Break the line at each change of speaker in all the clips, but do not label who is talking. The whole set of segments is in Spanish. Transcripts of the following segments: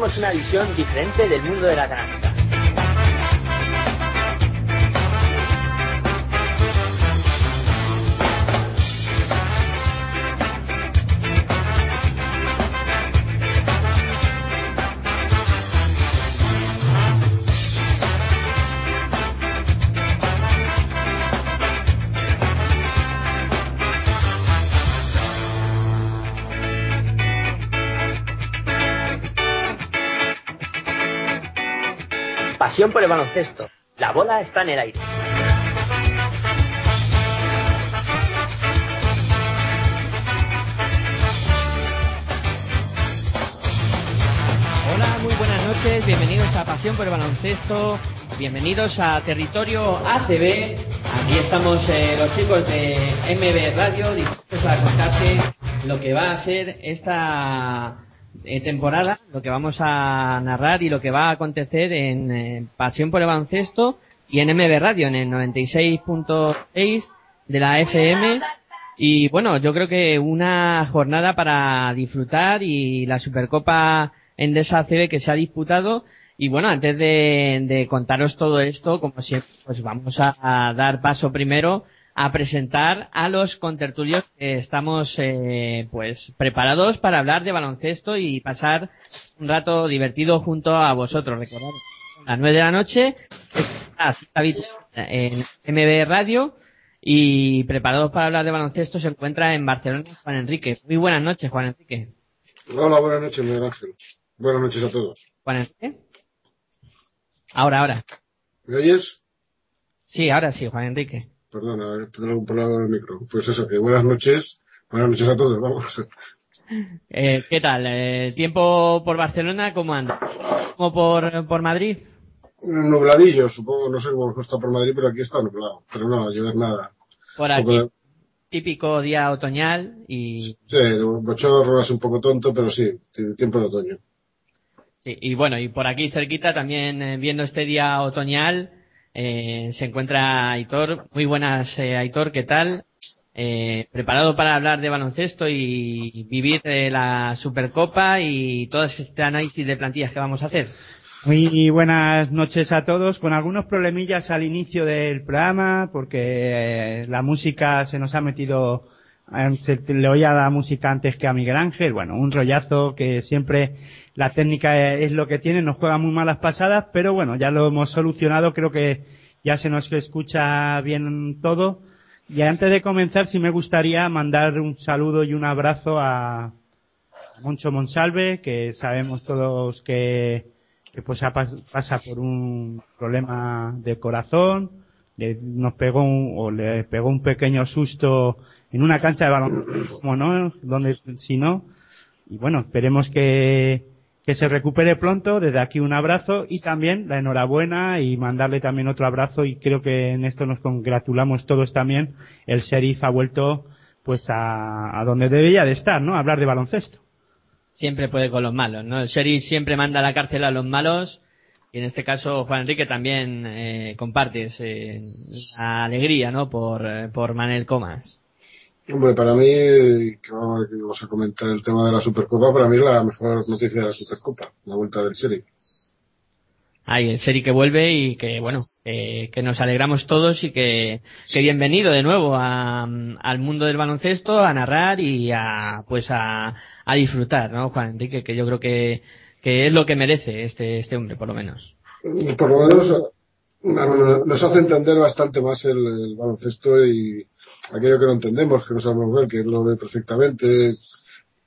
Tenemos una visión diferente del mundo de la canasta. Pasión por el baloncesto. La bola está en el aire.
Hola, muy buenas noches, bienvenidos a Pasión por el Baloncesto, bienvenidos a Territorio ACB. Aquí estamos eh, los chicos de MB Radio dispuestos a contarte lo que va a ser esta eh, temporada, lo que vamos a narrar y lo que va a acontecer en eh, Pasión por el Baloncesto y en MB Radio, en el 96.6 de la FM. Y bueno, yo creo que una jornada para disfrutar y la Supercopa Endesa ACB que se ha disputado. Y bueno, antes de, de contaros todo esto, como siempre, pues vamos a dar paso primero a presentar a los contertulios que estamos eh, pues preparados para hablar de baloncesto y pasar un rato divertido junto a vosotros. Recordad, a las 9 de la noche, en MB Radio y preparados para hablar de baloncesto se encuentra en Barcelona Juan Enrique. Muy buenas noches, Juan Enrique.
Hola, buenas noches, Miguel Ángel. Buenas noches a todos.
Juan Enrique. Ahora, ahora.
¿Me oyes?
Sí, ahora sí, Juan Enrique.
Perdona, a ver, tendré algún problema con el micro. Pues eso, que buenas noches. Buenas noches a todos, vamos.
Eh, ¿Qué tal? Eh, ¿Tiempo por Barcelona cómo anda? ¿Cómo por, por Madrid?
Nubladillo, supongo, no sé cómo está por Madrid, pero aquí está nublado. Pero no, llover nada.
Por aquí,
de-
típico día otoñal y,
Sí, bochorno, es un poco tonto, pero sí, tiempo de otoño.
sí, y bueno, y por aquí cerquita también eh, viendo este día otoñal eh, se encuentra Aitor. Muy buenas, eh, Aitor, ¿qué tal? Eh, preparado para hablar de baloncesto y vivir la Supercopa y todo este análisis de plantillas que vamos a hacer.
Muy buenas noches a todos, con algunos problemillas al inicio del programa, porque eh, la música se nos ha metido, eh, se le oía la música antes que a Miguel Ángel, bueno, un rollazo que siempre la técnica es lo que tiene, nos juega muy malas pasadas, pero bueno, ya lo hemos solucionado, creo que ya se nos escucha bien todo. Y antes de comenzar, sí me gustaría mandar un saludo y un abrazo a Moncho Monsalve, que sabemos todos que, pues pasa por un problema de corazón, le, nos pegó un, o le pegó un pequeño susto en una cancha de baloncesto, como no, donde si no, y bueno, esperemos que, que se recupere pronto. Desde aquí un abrazo y también la enhorabuena y mandarle también otro abrazo y creo que en esto nos congratulamos todos también. El sheriff ha vuelto pues a, a donde debía de estar, ¿no? A hablar de baloncesto.
Siempre puede con los malos, ¿no? El sheriff siempre manda a la cárcel a los malos y en este caso Juan Enrique también eh, compartes eh, la alegría, ¿no? Por, eh, por Manel Comas.
Hombre, para mí, que vamos a comentar el tema de la Supercopa, para mí es la mejor noticia de la Supercopa, la vuelta del Seri.
Ay, el Seri que vuelve y que, bueno, eh, que nos alegramos todos y que, que bienvenido de nuevo a, al mundo del baloncesto, a narrar y a, pues a, a disfrutar, ¿no, Juan Enrique? Que yo creo que, que es lo que merece este, este hombre, por lo menos.
Por lo menos nos hace entender bastante más el, baloncesto y aquello que no entendemos, que no sabemos ver, que él lo ve perfectamente,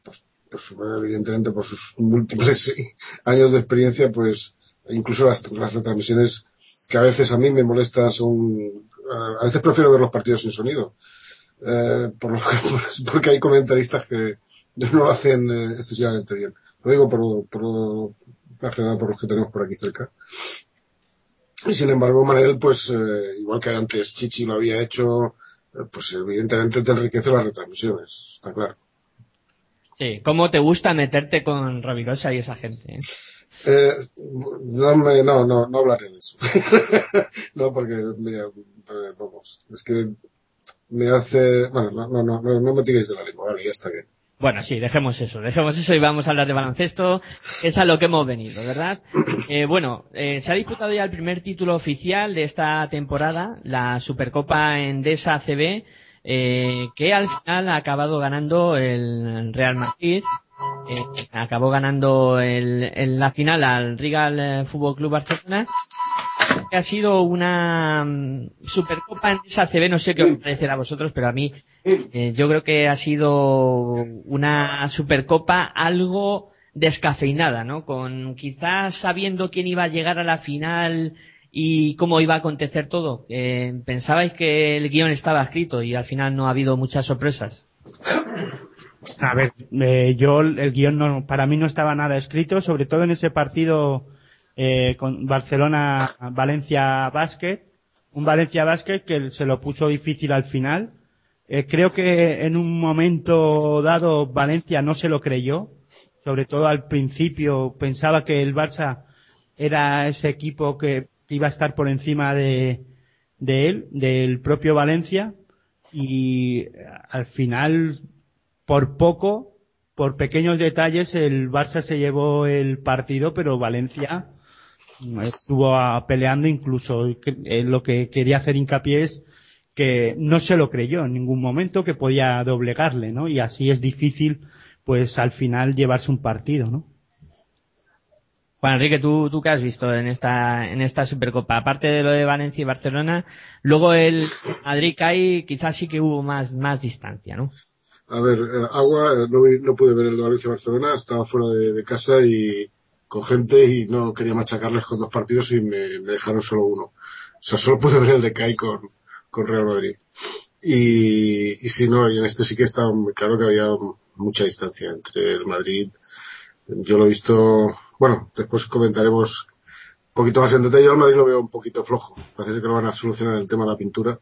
pues, pues, evidentemente por sus múltiples años de experiencia, pues incluso las, las retransmisiones que a veces a mí me molestan son, a veces prefiero ver los partidos sin sonido, eh, por porque hay comentaristas que no lo hacen eh, excesivamente bien. Lo digo por, por, más por los que tenemos por aquí cerca. Y sin embargo, Manel, pues, eh, igual que antes Chichi lo había hecho, eh, pues evidentemente te enriquece las retransmisiones, está claro.
Sí, ¿cómo te gusta meterte con Ravirosa y esa gente? Eh?
Eh, no, me, no, no, no hablaré de eso. no, porque, me, vamos, es que me hace, bueno, no, no, no, no, no me tiréis de la lengua, vale, ya está bien.
Bueno, sí, dejemos eso, dejemos eso y vamos a hablar de baloncesto, es a lo que hemos venido, ¿verdad? Eh, bueno, eh, se ha disputado ya el primer título oficial de esta temporada, la Supercopa Endesa CB, eh, que al final ha acabado ganando el Real Madrid, eh, acabó ganando el, la final al Real Fútbol Club Barcelona que ha sido una Supercopa en esa CB, no sé qué os parecerá a vosotros, pero a mí eh, yo creo que ha sido una Supercopa algo descafeinada, ¿no? Con quizás sabiendo quién iba a llegar a la final y cómo iba a acontecer todo. Eh, ¿Pensabais que el guion estaba escrito y al final no ha habido muchas sorpresas?
A ver, eh, yo el guion no, para mí no estaba nada escrito, sobre todo en ese partido eh, con Barcelona Valencia Basket, un Valencia Basket que se lo puso difícil al final. Eh, creo que en un momento dado Valencia no se lo creyó, sobre todo al principio pensaba que el Barça era ese equipo que, iba a estar por encima de, de él, del propio Valencia, y al final, por poco, por pequeños detalles, el Barça se llevó el partido, pero Valencia estuvo peleando incluso eh, lo que quería hacer hincapié es que no se lo creyó en ningún momento que podía doblegarle, ¿no? Y así es difícil, pues al final llevarse un partido, ¿no?
Juan Enrique, ¿tú, tú qué has visto en esta, en esta Supercopa? Aparte de lo de Valencia y Barcelona, luego el Madrid cae, quizás sí que hubo más, más distancia, ¿no?
A ver, eh, Agua, no, no pude ver el de Valencia y Barcelona, estaba fuera de, de casa y, con gente y no quería machacarles con dos partidos y me, dejaron solo uno. O sea, solo pude ver el de CAI con, con Real Madrid. Y, y si no, y en este sí que estaba muy claro que había mucha distancia entre el Madrid. Yo lo he visto, bueno, después comentaremos un poquito más en detalle. El Madrid lo veo un poquito flojo. Parece que lo van a solucionar el tema de la pintura.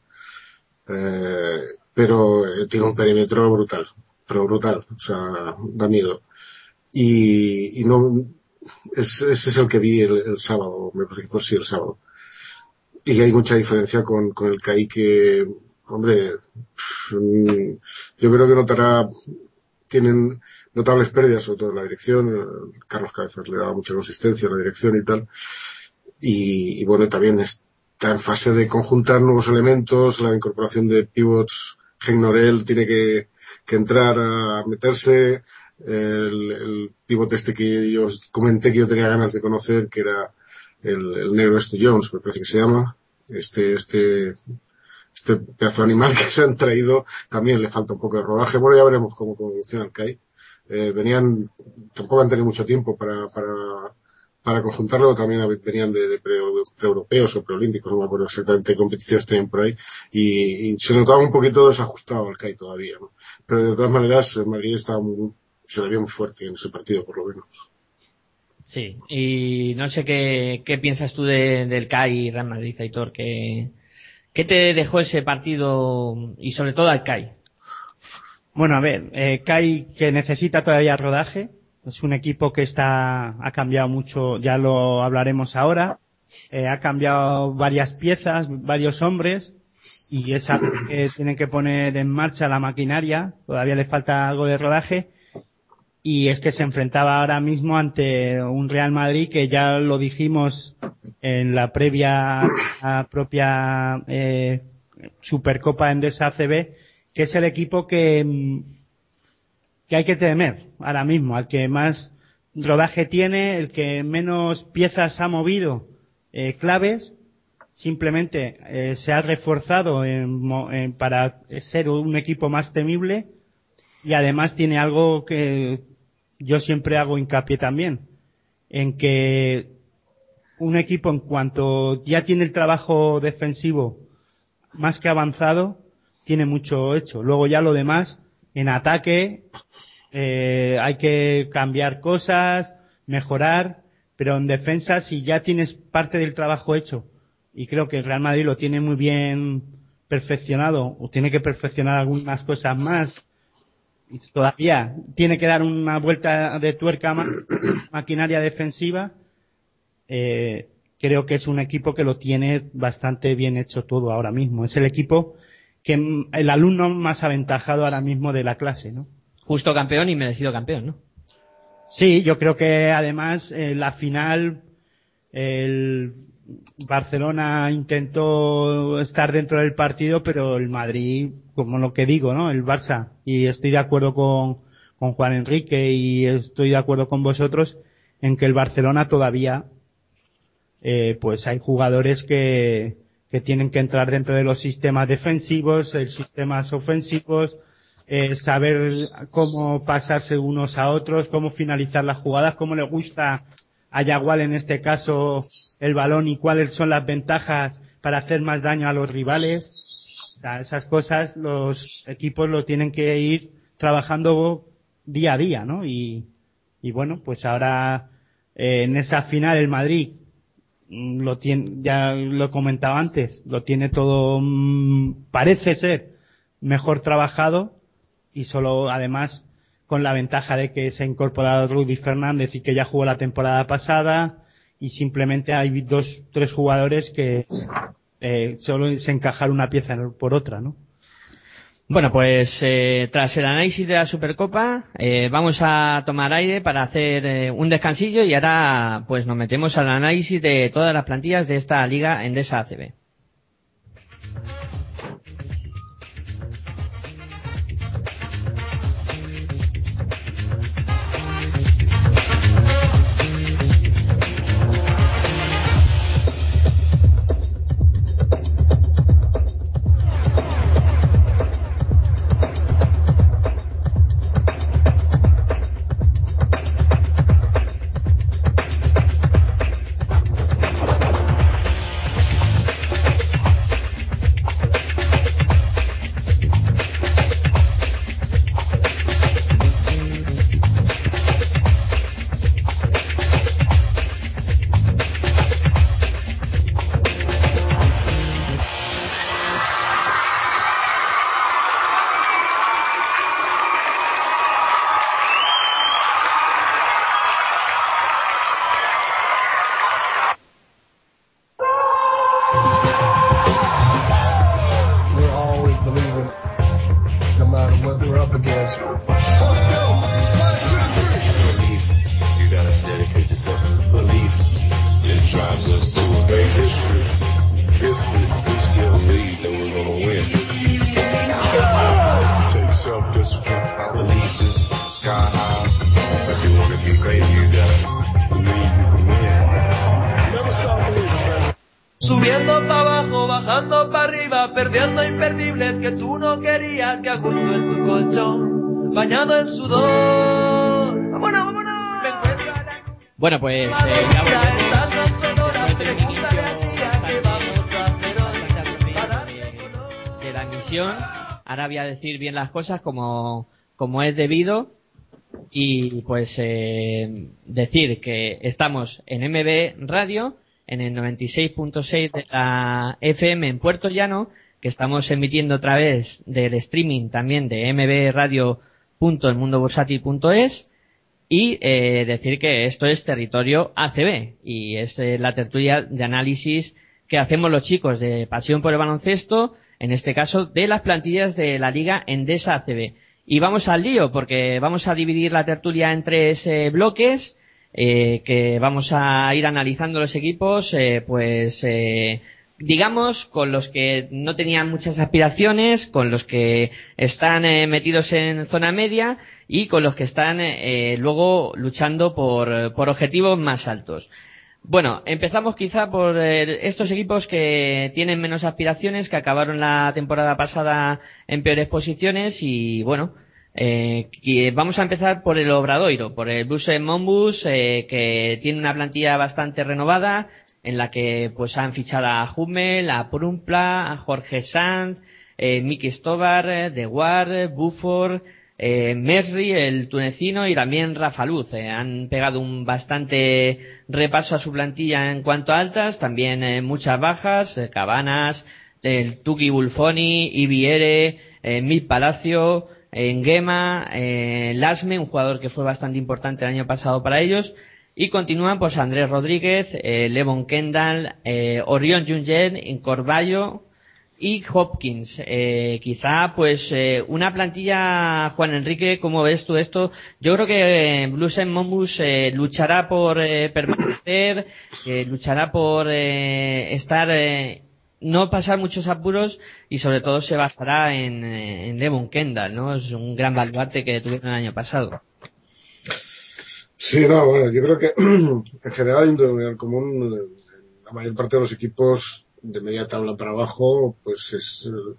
Eh, pero tiene un perímetro brutal. Pero brutal. O sea, da miedo. Y no, ese es el que vi el, sábado, me parece que fue sí el sábado. Y hay mucha diferencia con, con el CAI que, hombre, yo creo que notará, tienen notables pérdidas, sobre todo en la dirección. Carlos Cabezas le daba mucha consistencia a la dirección y tal. Y, bueno, también está en fase de conjuntar nuevos elementos, la incorporación de pivots. Norel tiene que, que entrar a meterse el, el pivote este que yo os comenté que yo tenía ganas de conocer, que era el, el negro este Jones, me parece que se llama, este, este, este pedazo animal que se han traído también le falta un poco de rodaje. Bueno, ya veremos cómo, cómo evoluciona el CAI. Eh, venían, tampoco han tenido mucho tiempo para, para, para conjuntarlo, también venían de, de pre-europeos o preolímpicos, no me acuerdo exactamente competiciones tenían por ahí, y, y, se notaba un poquito desajustado el CAI todavía, ¿no? Pero de todas maneras, Madrid estaba muy, se le vio muy fuerte en ese partido, por lo menos.
Sí, y no sé qué, qué piensas tú de, del CAI y Real Madrid, Aitor, que, ¿qué te dejó ese partido y sobre todo al CAI?
Bueno, a ver, eh, CAI que necesita todavía rodaje, es un equipo que está, ha cambiado mucho, ya lo hablaremos ahora, eh, ha cambiado varias piezas, varios hombres, y es algo que tienen que poner en marcha la maquinaria, todavía le falta algo de rodaje, y es que se enfrentaba ahora mismo ante un Real Madrid que ya lo dijimos en la previa propia eh, Supercopa Endesa ACB, que es el equipo que, que hay que temer ahora mismo, al que más rodaje tiene, el que menos piezas ha movido eh, claves, simplemente eh, se ha reforzado en, en, para ser un equipo más temible y además tiene algo que yo siempre hago hincapié también, en que un equipo en cuanto ya tiene el trabajo defensivo más que avanzado, tiene mucho hecho. Luego ya lo demás, en ataque, eh, hay que cambiar cosas, mejorar, pero en defensa, si ya tienes parte del trabajo hecho, y creo que el Real Madrid lo tiene muy bien perfeccionado, o tiene que perfeccionar algunas cosas más, y todavía tiene que dar una vuelta de tuerca a maquinaria defensiva, eh, creo que es un equipo que lo tiene bastante bien hecho todo ahora mismo. Es el equipo que el alumno más aventajado ahora mismo de la clase, ¿no?
Justo campeón y merecido campeón, ¿no?
Sí, yo creo que además eh, la final el Barcelona intentó estar dentro del partido, pero el Madrid, como lo que digo, ¿no? El Barça. Y estoy de acuerdo con, con Juan Enrique y estoy de acuerdo con vosotros en que el Barcelona todavía, eh, pues hay jugadores que, que tienen que entrar dentro de los sistemas defensivos, los sistemas ofensivos, eh, saber cómo pasarse unos a otros, cómo finalizar las jugadas, cómo le gusta a Yagual en este caso el balón y cuáles son las ventajas para hacer más daño a los rivales. Esas cosas los equipos lo tienen que ir trabajando día a día, ¿no? Y, y bueno, pues ahora eh, en esa final el Madrid mm, lo tiene, ya lo he comentado antes, lo tiene todo, mmm, parece ser mejor trabajado y solo además con la ventaja de que se ha incorporado Rudy Fernández y que ya jugó la temporada pasada y simplemente hay dos, tres jugadores que eh, solo se encajar una pieza por otra, ¿no?
Bueno, pues eh, tras el análisis de la Supercopa eh, vamos a tomar aire para hacer eh, un descansillo y ahora pues nos metemos al análisis de todas las plantillas de esta liga Endesa ACB.
Subiendo Subiendo para abajo, bajando para arriba, perdiendo imperdibles que tú no querías, que a gusto en tu colchón, bañado en sudor. ¡Vámonos, vámonos! Me encuentro a la...
Bueno, pues eh, ya de, la. Ahora voy a decir bien las cosas como, como es debido. Y pues eh, decir que estamos en MB Radio, en el 96.6 de la FM en Puerto Llano, que estamos emitiendo a través del streaming también de mbradio.elmundobursátil.es y eh, decir que esto es territorio ACB y es eh, la tertulia de análisis que hacemos los chicos de Pasión por el Baloncesto, en este caso de las plantillas de la Liga Endesa ACB. Y vamos al lío, porque vamos a dividir la tertulia en tres eh, bloques, eh, que vamos a ir analizando los equipos, eh, pues, eh, digamos, con los que no tenían muchas aspiraciones, con los que están eh, metidos en zona media y con los que están eh, luego luchando por, por objetivos más altos. Bueno, empezamos quizá por eh, estos equipos que tienen menos aspiraciones, que acabaron la temporada pasada en peores posiciones y bueno, eh, vamos a empezar por el Obradoiro, por el Bus Monbus, eh, que tiene una plantilla bastante renovada, en la que pues han fichado a Hummel, a Prumpla, a Jorge Sanz, eh, Miki Stobar, eh, De War, Buford, eh, Mesri, el tunecino, y también Rafa Luz. eh, han pegado un bastante repaso a su plantilla en cuanto a altas, también eh, muchas bajas, eh, Cabanas, el Tuki Bulfoni, Ibiere, eh, Mil Palacio, Engema, eh, Lasme, un jugador que fue bastante importante el año pasado para ellos, y continúan pues Andrés Rodríguez, Levon Kendall, Orión Jungen, Corballo y Hopkins. Eh, quizá pues eh, una plantilla, Juan Enrique, ¿cómo ves tú esto? Yo creo que eh, Blues and Monbus eh, luchará por eh, permanecer, eh, luchará por estar, no pasar muchos apuros y sobre todo se basará en, Levon Kendall, ¿no? Es un gran baluarte que tuvieron el año pasado.
Sí, no, bueno, yo creo que en general hay un La mayor parte de los equipos de media tabla para abajo, pues es eh,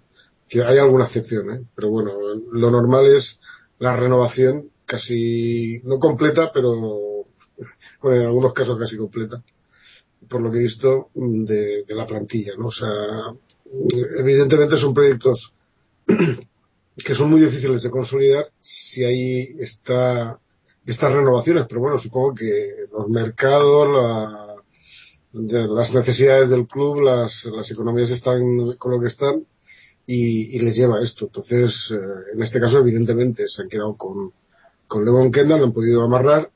que hay alguna excepción, ¿eh? Pero bueno, lo normal es la renovación casi, no completa, pero bueno, en algunos casos casi completa, por lo que he visto mm, de, de la plantilla, ¿no? O sea, mm, evidentemente son proyectos que son muy difíciles de consolidar si ahí está estas renovaciones, pero bueno, supongo que los mercados, la, las necesidades del club, las, las economías están con lo que están y, y les lleva esto. Entonces, eh, en este caso, evidentemente, se han quedado con, con Levon Kendall, han podido amarrar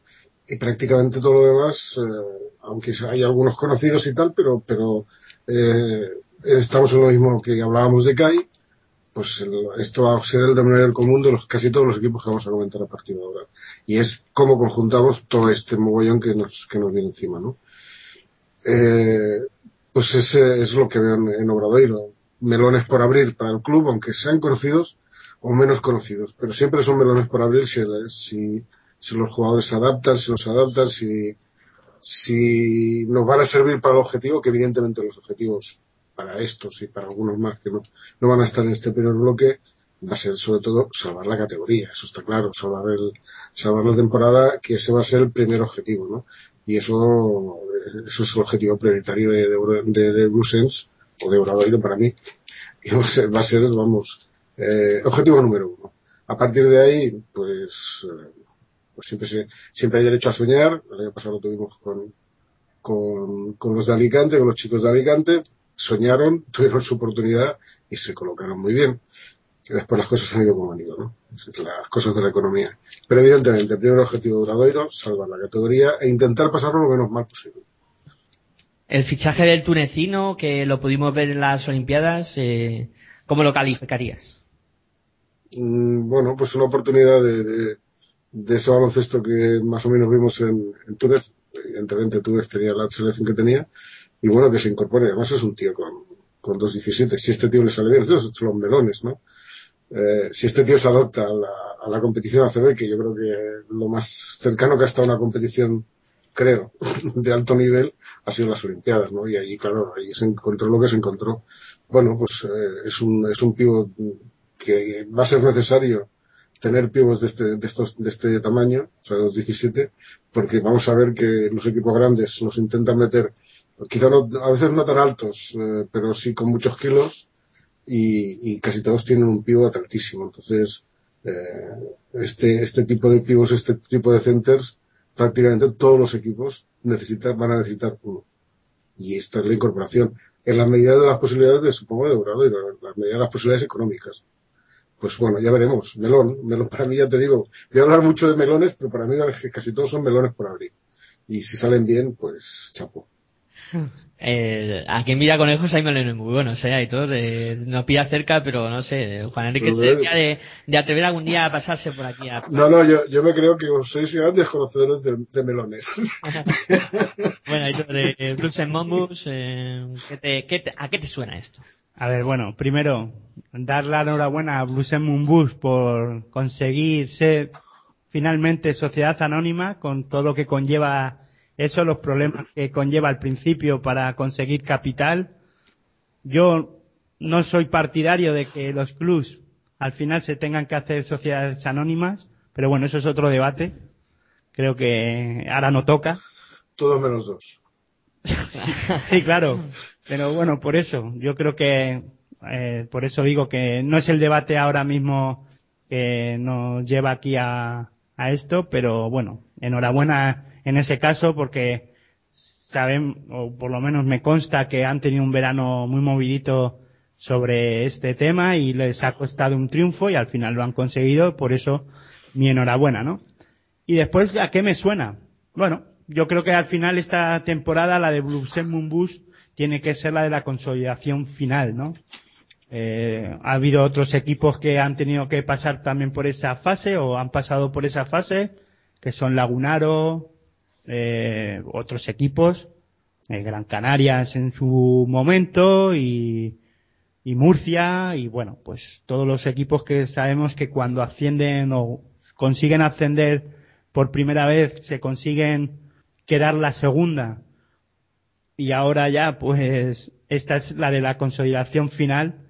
y prácticamente todo lo demás, eh, aunque hay algunos conocidos y tal, pero, pero eh, estamos en lo mismo que hablábamos de Kai, pues el- esto va a ser el denominador común de los, casi todos los equipos que vamos a comentar a partir de ahora. Y es cómo conjuntamos todo este mogollón que nos, que nos viene encima, ¿no? Eh, pues ese es lo que veo en, en Obradoiro. Melones por abrir para el club, aunque sean conocidos o menos conocidos. Pero siempre son melones por abrir si, si, los jugadores se adaptan, si no adaptan, si, si nos van a servir para el objetivo, que evidentemente los objetivos para estos y para algunos más que no, no van a estar en este primer bloque, va a ser sobre todo salvar la categoría, eso está claro, salvar el, salvar la temporada, que ese va a ser el primer objetivo, ¿no? Y eso, eso es el objetivo prioritario de, de, de, Blusens, o de Obradoiro para mí, que va a ser, va a ser vamos, eh, objetivo número uno. A partir de ahí, pues, pues siempre se, siempre hay derecho a soñar, el año pasado lo tuvimos con, con los de Alicante, con los chicos de Alicante, soñaron, tuvieron su oportunidad y se colocaron muy bien. Y después las cosas han ido como han ido, ¿no? Las cosas de la economía. Pero evidentemente, el primer objetivo de Obradoiro, salvar la categoría e intentar pasarlo lo menos mal posible.
El fichaje del tunecino, que lo pudimos ver en las Olimpiadas, eh, ¿cómo lo calificarías?
Mm, bueno, pues una oportunidad de, de, de, ese baloncesto que más o menos vimos en, en Túnez. Evidentemente Túnez tenía la selección que tenía. Y bueno, que se incorpore. Además es un tío con, con 2.17. Si este tío le sale bien, estos son los melones, ¿no? Eh, si este tío se adapta a la, a la competición ACB, que yo creo que lo más cercano que ha estado una competición creo, de alto nivel ha sido las Olimpiadas, ¿no? Y ahí, claro, ahí se encontró lo que se encontró. Bueno, pues eh, es un, es un pivot que va a ser necesario tener pibos de este, de estos, de este tamaño, o sea, de los 17, porque vamos a ver que los equipos grandes nos intentan meter, quizá no, a veces no tan altos, eh, pero sí con muchos kilos, y, y casi todos tienen un pivot altísimo. Entonces, eh, este, este tipo de pivos, este tipo de centers, prácticamente todos los equipos necesitan, van a necesitar uno. Y esta es la incorporación. En la medida de las posibilidades de, supongo, de Dorado y en la medida de las posibilidades económicas. Pues bueno, ya veremos. Melón, melón para mí ya te digo, voy a hablar mucho de melones, pero para mí casi todos son melones por abrir. Y si salen bien, pues chapo.
Eh, aquí en Villa Conejos hay melones muy buenos, ¿eh? Hay todos, eh, nos pilla cerca, pero no sé, Juan Enrique se de, de atrever algún día a pasarse por aquí. A...
No, no, yo, yo me creo que sois grandes conocedores de, de melones.
bueno, y de Blues and Mombus, eh, ¿qué te, qué te, ¿a qué te suena esto?
A ver, bueno, primero, dar la enhorabuena a Blues and Mombus por conseguir ser finalmente sociedad anónima con todo lo que conlleva eso, los problemas que conlleva al principio para conseguir capital. Yo no soy partidario de que los clubs al final se tengan que hacer sociedades anónimas, pero bueno, eso es otro debate. Creo que ahora no toca.
Todos menos dos.
sí, claro. Pero bueno, por eso, yo creo que, eh, por eso digo que no es el debate ahora mismo que nos lleva aquí a, a esto, pero bueno, enhorabuena en ese caso porque saben, o por lo menos me consta que han tenido un verano muy movidito sobre este tema y les ha costado un triunfo y al final lo han conseguido, por eso mi enhorabuena, ¿no? Y después, ¿a qué me suena? Bueno, yo creo que al final esta temporada, la de Bruxelles Moonbus, tiene que ser la de la consolidación final, ¿no? Eh, ha habido otros equipos que han tenido que pasar también por esa fase o han pasado por esa fase, que son Lagunaro, eh, otros equipos, eh, Gran Canarias en su momento y, y Murcia y bueno, pues todos los equipos que sabemos que cuando ascienden o consiguen ascender por primera vez se consiguen quedar la segunda. Y ahora ya pues esta es la de la consolidación final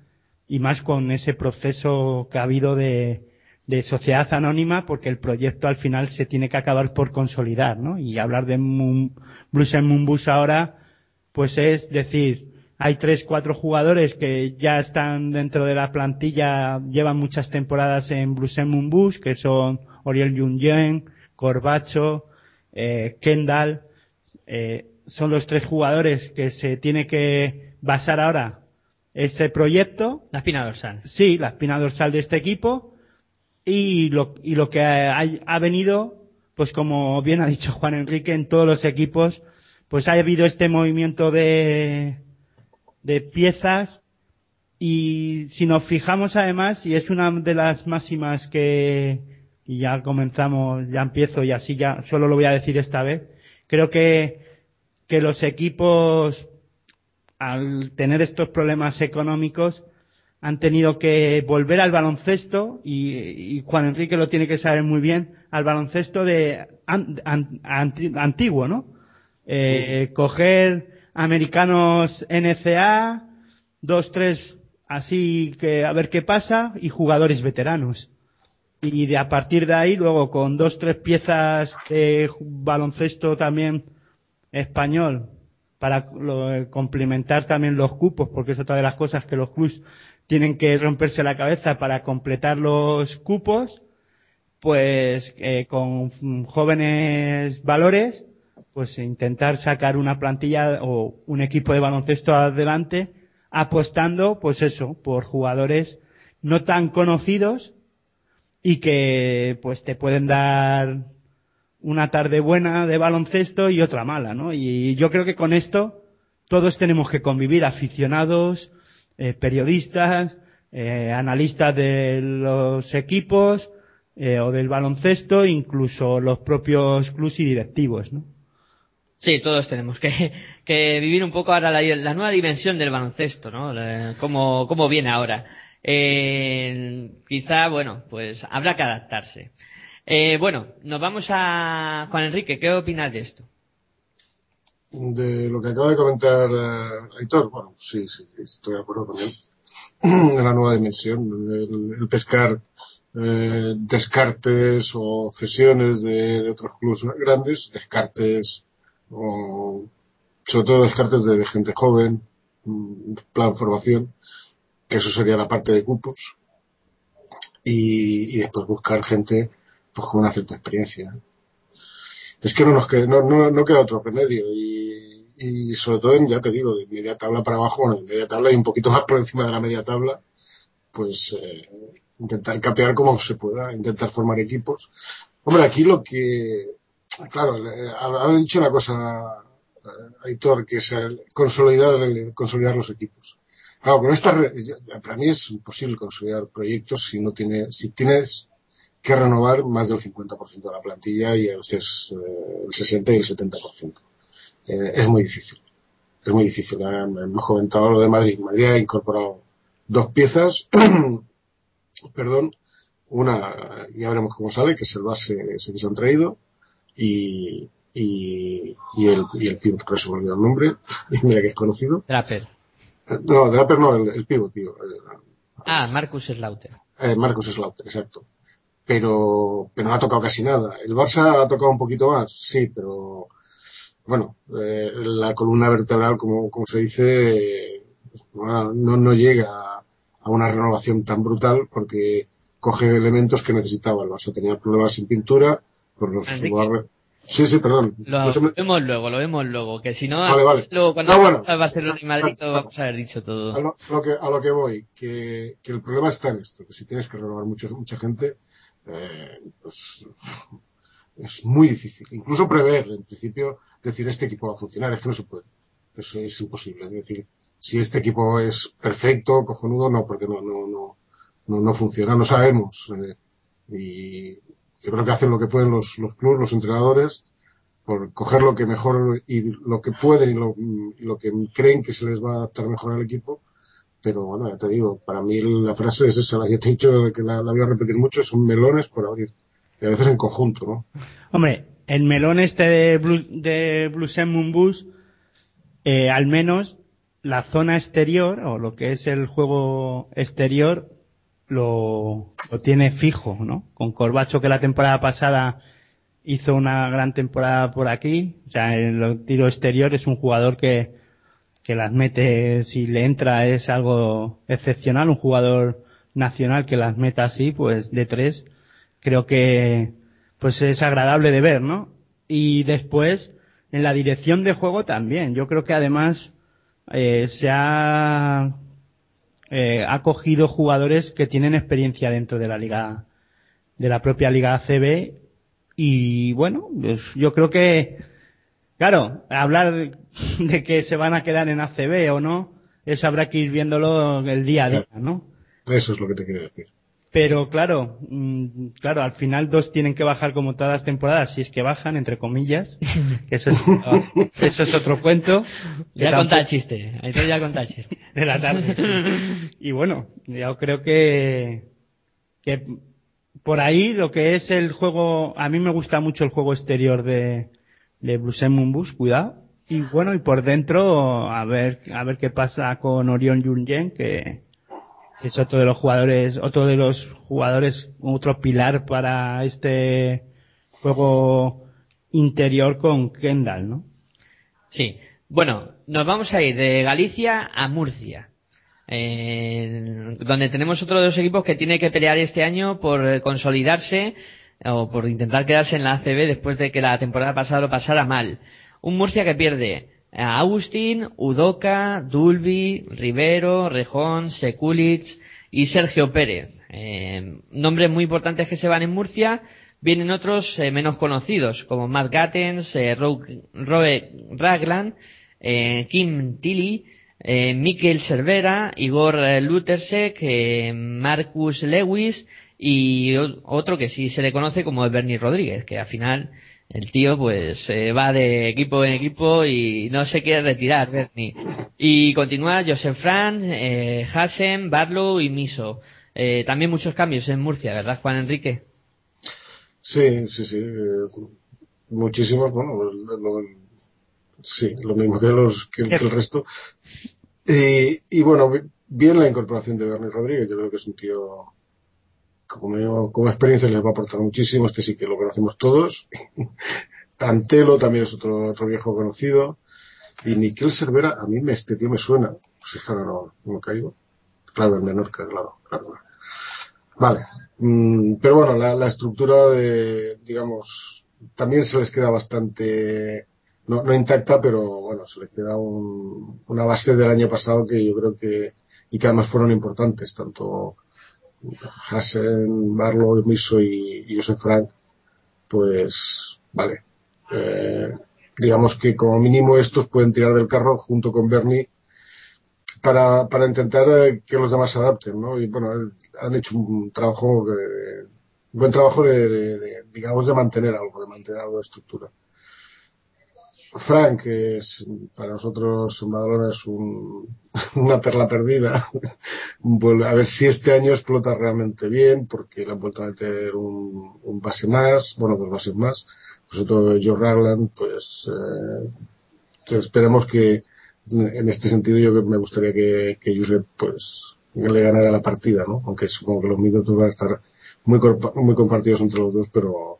y más con ese proceso que ha habido de, de sociedad anónima porque el proyecto al final se tiene que acabar por consolidar, ¿no? Y hablar de Moon, Blues and Moonbus ahora, pues es decir, hay tres, cuatro jugadores que ya están dentro de la plantilla, llevan muchas temporadas en Blues and Moonbus, que son Oriel Junyen, Corbacho, eh, Kendall, eh, son los tres jugadores que se tiene que basar ahora ese proyecto.
La espina dorsal.
Sí, la espina dorsal de este equipo y lo, y lo que ha, ha, venido, pues como bien ha dicho Juan Enrique, en todos los equipos, pues ha habido este movimiento de, de piezas. Y si nos fijamos además, y es una de las máximas que, y ya comenzamos, ya empiezo y así ya, solo lo voy a decir esta vez, creo que, que los equipos, al tener estos problemas económicos, han tenido que volver al baloncesto y, Juan Enrique lo tiene que saber muy bien al baloncesto de antiguo, ¿no? Eh, coger americanos NCA, dos, tres, así que a ver qué pasa y jugadores veteranos. Y de a partir de ahí luego con dos, tres piezas de baloncesto también español para complementar también los cupos, porque es otra de las cosas que los clubs tienen que romperse la cabeza para completar los cupos, pues eh, con jóvenes valores, pues intentar sacar una plantilla o un equipo de baloncesto adelante, apostando, pues eso, por jugadores no tan conocidos y que pues te pueden dar una tarde buena de baloncesto y otra mala, ¿no? Y yo creo que con esto todos tenemos que convivir, aficionados, eh, periodistas, eh, analistas de los equipos eh, o del baloncesto, incluso los propios clubs y directivos, ¿no?
Sí, todos tenemos que, que vivir un poco ahora la, nueva dimensión del baloncesto, ¿no? cómo, cómo viene ahora. Eh, quizá, bueno, pues habrá que adaptarse. Bueno, nos vamos a Juan Enrique, ¿qué opinas de esto?
De lo que acaba de comentar eh, Aitor, bueno, sí, sí, estoy de acuerdo con él. La nueva dimensión, el, pescar eh, descartes o cesiones de, de otros clubes grandes, descartes o sobre todo descartes de, de gente joven, mm, plan formación, que eso sería la parte de cupos, y, y después buscar gente pues con una cierta experiencia. Es que no nos queda, no, no, no queda otro remedio y, y sobre todo en, ya te digo, de media tabla para abajo, bueno, en media tabla y un poquito más por encima de la media tabla, pues eh, intentar capear como se pueda, intentar formar equipos. Hombre, aquí lo que, claro, habéis dicho una cosa, eh, Aitor, que es el consolidar, el, consolidar los equipos. Claro, con esta, para mí es imposible consolidar proyectos si no tiene, si tienes que renovar más del 50% de la plantilla y a veces eh, el 60 y el 70%. Eh, es muy difícil. Es muy difícil. Hemos comentado lo de Madrid. Madrid ha incorporado dos piezas, perdón, una, ya veremos cómo sale, que es el base ese que se han traído, y, y, y el, y el pivot, que se me olvidó el nombre, mira que es conocido.
Draper.
Eh, No, Draper no, el, el pivot, tío. Eh,
Ah, Marcus Slaughter.
eh, Marcus Slaughter, exacto. Pero, pero no ha tocado casi nada. El Barça ha tocado un poquito más, sí, pero bueno, eh, la columna vertebral, como, como se dice, eh, no, no llega a, a una renovación tan brutal porque coge elementos que necesitaba. El Barça tenía problemas sin pintura, por los
Enrique.
barre- Sí, sí, perdón.
Lo
No se me-
vemos luego, lo vemos luego, que si no,
Vale, vale.
luego cuando
No, bueno.
a Barcelona y Madrid vamos a haber dicho todo.
a lo, lo que, a lo que voy, que, que el problema está en esto, que si tienes que renovar mucho, mucha gente, eh, pues es muy difícil. Incluso prever, en principio, decir este equipo va a funcionar, es que no se puede. Eso es imposible. Es decir, si este equipo es perfecto, cojonudo, no, porque no, no, no, no, no funciona, no sabemos. eh, y yo creo que hacen lo que pueden los, los clubes, los entrenadores, por coger lo que mejor y lo que pueden y lo, y lo que creen que se les va a adaptar mejor al equipo. Pero bueno, ya te digo, para mí la frase es esa, la que te he dicho que la, voy a repetir mucho, son melones por abrir. Y a veces en conjunto, ¿no?
Hombre, el melón este de, Blue, de eh, al menos la zona exterior, o lo que es el juego exterior, lo, lo tiene fijo, ¿no? Con Corbacho que la temporada pasada hizo una gran temporada por aquí, o sea, en el tiro exterior es un jugador que, que las mete, si le entra es algo excepcional, un jugador nacional que las meta así, pues de tres, creo que pues es agradable de ver, ¿no? Y después, en la dirección de juego también, yo creo que además eh, se ha eh, ha cogido jugadores que tienen experiencia dentro de la liga, de la propia liga ACB y bueno, pues yo creo que, claro, hablar de, que se van a quedar en ACB o no, eso habrá que ir viéndolo el día a día, ¿no?
Eso es lo que te quiero decir.
Pero claro, mm, claro, al final dos tienen que bajar como todas las temporadas, si es que bajan, entre comillas, que eso es, eso es otro cuento.
Ya
tampoco-
contá el chiste, ahí te ya contá el chiste.
de la tarde. sí. Y bueno, yo creo que, que por ahí lo que es el juego, a mí me gusta mucho el juego exterior de, Bluesen Mumbus, cuidado. Y bueno, y por dentro, a ver, a ver qué pasa con Orion Junyen, que es otro de los jugadores, otro de los jugadores, otro pilar para este juego interior con Kendall, ¿no?
Sí. Bueno, nos vamos a ir de Galicia a Murcia. eh, donde tenemos otro de los equipos que tiene que pelear este año por consolidarse o por intentar quedarse en la ACB después de que la temporada pasada lo pasara mal. Un Murcia que pierde a Agustín, Udoca, Dulby, Rivero, Rejón, Sekulic y Sergio Pérez. Eh, nombres muy importantes que se van en Murcia. Vienen otros eh, menos conocidos, como Matt Gattens, eh, Ro- Roe Ragland, Kim Tilly, Mikel Cervera, Igor Lutersek, Marcus Lewis y otro que sí se le conoce como Bernie Rodríguez, que al final el tío pues eh, va de equipo en equipo y no se quiere retirar, Bernie. Y continúa Joseph Franz, eh, Hassen, Barlow y Miso. Eh, también muchos cambios en Murcia, ¿verdad, Juan Enrique?
Sí, sí, sí. eh, muchísimos, bueno, lo- sí, lo mismo que, los, que, el resto. Y, y, bueno, bien la incorporación de Bernie Rodríguez, yo creo que es un tío como, como experiencia les va a aportar muchísimo, este sí que lo conocemos todos. Antelo también es otro, otro viejo conocido. Y Miquel Cervera, a mí este tío me suena. Pues ahora no, no caigo. Claro, el Menorca, claro, claro. Vale. Mm, pero bueno, la, la, estructura de, digamos, también se les queda bastante, no, no intacta, pero bueno, se les queda un, una base del año pasado que yo creo que, y que además fueron importantes, tanto Hassen, Barlow, Miso y, Josef Frank, pues, vale. Eh, digamos que como mínimo estos pueden tirar del carro junto con Bernie para, para intentar eh, que los demás se adapten, ¿no? Y bueno, han hecho un trabajo, un buen trabajo de, de, digamos, de mantener algo, de mantener algo de estructura. Frank, que es para nosotros Badalona es un, una perla perdida. a ver si este año explota realmente bien, porque le han vuelto a meter un, base más, bueno, pues bases más. Pues otro Joe Ragland, pues eh, esperemos que en este sentido yo me gustaría que, que pues le ganara la partida, ¿no? Aunque supongo que los minutos van a estar muy, muy compartidos entre los dos, pero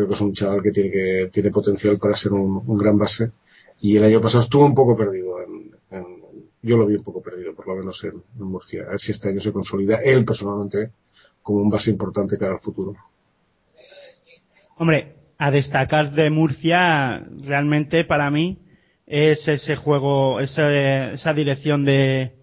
creo que es un chaval que tiene que tiene potencial para ser un, gran base. Y el año pasado estuvo un poco perdido en, yo lo vi un poco perdido por lo menos en, Murcia. A ver si este año se consolida él personalmente como un base importante cara al futuro.
Hombre a destacar de Murcia realmente para mí es ese juego esa, esa dirección de,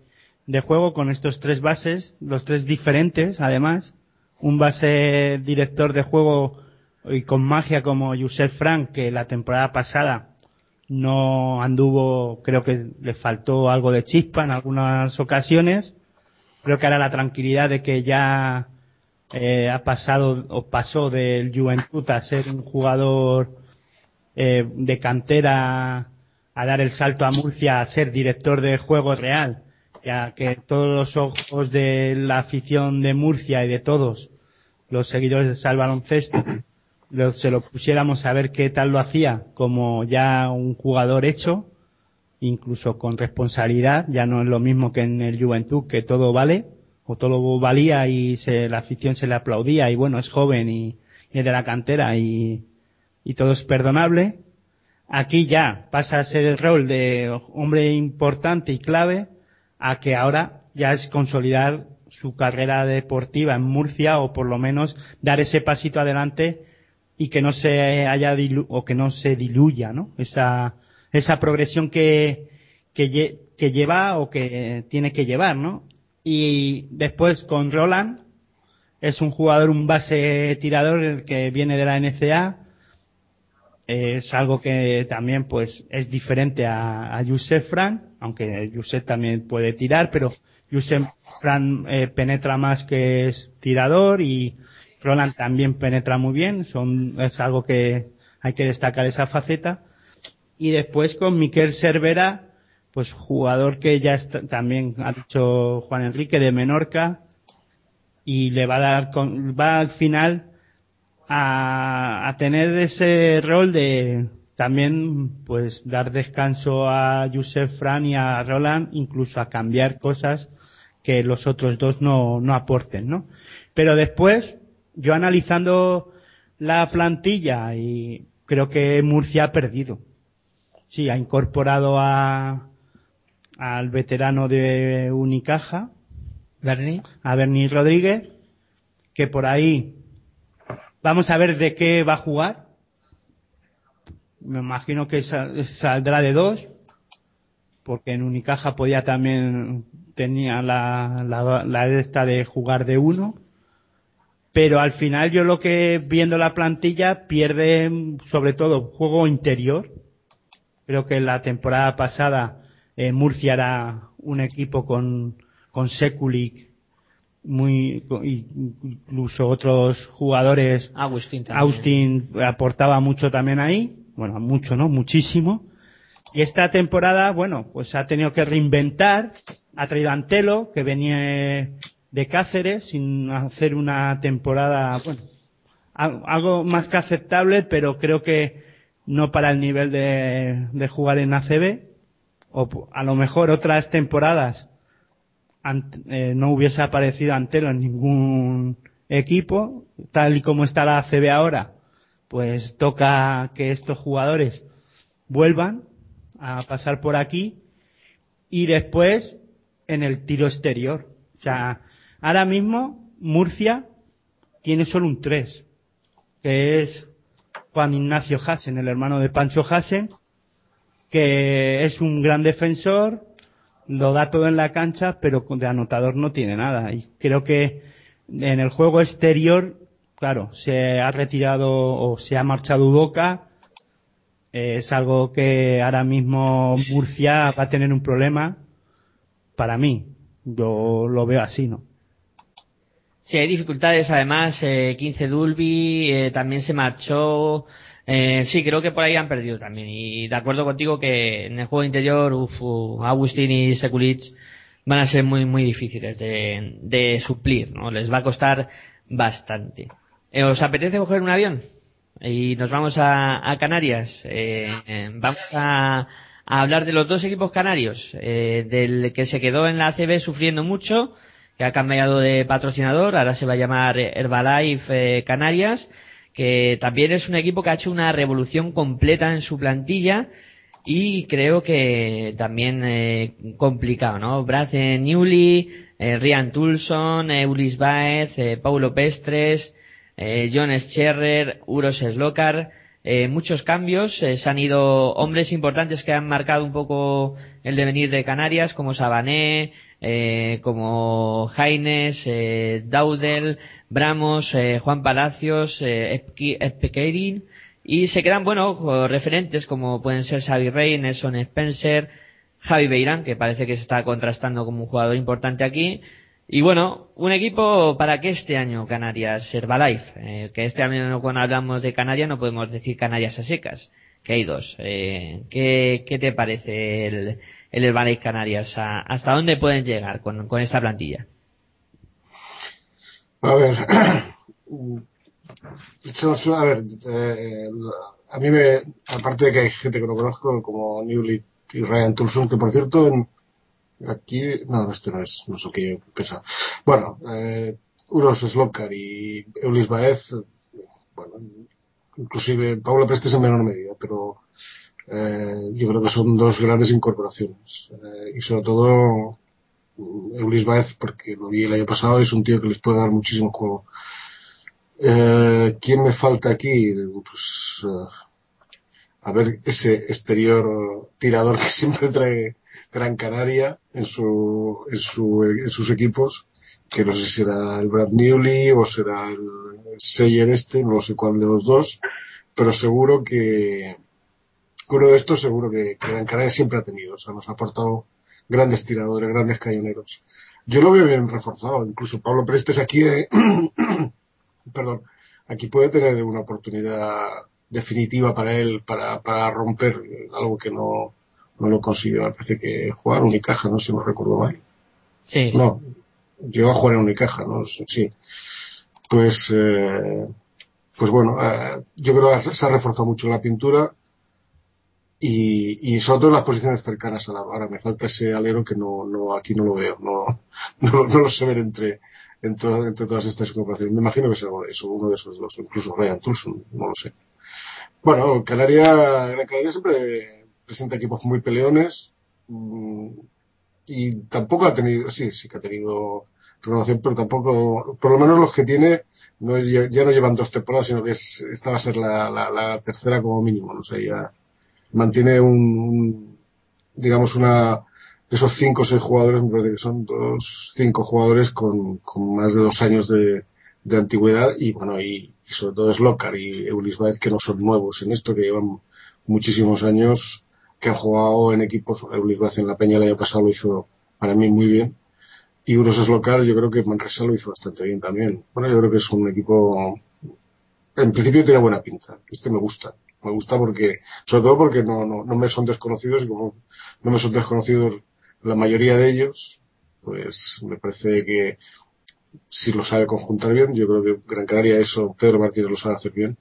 de juego con estos tres bases los tres diferentes además. Un base director de juego y con magia como Josep Frank, que la temporada pasada no anduvo, creo que le faltó algo de chispa en algunas ocasiones. Creo que ahora la tranquilidad de que ya eh, ha pasado o pasó del Juventud a ser un jugador eh, de cantera a dar el salto a Murcia a ser director de juego real, ya que todos los ojos de la afición de Murcia y de todos los seguidores del baloncesto lo, se lo pusiéramos a ver qué tal lo hacía como ya un jugador hecho, incluso con responsabilidad, ya no es lo mismo que en el Juventud, que todo vale, o todo valía y se, la afición se le aplaudía y bueno, es joven y, y es de la cantera y, y todo es perdonable. Aquí ya pasa a ser el rol de hombre importante y clave a que ahora ya es consolidar su carrera deportiva en Murcia o por lo menos dar ese pasito adelante y que no se haya dilu o que no se diluya, ¿no? Esa, esa progresión que, que, lleva o que tiene que llevar, ¿no? Y después con Roland, es un jugador, un base tirador que viene de la NCA, es algo que también pues es diferente a, a Yusef Fran, aunque Yusef también puede tirar, pero Yusef Fran eh, penetra más que es tirador y Roland también penetra muy bien, son, es algo que hay que destacar esa faceta. Y después con Miquel Cervera, pues jugador que ya también ha dicho Juan Enrique de Menorca, y le va a dar, con, va al final a, a tener ese rol de también pues dar descanso a Josef Fran y a Roland, incluso a cambiar cosas que los otros dos no, no aporten, ¿no? Pero después, yo analizando la plantilla y creo que Murcia ha perdido. Sí, ha incorporado a al veterano de Unicaja,
Bernie.
a Bernie Rodríguez, que por ahí vamos a ver de qué va a jugar. Me imagino que saldrá de dos, porque en Unicaja podía también tenía la, la, la esta de jugar de uno pero al final yo lo que viendo la plantilla pierde sobre todo juego interior. Creo que la temporada pasada eh, Murcia era un equipo con, con Sekulic, muy, incluso otros jugadores.
Agustín también.
Austin aportaba mucho también ahí. Bueno, mucho, ¿no? Muchísimo. Y esta temporada, bueno, pues ha tenido que reinventar. Ha traído a Antelo, que venía de Cáceres sin hacer una temporada, bueno, algo más que aceptable, pero creo que no para el nivel de, de jugar en ACB, o a lo mejor otras temporadas eh, no hubiese aparecido Antelo en ningún equipo, tal y como está la ACB ahora, pues toca que estos jugadores vuelvan a pasar por aquí y después en el tiro exterior. O sea, ahora mismo Murcia tiene solo un 3, que es Juan Ignacio Hassen, el hermano de Pancho Hassen, que es un gran defensor, lo da todo en la cancha, pero de anotador no tiene nada. Y creo que en el juego exterior, claro, se ha retirado o se ha marchado Udoca, es algo que ahora mismo Murcia va a tener un problema para mí. Yo lo veo así, ¿no?
Sí, hay dificultades. Además, eh, 15 Dulby eh, también se marchó. Eh, sí, creo que por ahí han perdido también. Y de acuerdo contigo que en el juego interior, uf, Agustín y Sekulic van a ser muy, muy difíciles de, de suplir, ¿no? Les va a costar bastante. Eh, ¿Os apetece coger un avión? Y nos vamos a, a Canarias. Eh, eh, vamos a, a, hablar de los dos equipos canarios. Eh, del que se quedó en la ACB sufriendo mucho, que ha cambiado de patrocinador, ahora se va a llamar Herbalife Canarias, que también es un equipo que ha hecho una revolución completa en su plantilla y creo que también eh, complicado, ¿no? Brad Newley, eh, Rian Tulson, Ulis Baez, eh, Paulo Pestres, eh, John Scherrer, Uros Slokar, eh, muchos cambios, se han ido hombres importantes que han marcado un poco el devenir de Canarias, como Sabané, como Jaines, Daudel, Bramos, Juan Palacios, Espequerin, y se quedan, bueno, referentes como pueden ser Xavi Rey, Nelson Spencer, Javi Beirán, que parece que se está contrastando como un jugador importante aquí, y bueno, un equipo para que este año Canarias Herbalife, eh, que este año cuando hablamos de Canarias no podemos decir Canarias a secas, que hay dos. Eh, ¿qué, ¿qué, te parece el, el Herbalife Canarias? ¿A, ¿Hasta dónde pueden llegar con, con esta plantilla?
A ver, eh, a mí me, aparte de que hay gente que no conozco como Newly y Ryan Tulsun, que por cierto en, Aquí, no, este no es, no sé qué pesa. Bueno, eh, Uros Slokar y Eulis Baez, bueno, inclusive Paula Prestes en menor medida, pero eh, yo creo que son dos grandes incorporaciones. Eh, y sobre todo Eulis Baez, porque lo vi el año pasado, es un tío que les puede dar muchísimo juego. Eh, ¿Quién me falta aquí? Pues, eh, a ver ese exterior tirador que siempre trae Gran Canaria en, su, en, su, en sus equipos, que no sé si será el Brad Newley o será el Seyer este, no sé cuál de los dos, pero seguro que uno de estos seguro que, que Gran Canaria siempre ha tenido, o sea, nos ha aportado grandes tiradores, grandes cañoneros. Yo lo veo bien reforzado, incluso Pablo Prestes aquí, eh, perdón, aquí puede tener una oportunidad definitiva para él, para, para romper algo que no, no lo consiguió, me parece que jugar Unicaja, no sé si me recuerdo mal.
Sí.
No, llegó a jugar en Unicaja, ¿no? Sí. Pues, eh, pues bueno, eh, yo creo que se ha reforzado mucho la pintura y, y sobre todo en las posiciones cercanas a la Ahora me falta ese alero que no, no, aquí no lo veo, no, no, no lo sé ver entre, entre, entre todas estas incorporaciones. Me imagino que será eso, uno de esos dos, incluso Ryan Tulson, no lo sé. Bueno, Canaria, Gran Canaria siempre presenta equipos muy peleones mm, y tampoco ha tenido, sí, sí que ha tenido renovación, pero tampoco, por lo menos los que tiene, no, ya, no llevan dos temporadas, sino que es, esta va a ser la, la, la tercera como mínimo, no sé, ya mantiene un, un digamos, una, esos cinco o seis jugadores, me parece que son dos, cinco jugadores con, con más de dos años de, antigüedad y bueno, y, sobre todo Slokar y Eulis Baez que no son nuevos en esto, que llevan muchísimos años que han jugado en equipos, Luis Vázquez en la Peña el año pasado lo hizo para mí muy bien. Y Uros es local, yo creo que Manresa lo hizo bastante bien también. Bueno, yo creo que es un equipo, en principio tiene buena pinta. Este me gusta. Me gusta porque, sobre todo porque no, no, no me son desconocidos y como no me son desconocidos la mayoría de ellos, pues me parece que si lo sabe conjuntar bien, yo creo que Gran Canaria eso, Pedro Martínez lo sabe hacer bien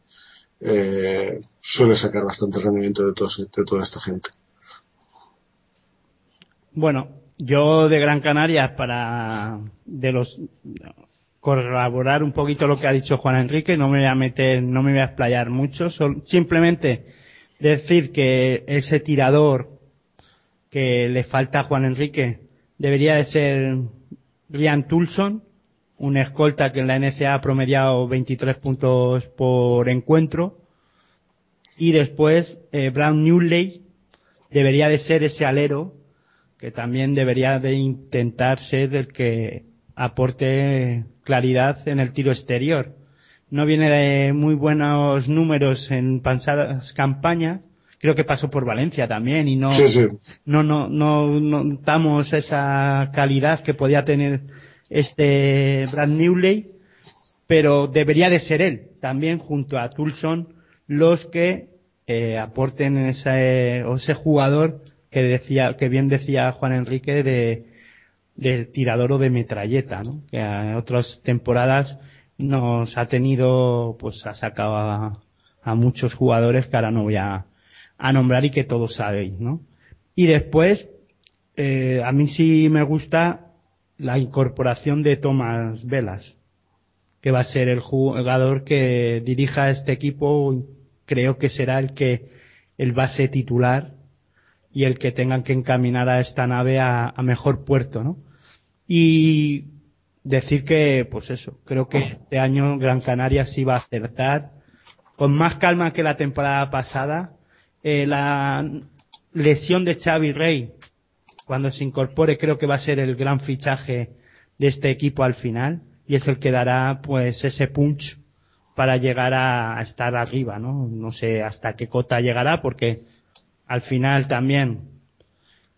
eh, suele sacar bastante rendimiento de, toda esta gente.
Bueno, yo de Gran Canaria para de los corroborar un poquito lo que ha dicho Juan Enrique, no me voy a meter, no me voy a explayar mucho, simplemente decir que ese tirador que le falta a Juan Enrique debería de ser Ryan Tulson, un escolta que en la NCA ha promediado 23 puntos por encuentro. Y después eh, Brown Newley debería de ser ese alero que también debería de intentar ser el que aporte claridad en el tiro exterior. No viene de muy buenos números en pasadas campañas. Creo que pasó por Valencia también y no, no, no, no, notamos esa calidad que podía tener este Brad Newley, pero debería de ser él también junto a Tulson los que eh, aporten ese, ese jugador que decía, que bien decía Juan Enrique de, tirador o de metralleta. Que en otras temporadas nos ha tenido, pues ha sacado a, muchos jugadores que ahora no voy a, a nombrar y que todos sabéis, ¿no? Y después, eh, a mí sí me gusta la incorporación de Tomás Velas, que va a ser el jugador que dirija este equipo, creo que será el que, el base titular y el que tengan que encaminar a esta nave a, mejor puerto, ¿no? Y decir que, pues eso, creo que este año Gran Canaria sí va a acertar con más calma que la temporada pasada. Eh, la lesión de Xavi Rey, cuando se incorpore, creo que va a ser el gran fichaje de este equipo al final y es el que dará pues ese punch para llegar a, estar arriba, ¿no? No sé hasta qué cota llegará porque al final también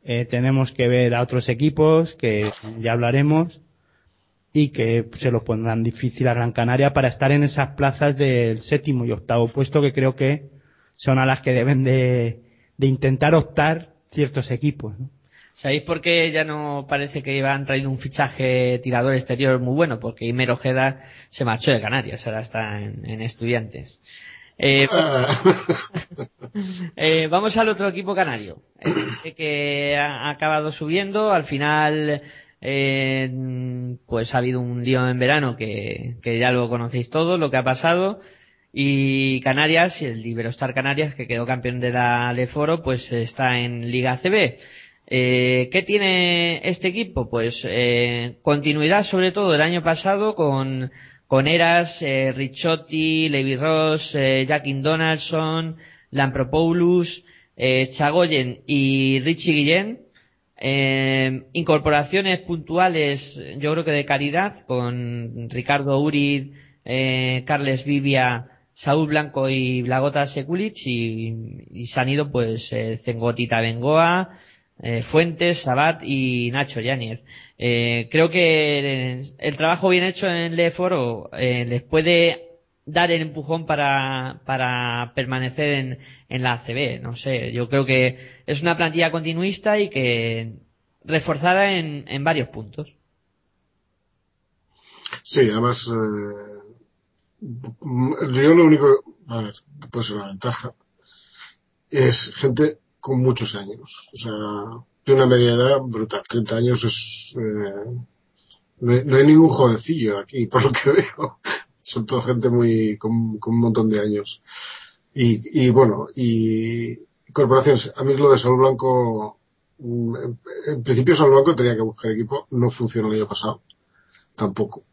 eh, tenemos que ver a otros equipos que ya hablaremos y que se lo pondrán difícil a Gran Canaria para estar en esas plazas del séptimo y octavo puesto que creo que son a las que deben de, intentar optar ciertos equipos.
¿Sabéis por qué ya no parece que iban traído un fichaje tirador exterior muy bueno? Porque Imer Ojeda se marchó de Canarias, ahora está en estudiantes. Eh, eh, vamos al otro equipo canario, que ha acabado subiendo. Al final, eh, pues ha habido un lío en verano que, ya lo conocéis todo, lo que ha pasado. Y Canarias, el Iberostar Canarias, que quedó campeón de la Leforo, pues está en Liga CB. Eh, ¿Qué tiene este equipo? Pues eh, continuidad sobre todo el año pasado con Eras, eh, Ricciotti, Levi Ross, eh, Jackin Donaldson, Lampropoulos, Chagoyen y Richie Guillén. Incorporaciones puntuales, yo creo que de caridad, con Ricardo Urid, eh, Carles Vivia, Saúl Blanco y Blagota Sekulic y, y se han ido pues Zengotita Bengoa, eh, Fuentes, Sabat y Nacho Yáñez. Eh, creo que el, trabajo bien hecho en Leforo eh, les puede dar el empujón para, para permanecer en, en la ACB. No sé, yo creo que es una plantilla continuista y que reforzada en, en varios puntos.
Sí, además, eh, yo lo único, a ver, que puede ser una ventaja, es gente con muchos años. O sea, de una media edad brutal. 30 años es... Eh, no, hay, ningún jovencillo aquí, por lo que veo. Son toda gente muy con, un montón de años. Y, y bueno, y corporaciones. A mí lo de Sol Blanco, mm, en principio Sol Blanco tenía que buscar equipo, no funcionó el año pasado. Tampoco.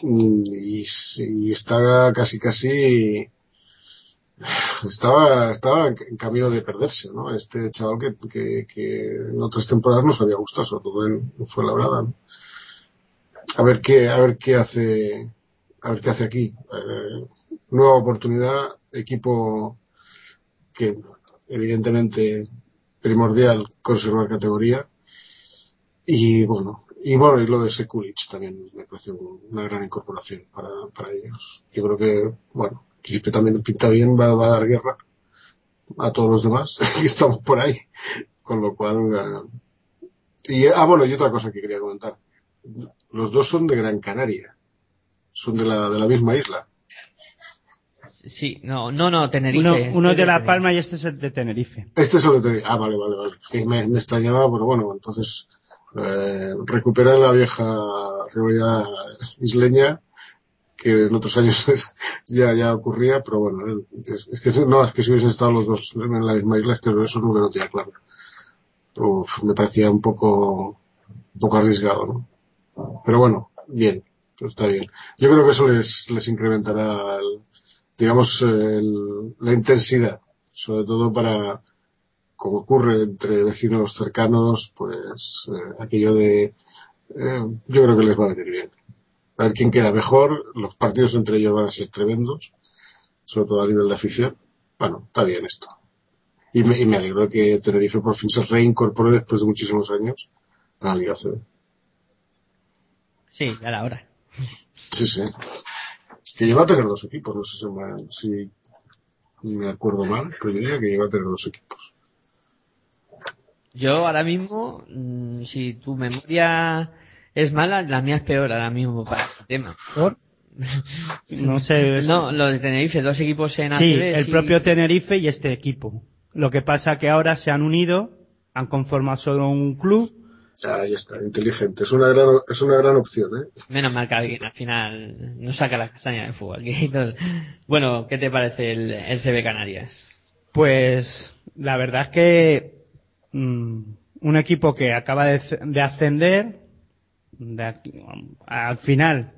Mm, y, y está casi casi estaba, estaba en camino de perderse, ¿no? Este chaval que, que, en otras temporadas nos había gustado, sobre todo en, fue la verdad. A ver qué, a ver qué hace, a ver qué hace aquí. Eh, nueva oportunidad, equipo que evidentemente primordial conservar categoría. Y bueno, y bueno, y lo de Sekulic también me parece una gran incorporación para, para ellos. Yo creo que, bueno, principio también pinta bien, va, a dar guerra a todos los demás que estamos por ahí. Con lo cual, eh, y, ah, bueno, y otra cosa que quería comentar. Los dos son de Gran Canaria. Son de la, de la misma isla.
Sí, no, no, no, Tenerife.
Uno,
este
uno
es
de La
Tenerife.
Palma y este es el de Tenerife.
Este es el de Tenerife. Ah, vale, vale, vale. Que me, me extrañaba, pero bueno, entonces eh, recuperar la vieja rivalidad isleña que en otros años ya, ya ocurría, pero bueno, es, que no, es que si hubiesen estado los dos en la misma isla, es que eso no lo tenía claro. Me parecía un poco, un poco arriesgado, ¿no? Pero bueno, bien, pues está bien. Yo creo que eso les, les incrementará, el- digamos, el- la intensidad, sobre todo para, como ocurre entre vecinos cercanos, pues eh, aquello de, eh, yo creo que les va a venir bien. A ver quién queda mejor, los partidos entre ellos van a ser tremendos, sobre todo a nivel de afición. Bueno, está bien esto. Y me, y me alegro que Tenerife por fin se reincorpore después de muchísimos años a la Liga CB.
Sí, ya la hora.
Sí, sí. Que lleva a tener dos equipos, no sé si me, si me acuerdo mal, pero yo diría que lleva a tener dos equipos.
Yo ahora mismo, mm, si tu memoria es mala, la mía es peor ahora mismo para el tema.
¿Por? No sé.
No, lo de Tenerife, dos equipos en
Sí, el propio Tenerife y este equipo. Lo que pasa que ahora se han unido, han conformado solo un club.
Ahí está, inteligente. Es una gran, es una gran opción, ¿eh?
Menos mal que alguien al final no saca la castaña del fútbol. Bueno, ¿qué te parece el, el CB Canarias?
Pues la verdad es que mm, un equipo que acaba de, de ascender, al final,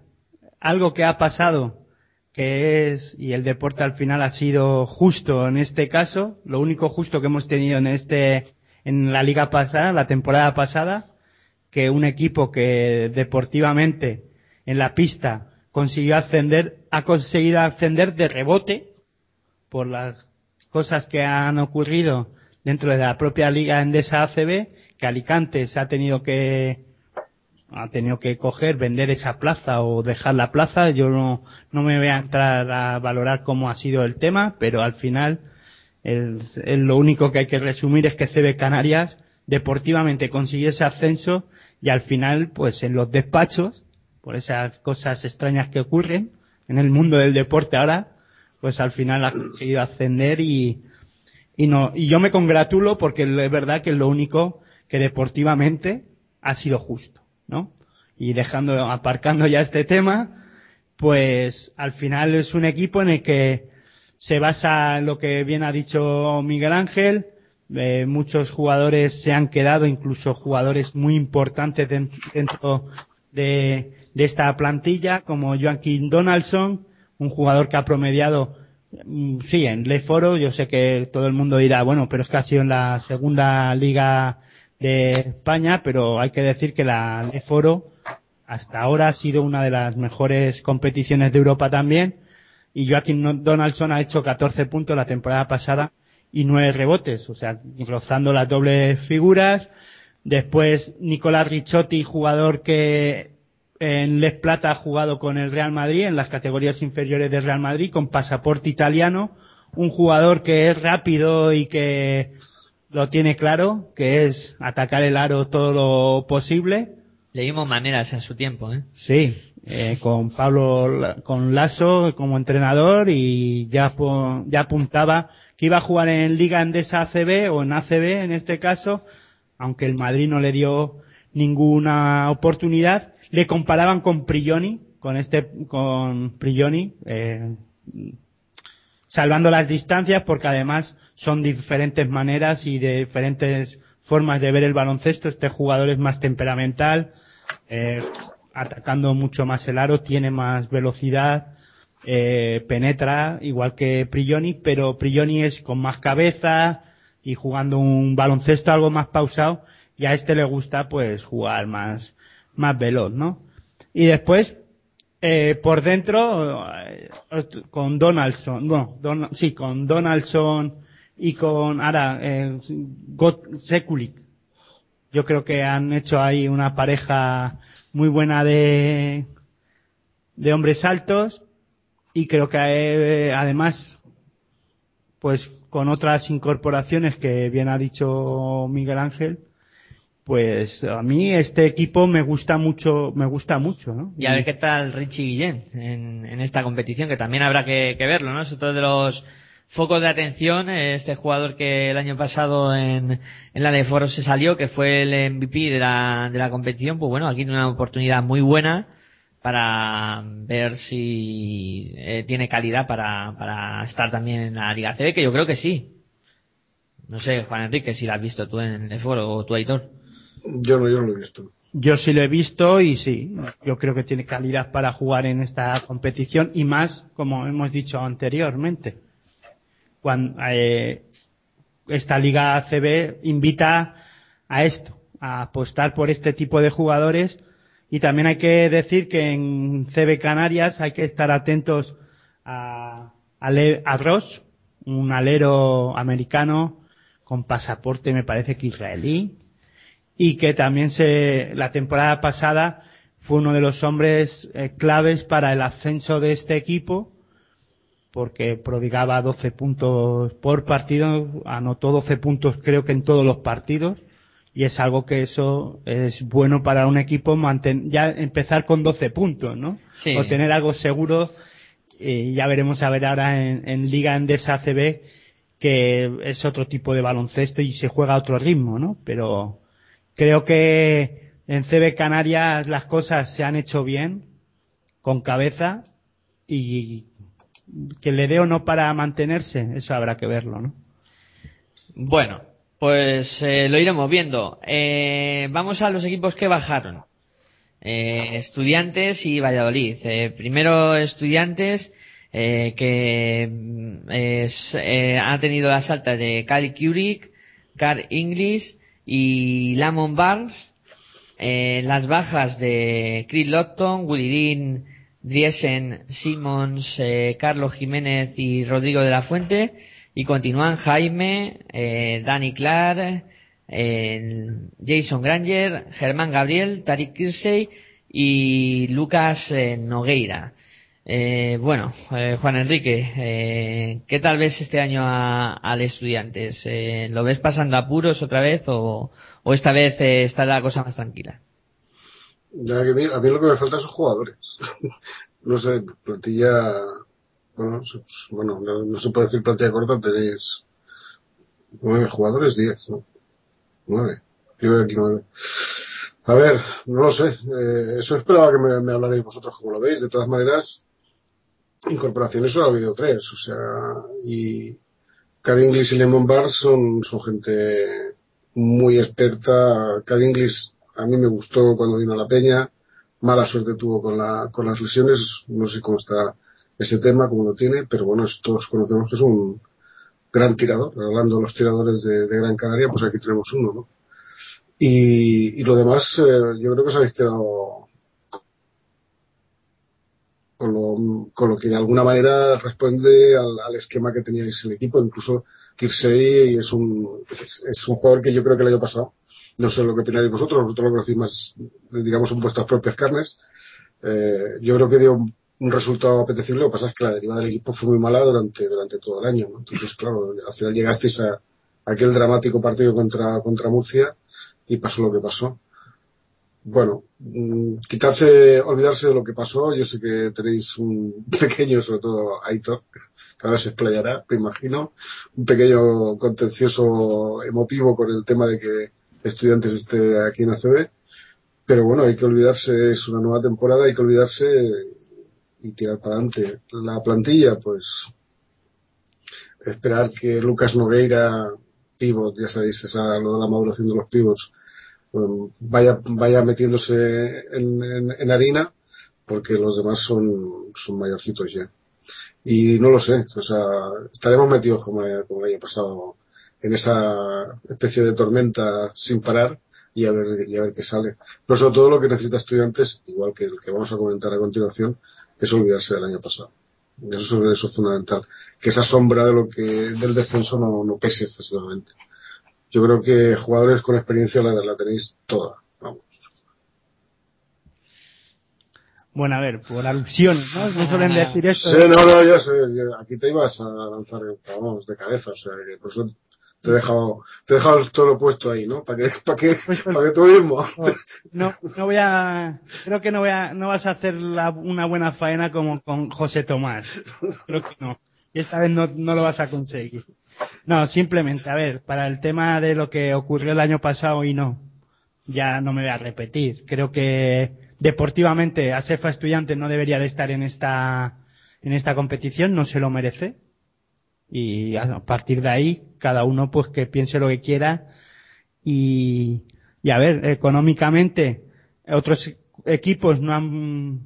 algo que ha pasado, que es, y el deporte al final ha sido justo en este caso, lo único justo que hemos tenido en este, en la liga pasada, la temporada pasada, que un equipo que deportivamente en la pista consiguió ascender, ha conseguido ascender de rebote por las cosas que han ocurrido dentro de la propia liga endesa ACB, que Alicante se ha tenido que ha tenido que coger, vender esa plaza o dejar la plaza. Yo no, no me voy a entrar a valorar cómo ha sido el tema, pero al final el, lo único que hay que resumir es que CB Canarias deportivamente consiguió ese ascenso y al final, pues en los despachos, por esas cosas extrañas que ocurren en el mundo del deporte ahora, pues al final ha conseguido ascender y, y no, y yo me congratulo porque es verdad que es lo único que deportivamente ha sido justo, ¿no? Y dejando, aparcando ya este tema, pues al final es un equipo en el que se basa lo que bien ha dicho Miguel Ángel, eh, muchos jugadores se han quedado, incluso jugadores muy importantes den- dentro de, de esta plantilla, como Joaquín Donaldson, un jugador que ha promediado, mm, sí, en Leforo, yo sé que todo el mundo dirá, bueno, pero es que ha sido en la segunda liga de España, pero hay que decir que la Leforo hasta ahora ha sido una de las mejores competiciones de Europa también, y Joaquín Donaldson ha hecho 14 puntos la temporada pasada y 9 rebotes, o sea, rozando las dobles figuras. Después Nicolás Ricciotti, jugador que en Les Plata ha jugado con el Real Madrid, en las categorías inferiores del Real Madrid, con pasaporte italiano. Un jugador que es rápido y que lo tiene claro, que es atacar el aro todo lo posible.
Le dimos maneras en su tiempo, ¿eh?
Sí, eh, con Pablo, con Lasso como entrenador y ya, ya apuntaba que iba a jugar en Liga Endesa ACB o en ACB en este caso, aunque el Madrid no le dio ninguna oportunidad. Le comparaban con Prigioni, con este, con Prigioni, eh, salvando las distancias porque además son diferentes maneras y de diferentes formas de ver el baloncesto. Este jugador es más temperamental, eh, atacando mucho más el aro, tiene más velocidad, eh, penetra igual que Prigioni, pero Prigioni es con más cabeza y jugando un baloncesto algo más pausado y a este le gusta pues jugar más, más veloz, ¿no? Y después, eh, por dentro, eh, con Donaldson, no, sí, con Donaldson y con, ahora, eh. Yo creo que han hecho ahí una pareja muy buena de, de hombres altos y creo que eh, además, pues con otras incorporaciones que bien ha dicho Miguel Ángel, pues a mí este equipo me gusta mucho, me gusta mucho, ¿no?
Y a ver qué tal Richie Guillén en, esta competición, que también habrá que, verlo, ¿no? Es otro de los focos de atención, este jugador que el año pasado en, en la de Foro se salió, que fue el MVP de la, de la competición, pues bueno, aquí tiene una oportunidad muy buena para ver si eh, tiene calidad para, estar también en la Liga CB, que yo creo que sí. No sé, Juan Enrique, si la has visto tú en el foro o tú, Aitor.
Yo no, yo no lo he visto.
Yo sí lo he visto y sí, yo creo que tiene calidad para jugar en esta competición y más, como hemos dicho anteriormente. Cuando, eh, esta Liga ACB invita a esto, a apostar por este tipo de jugadores y también hay que decir que en CB Canarias hay que estar atentos a, a, a Ross, un alero americano con pasaporte me parece que israelí y que también se la temporada pasada fue uno de los hombres eh, claves para el ascenso de este equipo porque prodigaba 12 puntos por partido, anotó 12 puntos creo que en todos los partidos y es algo que eso es bueno para un equipo manten ya empezar con 12 puntos, ¿no?
Sí.
O tener algo seguro y ya veremos a ver ahora en, en Liga Endesa ACB que es otro tipo de baloncesto y se juega a otro ritmo, ¿no? Pero creo que en CB Canarias las cosas se han hecho bien, con cabeza, y que le dé o no para mantenerse, eso habrá que verlo, ¿no?
Bueno, pues eh, lo iremos viendo. Eh, vamos a los equipos que bajaron. Eh, estudiantes y Valladolid. Eh, primero Estudiantes, que mm, es, ha tenido las altas de Cali Curic, Carl English y Lamont Barnes. Eh, las bajas de Chris Lotton, Willy Dean, Driesen, Simmons, eh, Carlos Jiménez y Rodrigo de la Fuente. Y continúan Jaime, eh, Danny Clark, Jason Granger, Germán Gabriel, Tariq Kirsey y Lucas Nogueira. Eh, bueno, eh, Juan Enrique, eh, ¿qué tal ves este año a- al Estudiantes? Eh, ¿Lo ves pasando apuros otra vez o, esta vez eh, está la cosa más tranquila?
Ya que a mí, lo que me falta son jugadores. no sé, plantilla, bueno, bueno, no, no se puede decir plantilla corta, tenéis nueve jugadores, diez, ¿no? Nueve. Yo veo aquí nueve. A ver, no lo sé. Eh, eso esperaba que me, me vosotros como lo veis. De todas maneras, incorporaciones solo ha habido tres. O sea, y Carl Inglis y Lemon Bar son, son gente muy experta. Carl Inglis a mí me gustó cuando vino a la Peña. Mala suerte tuvo con, la, con las lesiones. No sé cómo está ese tema, cómo lo tiene, pero bueno, todos conocemos que es un gran tirador. Hablando de los tiradores de, de Gran Canaria, pues aquí tenemos uno, ¿no? Y, y lo demás, eh, yo creo que os habéis quedado con lo, con lo que de alguna manera responde al, al esquema que teníais en el equipo. Incluso Kirsey es un, es, un jugador que yo creo que el año pasado, no sé lo que opináis vosotros, vosotros lo conocéis más, digamos, en vuestras propias carnes. Eh, yo creo que dio un, un resultado apetecible, lo que pasa es que la deriva del equipo fue muy mala durante, durante todo el año. ¿no? Entonces, claro, al final llegasteis a, a aquel dramático partido contra, contra Murcia y pasó lo que pasó. Bueno, mm, quitarse, olvidarse de lo que pasó. Yo sé que tenéis un pequeño, sobre todo Aitor, que ahora se explayará, me imagino, un pequeño contencioso emotivo con el tema de que estudiantes esté aquí en ACB. Pero bueno, hay que olvidarse, es una nueva temporada, hay que olvidarse y tirar para adelante. La plantilla, pues, esperar que Lucas Nogueira, pivot, ya sabéis, esa, lo de la maduración de los pivots, vaya, vaya metiéndose en, en, en harina, porque los demás son, son mayorcitos ya. Y no lo sé, o sea, estaremos metidos como, como el año pasado en esa especie de tormenta sin parar y a ver, y a ver qué sale. Pero sobre todo lo que necesita estudiantes, igual que el que vamos a comentar a continuación, es olvidarse del año pasado. Eso, eso es fundamental. Que esa sombra de lo que, del descenso no, no pese excesivamente. Yo creo que jugadores con experiencia la, la tenéis toda. Vamos.
Bueno, a ver, por alusiones, ¿no? Me suelen decir esto.
Sí, no, no, ya sé, aquí te ibas a lanzar, vamos, de cabeza, o sea, que por eso Te he dejado, te he dejado todo lo puesto ahí, ¿no? Para que, para que,
Pues, pues,
para que tú mismo.
No, no voy a, creo que no voy a, no vas a hacer la- una buena faena como con José Tomás. Creo que no. Y esta vez no, no lo vas a conseguir. No, simplemente, a ver, para el tema de lo que ocurrió el año pasado y no, ya no me voy a repetir. Creo que deportivamente Asefa Estudiantes no debería de estar en esta, en esta competición, no se lo merece. Y a partir de ahí, cada uno pues que piense lo que quiera y, y a ver, económicamente, otros equipos no han,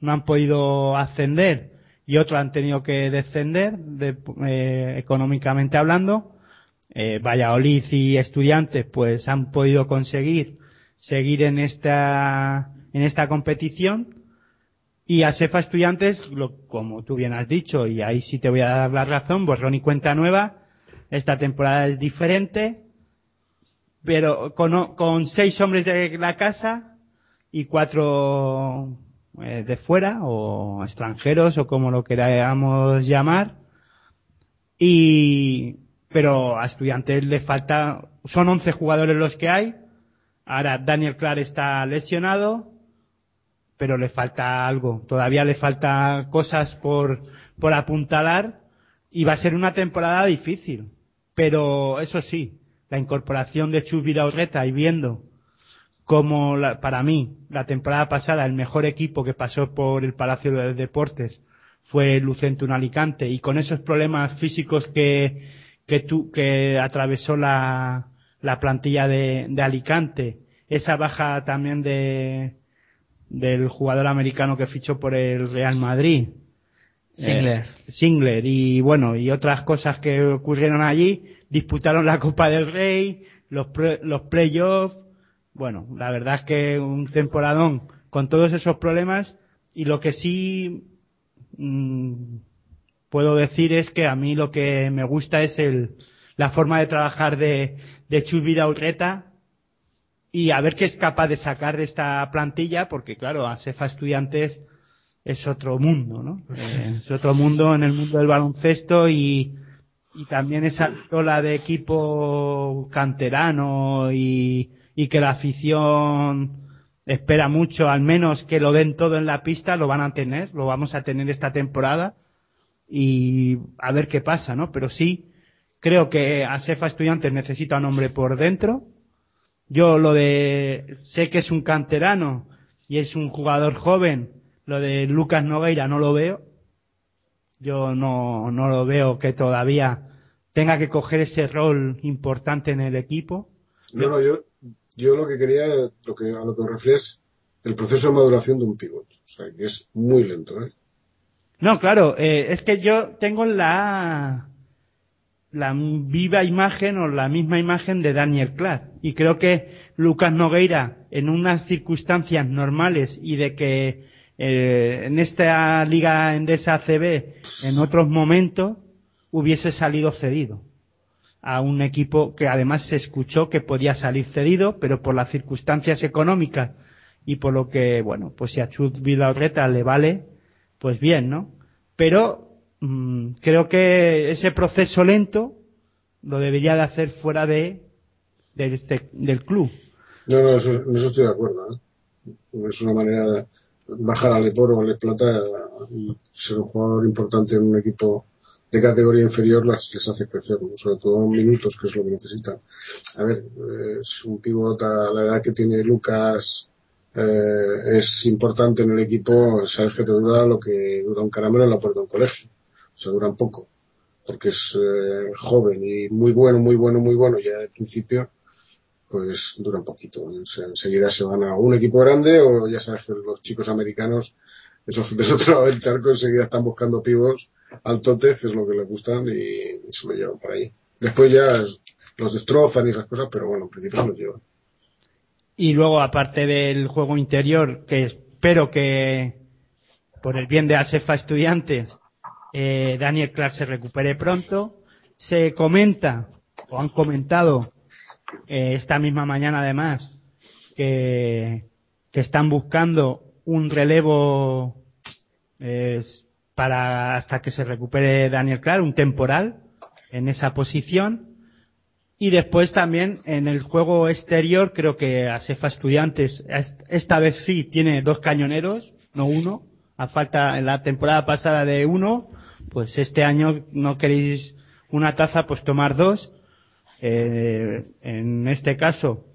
no han podido ascender y otros han tenido que descender, de- eh, económicamente hablando. Eh, Valladolid y estudiantes pues han podido conseguir seguir en esta, en esta competición y a Sefa Estudiantes, como tú bien has dicho, y ahí sí te voy a dar la razón, borrón y cuenta nueva, esta temporada es diferente, pero con, con seis hombres de la casa y cuatro eh, de fuera o extranjeros o como lo queramos llamar. Y pero a estudiantes le falta son 11 jugadores los que hay. Ahora Daniel Clark está lesionado pero le falta algo. Todavía le falta cosas por por apuntalar y va a ser una temporada difícil. Pero eso sí la incorporación de Chus Vidaurreta y viendo como la- para mí la temporada pasada el mejor equipo que pasó por el Palacio de Deportes fue Lucentum Alicante y con esos problemas físicos que que tu- que atravesó la la plantilla de, de Alicante esa baja también de del jugador americano que fichó por el Real Madrid
Singler.
eh, Singler y bueno, y otras cosas que ocurrieron allí, disputaron la Copa del Rey, los, pre- los playoffs, bueno, la verdad es que un temporadón con todos esos problemas y lo que sí mm, puedo decir es que a mí lo que me gusta es el, la forma de trabajar de, de Chus Vidaurreta y a ver qué es capaz de sacar de esta plantilla, porque claro, Asefa Estudiantes es otro mundo, ¿no? Eh, es otro mundo en el mundo del baloncesto y, y también esa ola de equipo canterano y, y que la afición espera mucho, al menos que lo den todo en la pista, lo van a tener, lo vamos a tener esta temporada y a ver qué pasa, ¿no? Pero sí, creo que Asefa Estudiantes necesita un hombre por dentro. Yo lo de, sé que es un canterano y es un jugador joven, lo de Lucas Nogueira no lo veo. Yo no, no lo veo que todavía tenga que coger ese rol importante en el equipo.
No, no, yo, yo lo que quería, lo que, a lo que me refiero es el proceso de maduración de un pivot. O sea, que es muy lento, ¿eh?
No, claro, eh, es que yo tengo la, la viva imagen o la misma imagen de Daniel Clark. Y creo que Lucas Nogueira, en unas circunstancias normales y de que eh, en esta Liga Endesa ACB, en otros momentos, hubiese salido cedido a un equipo que además se escuchó que podía salir cedido, pero por las circunstancias económicas y por lo que, bueno, pues si a Chut Vidaurreta le vale, pues bien, ¿no? Pero mm, creo que ese proceso lento lo debería de hacer fuera de, este- del club.
No, no, eso, eso estoy de acuerdo, ¿eh? Es una manera de bajar al Leporo o al Plata y ser un jugador importante en un equipo de categoría inferior las, les hace crecer, sobre todo en minutos, que es lo que necesitan. A ver, eh, es un pivot a la edad que tiene Lucas, eh, es importante en el equipo, sabes que te dura lo que dura un caramelo en la puerta de un colegio. O sea, dura un poco. Porque es eh, joven y muy bueno, muy bueno, muy bueno ya de principio, pues dura un poquito. O sea, enseguida se van a un equipo grande o ya sabes que los chicos americanos, esos del otro lado del charco, enseguida están buscando pivos altotes, que es lo que les gustan, y, se lo llevan por ahí. Después ya los destrozan y esas cosas, pero bueno, en principio se los llevan.
Y luego, aparte del juego interior, que espero que, por el bien de Asefa Estudiantes, eh, Daniel Clark se recupere pronto. Se comenta, o han comentado, eh, esta misma mañana además, que, que están buscando un relevo eh, para hasta que se recupere Daniel Clark, un temporal en esa posición. Y después también en el juego exterior creo que Asefa Estudiantes esta vez sí tiene dos cañoneros, no uno. A falta en la temporada pasada de uno, pues este año no queréis una taza, pues tomar dos. Eh, en este caso,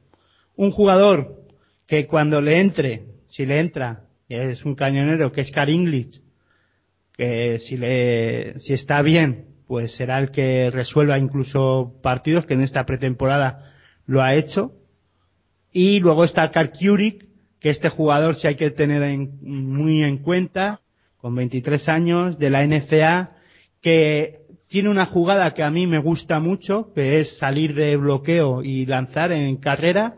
un jugador que cuando le entre, si le entra, es un cañonero que es Car English, que si le, si está bien, pues será el que resuelva incluso partidos, que en esta pretemporada lo ha hecho. Y luego está Car Curic, que este jugador sí hay que tener muy en cuenta, con 23 años, de la NCA, que tiene una jugada que a mí me gusta mucho, que es salir de bloqueo y lanzar en carrera.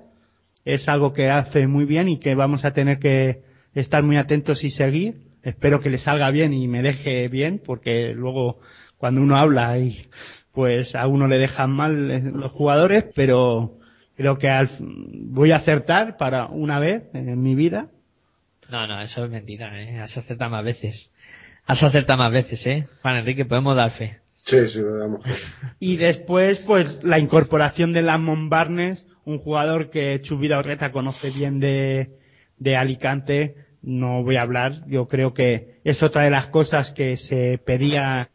Es algo que hace muy bien y que vamos a tener que estar muy atentos y seguir. Espero que le salga bien y me deje bien, porque luego cuando uno habla y pues a uno le dejan mal los jugadores, pero creo que al, voy a acertar para una vez en mi vida.
No, no, eso es mentira, ¿eh? Has acertado más veces. Has acertado más veces, ¿eh? Juan Enrique, podemos dar fe.
Sí, sí, lo damos fe.
Y después, pues, la incorporación de Lamont Barnes, un jugador que Chubira Orreta conoce bien de, de Alicante, no voy a hablar. Yo creo que es otra de las cosas que se pedía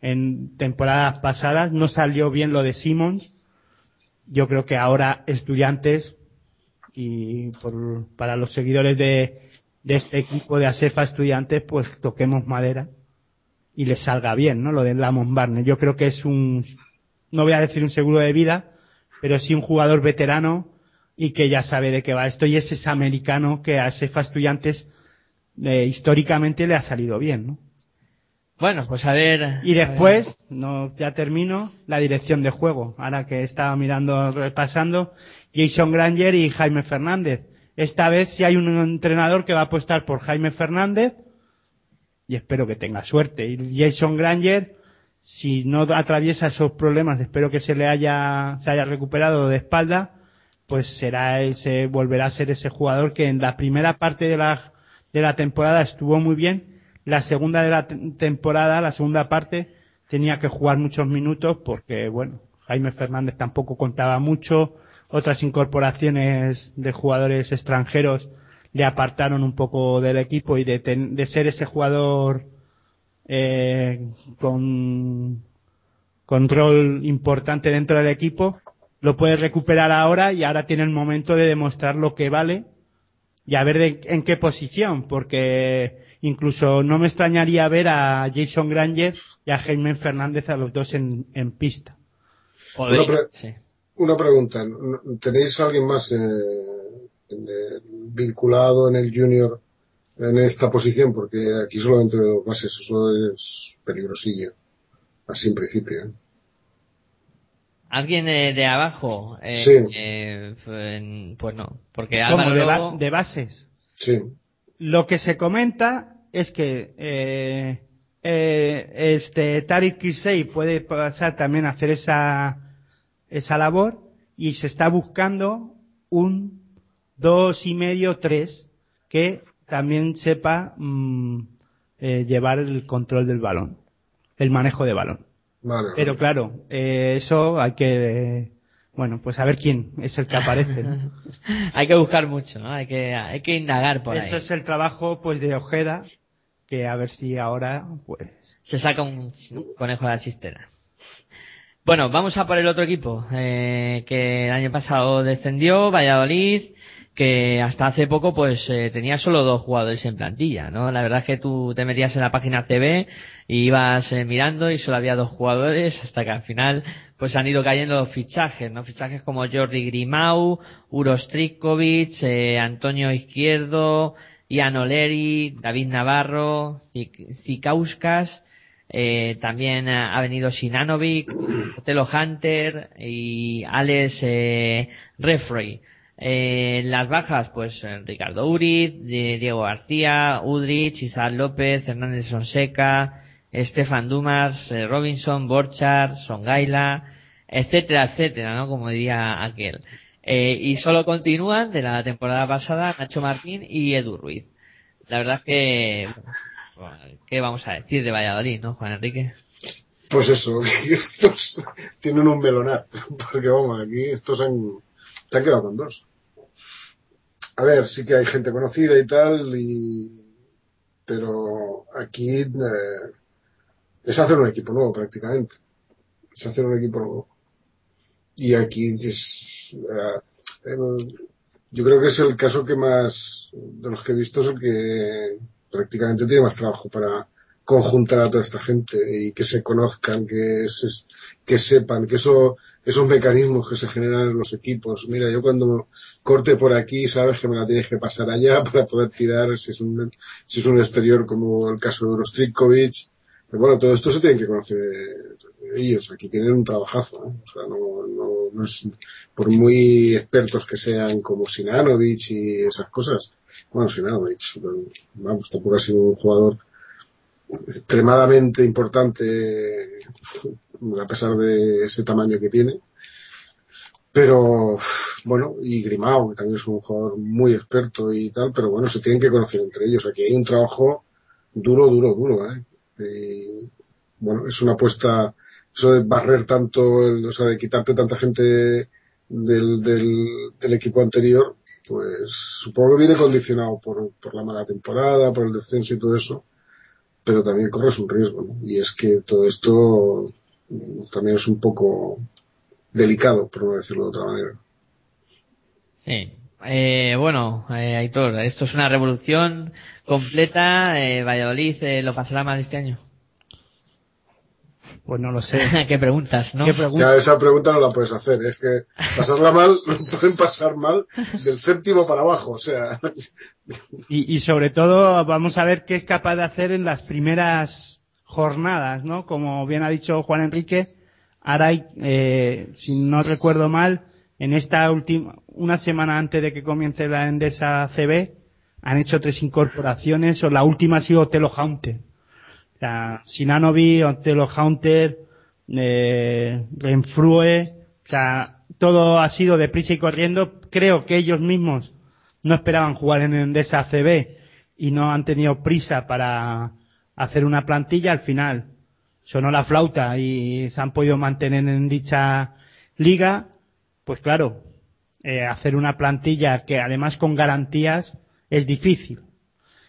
en temporadas pasadas. No salió bien lo de Simmons yo creo que ahora estudiantes y por, para los seguidores de, de este equipo de ASEFA estudiantes, pues toquemos madera y les salga bien, ¿no? Lo de Lamont Barnes. Yo creo que es un, no voy a decir un seguro de vida, pero sí un jugador veterano y que ya sabe de qué va esto y ese es americano que a ASEFA estudiantes eh, históricamente le ha salido bien, ¿no?
Bueno, pues a ver.
Y después, no, ya termino, la dirección de juego. Ahora que estaba mirando, repasando, Jason Granger y Jaime Fernández. Esta vez si hay un entrenador que va a apostar por Jaime Fernández, y espero que tenga suerte. Y Jason Granger, si no atraviesa esos problemas, espero que se le haya, se haya recuperado de espalda, pues será ese, volverá a ser ese jugador que en la primera parte de la, de la temporada estuvo muy bien, la segunda de la temporada, la segunda parte, tenía que jugar muchos minutos porque, bueno, Jaime Fernández tampoco contaba mucho, otras incorporaciones de jugadores extranjeros le apartaron un poco del equipo y de, de ser ese jugador eh, con, con rol importante dentro del equipo, lo puede recuperar ahora y ahora tiene el momento de demostrar lo que vale y a ver en qué posición, porque Incluso no me extrañaría ver a Jason Granger y a Jaime Fernández a los dos en, en pista.
Una, una, pregunta. ¿Tenéis a alguien más eh, vinculado en el junior en esta posición? Porque aquí solamente veo dos bases. Eso es peligrosillo. Así en principio. ¿eh?
¿Alguien de abajo?
Eh, sí.
Eh, pues no. Porque
¿Cómo, de, de bases?
Sí.
Lo que se comenta es que eh, eh, este Tariq Kirsey puede pasar también a hacer esa, esa labor y se está buscando un dos y medio, tres que también sepa mm, eh, llevar el control del balón, el manejo de balón. Pero claro, eh, eso hay que bueno, pues a ver quién es el que aparece.
hay que buscar mucho, ¿no? Hay que, hay que indagar por
Eso
ahí.
Eso es el trabajo, pues, de Ojeda, que a ver si ahora, pues...
Se saca un conejo de la chistera. Bueno, vamos a por el otro equipo, eh, que el año pasado descendió, Valladolid, que hasta hace poco pues eh, tenía solo dos jugadores en plantilla, ¿no? La verdad es que tú te metías en la página CB y ibas eh, mirando y solo había dos jugadores hasta que al final pues han ido cayendo los fichajes, ¿no? Fichajes como Jordi Grimau, Uros Trikovic, eh, Antonio Izquierdo, Ian Oleri, David Navarro, Zikauskas, eh, también ha venido Sinanovic, Otelo Hunter y Alex eh, Refrey. Eh, las bajas, pues eh, Ricardo Uriz, Diego García, Udrich, Isaac López, Hernández Sonseca, Estefan Dumas, eh, Robinson, Borchard, Songaila, etcétera, etcétera, ¿no? Como diría aquel. Eh, y solo continúan de la temporada pasada Nacho Martín y Edu Ruiz. La verdad es que, ¿qué vamos a decir de Valladolid, no, Juan Enrique?
Pues eso, estos tienen un melonar, porque vamos, aquí estos han, se han quedado con dos. A ver, sí que hay gente conocida y tal, y, pero aquí eh, es hacer un equipo nuevo prácticamente. Es hacer un equipo nuevo. Y aquí es, eh, yo creo que es el caso que más, de los que he visto, es el que prácticamente tiene más trabajo para conjuntar a toda esta gente y que se conozcan, que, se, que sepan, que eso, esos mecanismos que se generan en los equipos. Mira, yo cuando corte por aquí, sabes que me la tienes que pasar allá para poder tirar, si es un, si es un exterior como el caso de Rostrikovic. Pero bueno, todo esto se tiene que conocer ellos. Aquí tienen un trabajazo, ¿eh? O sea, no, no, no es, por muy expertos que sean como Sinanovic y esas cosas. Bueno, Sinanovic, vamos, tampoco ha sido un jugador extremadamente importante a pesar de ese tamaño que tiene. Pero bueno, y Grimao, que también es un jugador muy experto y tal, pero bueno, se tienen que conocer entre ellos. Aquí hay un trabajo duro, duro, duro, ¿eh? Y, bueno, es una apuesta, eso de barrer tanto, o sea, de quitarte tanta gente del, del, del equipo anterior, pues supongo que viene condicionado por, por la mala temporada, por el descenso y todo eso pero también corres un riesgo. Y es que todo esto también es un poco delicado, por no decirlo de otra manera.
Sí. Eh, bueno, eh, Aitor, esto es una revolución completa. Eh, Valladolid eh, lo pasará mal este año.
Pues no lo sé.
¿Qué preguntas, no?
¿Qué pregunta?
Ya esa pregunta no la puedes hacer, es que pasarla mal, pueden pasar mal del séptimo para abajo, o sea,
Y, y sobre todo vamos a ver qué es capaz de hacer en las primeras jornadas, ¿no? Como bien ha dicho Juan Enrique, ahora hay, eh, si no recuerdo mal, en esta última, una semana antes de que comience la Endesa CB, han hecho tres incorporaciones, o la última ha sido Telo Haunter. Sea, Sinanovi, Otelo Haunter, eh, Renfrue, o sea, todo ha sido deprisa y corriendo. Creo que ellos mismos no esperaban jugar en Endesa CB y no han tenido prisa para hacer una plantilla. Al final sonó la flauta y se han podido mantener en dicha liga. Pues claro, eh, hacer una plantilla que además con garantías es difícil.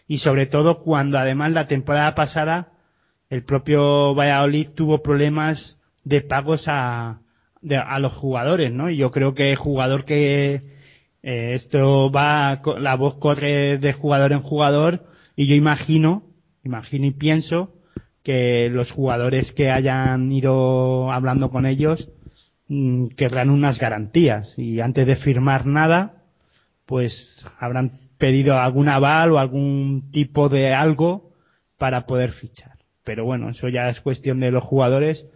Y sobre todo cuando además la temporada pasada el propio Valladolid tuvo problemas de pagos a, de- a los jugadores, ¿no? Y yo creo que el jugador que eh, esto va, la voz corre de jugador en jugador y yo imagino, imagino y pienso que los jugadores que hayan ido hablando con ellos mm, querrán unas garantías y antes de firmar nada, pues habrán pedido algún aval o algún tipo de algo para poder fichar. Pero bueno, eso ya es cuestión de los jugadores.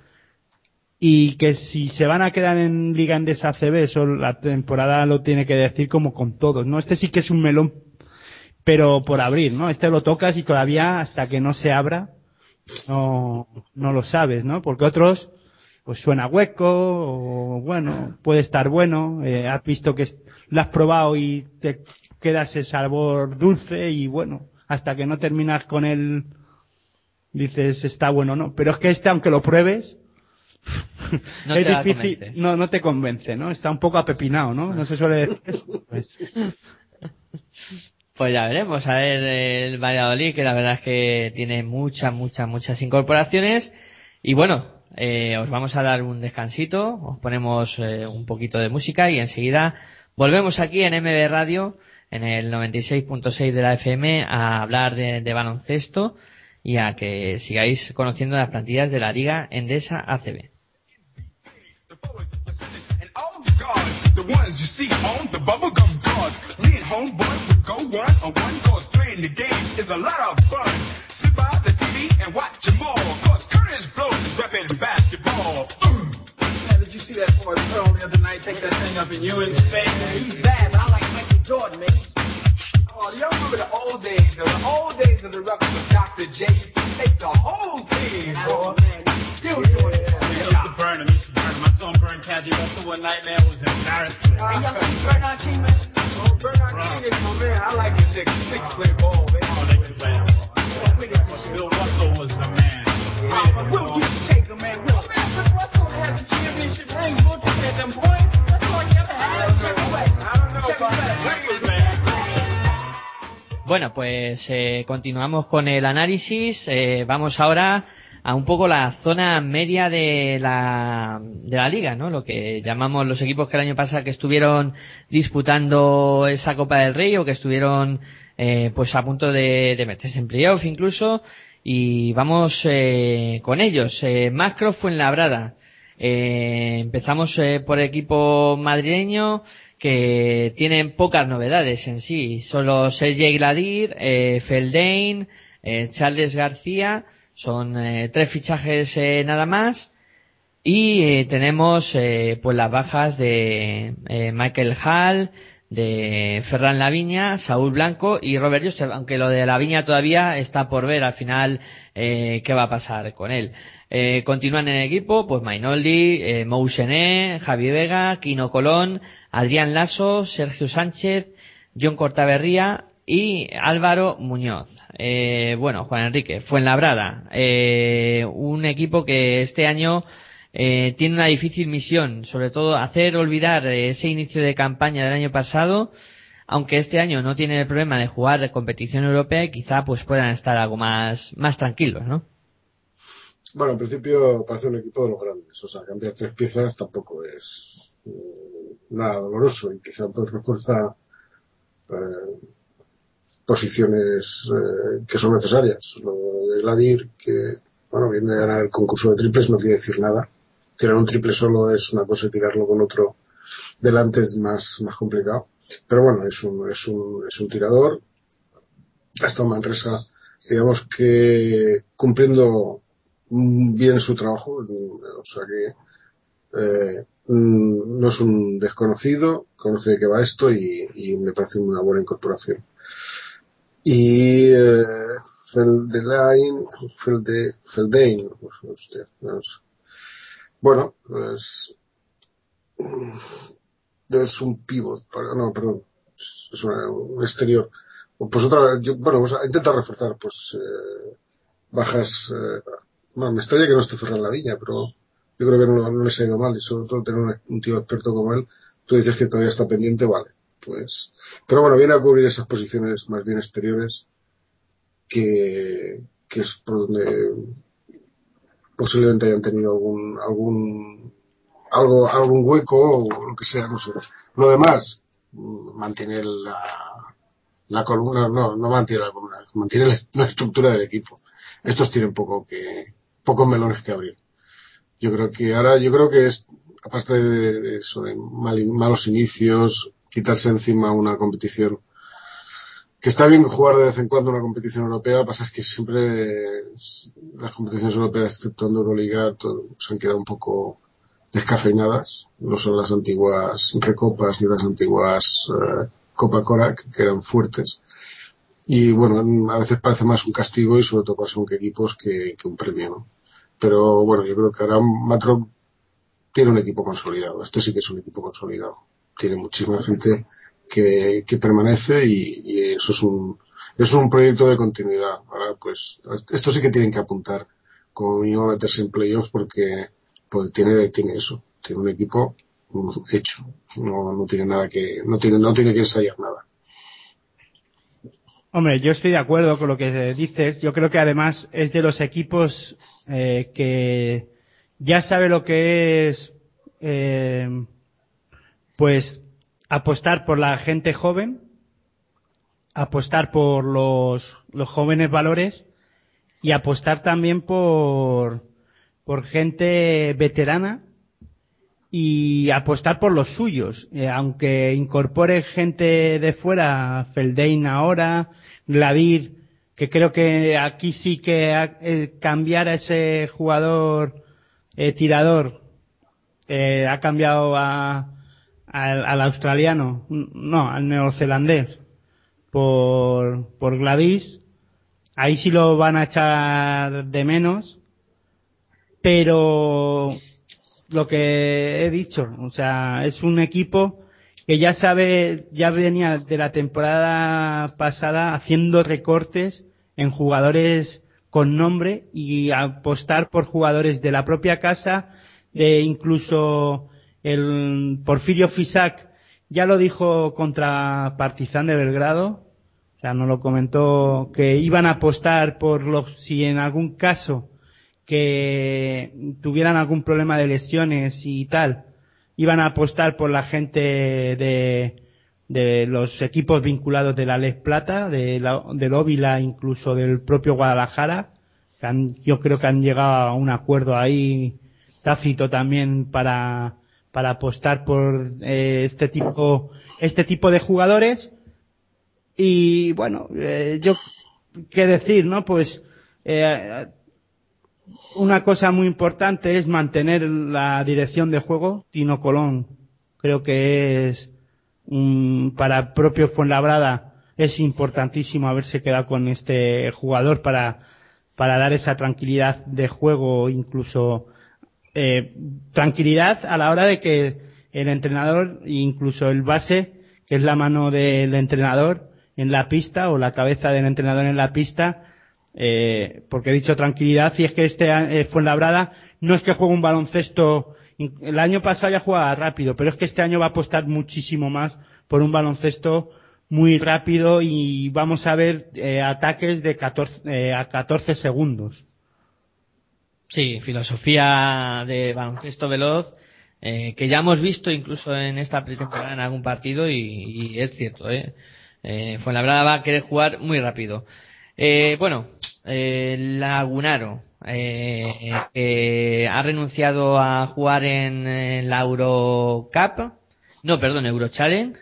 Y que si se van a quedar en Liga Endesa CB, eso la temporada lo tiene que decir como con todos, ¿no? Este sí que es un melón, pero por abrir, ¿no? Este lo tocas y todavía hasta que no se abra, no, no lo sabes, ¿no? Porque otros, pues suena hueco, o bueno, puede estar bueno, eh, has visto que lo has probado y te queda ese sabor dulce y bueno, hasta que no terminas con él, dices está bueno o no. Pero es que este, aunque lo pruebes,
No
es
te
difícil, no, no te convence, ¿no? Está un poco apepinado, ¿no? No se suele decir eso. Pues,
Pues ya veremos, a ver el Valladolid, que la verdad es que tiene muchas, muchas, muchas incorporaciones. Y bueno, eh, os vamos a dar un descansito, os ponemos eh, un poquito de música y enseguida volvemos aquí en MB Radio, en el 96.6 de la FM, a hablar de, de baloncesto y a que sigáis conociendo las plantillas de la Liga Endesa ACB.
and all the guards, the ones you see on the bubblegum cards. Me and homeboys would go one on one cause playing the game is a lot of fun. Sit by the TV and watch them all, cause Curtis Blow is repping basketball.
Man, did you see that boy Pearl the other night take that thing up in Ewan's face? He's bad, but I like Michael Jordan, man. Oh, do y'all remember the old days, though? The old days of the records with Dr. J used take the whole team, boy. Still doing it.
I used to burn him, used to burn him. I saw him burn Kaji Russell one night, man. It was embarrassing.
Hey, y'all see Bernard King, man? Oh, Bernard King is my man. I like his nigga. Six play ball, man.
Oh, they can play.
Play
But Bill Russell was the man. The greatest of all.
Take a man, Will. Russell had the championship ring. Will just had them points. That's all you ever had. Check it West.
I don't know
Check it
about
Bueno, pues eh, continuamos con el análisis. Eh, vamos ahora a un poco la zona media de la, de la liga, ¿no? Lo que llamamos los equipos que el año pasado que estuvieron disputando esa Copa del Rey o que estuvieron eh, pues a punto de, de meterse en playoff incluso. Y vamos eh, con ellos. Eh, Macro Fuenlabrada. Eh, empezamos eh, por el equipo madrileño que tienen pocas novedades en sí. Solo Sergei Gladir, eh, Feldain, eh, Charles García, son eh, tres fichajes eh, nada más. Y eh, tenemos eh, pues las bajas de Michael Hall, de Ferran Laviña, Saúl Blanco y Robert Joseph, aunque lo de Laviña todavía está por ver al final qué va a pasar con él. Eh, continúan en el equipo, pues Mainoldi, eh, Mou Sené, Javi Vega, Quino Colón, Adrián Lasso, Sergio Sánchez, John Cortaberría y Álvaro Muñoz. Eh, bueno, Juan Enrique, Fuenlabrada, eh, un equipo que este año eh, tiene una difícil misión, sobre todo hacer olvidar eh, ese inicio de campaña del año pasado, aunque este año no tiene el problema de jugar competición europea y quizá pues puedan estar algo más, más tranquilos, ¿no?
Bueno, en principio parece un equipo de los grandes. O sea, cambiar tres piezas tampoco es mm, nada doloroso y quizá pues refuerza eh, posiciones eh, que son necesarias. Lo de Gladir, que bueno, viene a ganar el concurso de triples, no quiere decir nada. Tirar un triple solo es una cosa y tirarlo con otro delante es más, más complicado. Pero bueno, es un, es un, es un tirador. Ha estado en Manresa, digamos que cumpliendo bien su trabajo, o sea que eh, no es un desconocido, conoce de qué va esto y, me parece una buena incorporación. Y eh, Feldelein, Felde, Feldein, usted, no sé. bueno, pues es un pivot, no, perdón, es un exterior. Pues otra, yo, bueno, pues intenta reforzar, pues eh, bajas, eh, bueno, me extraña que no esté Ferran la viña, pero yo creo que no, no les ha ido mal y sobre todo tener un, tío experto como él, tú dices que todavía está pendiente, vale, pues, pero bueno, viene a cubrir esas posiciones más bien exteriores que, que es por donde posiblemente hayan tenido algún, algún, algo, algún hueco o lo que sea, no sé. Lo demás, mantiene la, la columna, no, no mantiene la columna, mantiene la estructura del equipo. Estos tienen poco que, pocos melones que abrir. Yo creo que ahora, yo creo que es, aparte de, eso, de mal- malos inicios, quitarse encima una competición que está bien jugar de vez en cuando una competición europea, lo que pasa es que siempre las competiciones europeas, exceptuando Euroliga, todo- se han quedado un poco descafeinadas. No son las antiguas recopas ni las antiguas eh, Copa Corac, que eran fuertes. Y bueno, a veces parece más un castigo y sobre todo para según equipos que, que un premio, ¿no? Pero bueno, yo creo que ahora Matro tiene un equipo consolidado. Este sí que es un equipo consolidado. Tiene muchísima gente que, permanece y, eso es un, eso es un proyecto de continuidad. Ahora, pues, esto sí que tienen que apuntar con a meterse en playoffs porque, pues tiene, tiene eso. Tiene un equipo hecho. No, no tiene nada que, no tiene, no tiene que ensayar nada.
Hombre, yo estoy de acuerdo con lo que dices. Yo creo que además es de los equipos eh, que ya sabe lo que es, eh, pues, apostar por la gente joven, apostar por los, los jóvenes valores y apostar también por, por gente veterana y apostar por los suyos. Eh, aunque incorpore gente de fuera, Feldain ahora, Gladir, que creo que aquí sí que ha- eh, cambiar a ese jugador eh, tirador eh, ha cambiado a, al australiano, no, al neozelandés, por, por Gladys. Ahí sí lo van a echar de menos, pero lo que he dicho, o sea, es un equipo que ya sabe, ya venía de la temporada pasada haciendo recortes en jugadores con nombre y apostar por jugadores de la propia casa, de incluso el Porfirio Fisac. Ya lo dijo contra Partizan de Belgrado, o sea, nos lo comentó que iban a apostar por los, si en algún caso que tuvieran algún problema de lesiones y tal, iban a apostar por la gente de, de los equipos vinculados de la Les Plata, de la, del Óvila, incluso del propio Guadalajara. han- yo creo que han llegado a un acuerdo ahí tácito también para, para apostar por eh, este tipo, este tipo de jugadores. Y bueno, eh, yo, qué decir, ¿no? Pues, eh, una cosa muy importante es mantener la dirección de juego. Tino Colón creo que es un, para propio Fuenlabrada es importantísimo haberse quedado con este jugador para, para dar esa tranquilidad de juego, incluso eh, tranquilidad a la hora de que el entrenador, incluso el base, que es la mano del entrenador en la pista o la cabeza del entrenador en la pista, eh, porque he dicho tranquilidad y es que este eh, Fuenlabrada no es que juegue un baloncesto el año pasado ya jugaba rápido pero es que este año va a apostar muchísimo más por un baloncesto muy rápido y vamos a ver eh, ataques de 14 eh, a 14 segundos
Sí, filosofía de baloncesto veloz, eh, que ya hemos visto incluso en esta pretemporada en algún partido y, y es cierto, ¿eh? eh Fuenlabrada va a querer jugar muy rápido. Eh, bueno, eh, Lagunaro, eh, que ha renunciado a jugar en, eh, la Eurocup, no, perdón, Eurochallenge,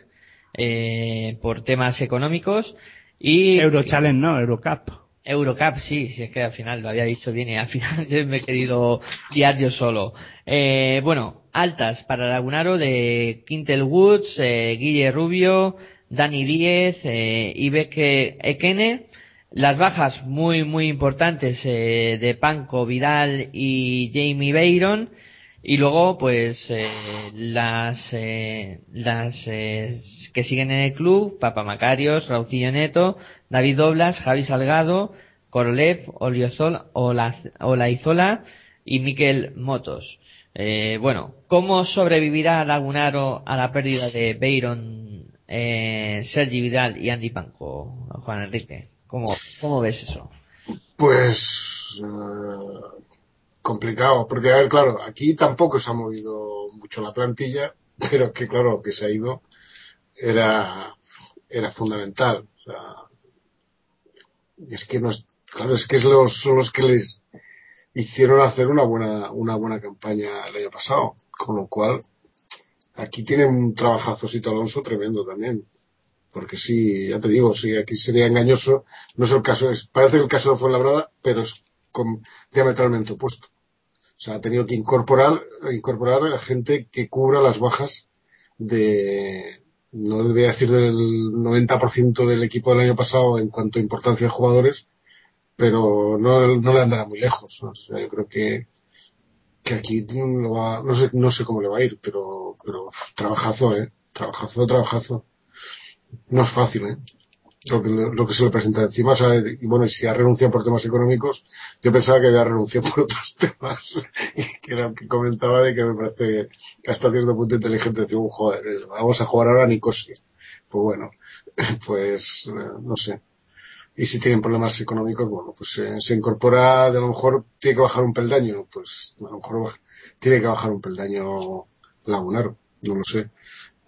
eh, por temas económicos y
Eurochallenge no Eurocup
Eurocup, sí, si es que al final lo había dicho bien y al final me he querido guiar yo solo. Eh, bueno, altas para Lagunaro de Quintel Woods, eh, Guille Rubio, Dani Díez, eh, Ibeke Ekene. Las bajas muy, muy importantes eh, de Panco, Vidal y Jamie Bayron. Y luego, pues, eh, las, eh, las eh, que siguen en el club, Papa Macarios, Raucillo Neto, David Doblas, Javi Salgado, Korolev, Oliozol, Ola- Olaizola y Miquel Motos. Eh, bueno, ¿cómo sobrevivirá Lagunaro a la pérdida de Bayron, eh, Sergi Vidal y Andy Panco, Juan Enrique? ¿Cómo, ves eso?
Pues eh, complicado, porque a ver, claro, aquí tampoco se ha movido mucho la plantilla, pero que claro, lo que se ha ido era, era fundamental. O sea, es que nos, claro, es que son los que les hicieron hacer una buena, una buena campaña el año pasado, con lo cual aquí tiene un trabajazo Sito Alonso tremendo también. Porque sí, ya te digo, sí, aquí sería engañoso. No es el caso, es, parece el caso de Fuenlabrada, pero es diametralmente opuesto. O sea, ha tenido que incorporar, incorporar a gente que cubra las bajas de, no voy a decir del 90% del equipo del año pasado en cuanto a importancia de jugadores, pero no, no le andará muy lejos. O sea, yo creo que, que aquí lo va, no sé, no sé cómo le va a ir, pero, pero trabajazo, eh, trabajazo, trabajazo. No es fácil, eh. Lo que, lo que se le presenta encima, o sea, y bueno, si ha renunciado por temas económicos, yo pensaba que había renunciado por otros temas, y que era lo que comentaba de que me parece que hasta cierto punto inteligente decir, "Uh, joder, eh, vamos a jugar ahora a Nicosia. Pues bueno, pues, eh, no sé. Y si tienen problemas económicos, bueno, pues eh, se incorpora, de a lo mejor tiene que bajar un peldaño, pues a lo mejor tiene que bajar un peldaño Lagunaro, no lo sé.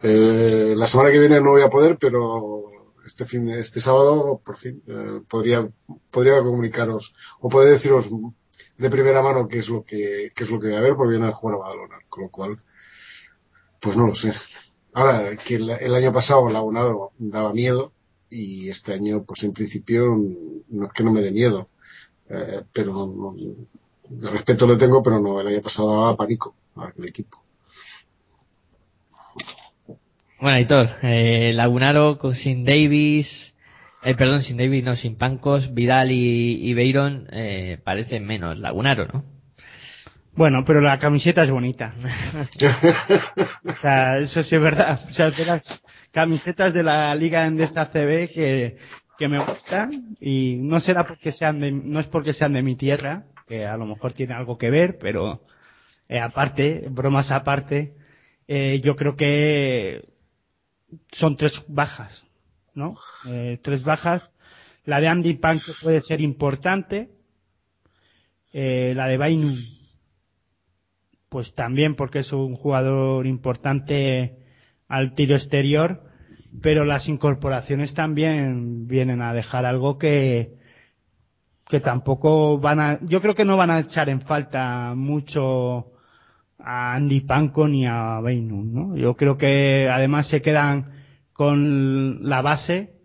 Eh, la semana que viene no voy a poder, pero este fin de, este sábado, por fin, eh, podría, podría comunicaros, o poder deciros de primera mano qué es lo que, qué es lo que voy a ver, porque viene a jugar a Badalona, con lo cual, pues no lo sé. Ahora, que el, el año pasado Lagunaro daba miedo, y este año, pues en principio, no es que no me dé miedo, eh, pero respeto le tengo, pero no, el año pasado daba pánico al equipo.
Bueno, Aitor, eh, Lagunaro con- sin Davis, eh, perdón, sin Davis, no, sin Pancos, Vidal y, y Beiron, eh, parecen menos Lagunaro, ¿no?
Bueno, pero la camiseta es bonita. o sea, eso sí es verdad. O sea, de las camisetas de la Liga Endesa CB que, que me gustan y no será porque sean de, no es porque sean de mi tierra, que a lo mejor tiene algo que ver, pero eh, aparte, bromas aparte, eh, yo creo que son tres bajas, ¿no? Eh, tres bajas. La de Andy Punk puede ser importante. Eh, la de Bainu, pues también porque es un jugador importante al tiro exterior, pero las incorporaciones también vienen a dejar algo que, que tampoco van a, yo creo que no van a echar en falta mucho a Andy Panko ni a Beinum, ¿no? Yo creo que además se quedan con la base,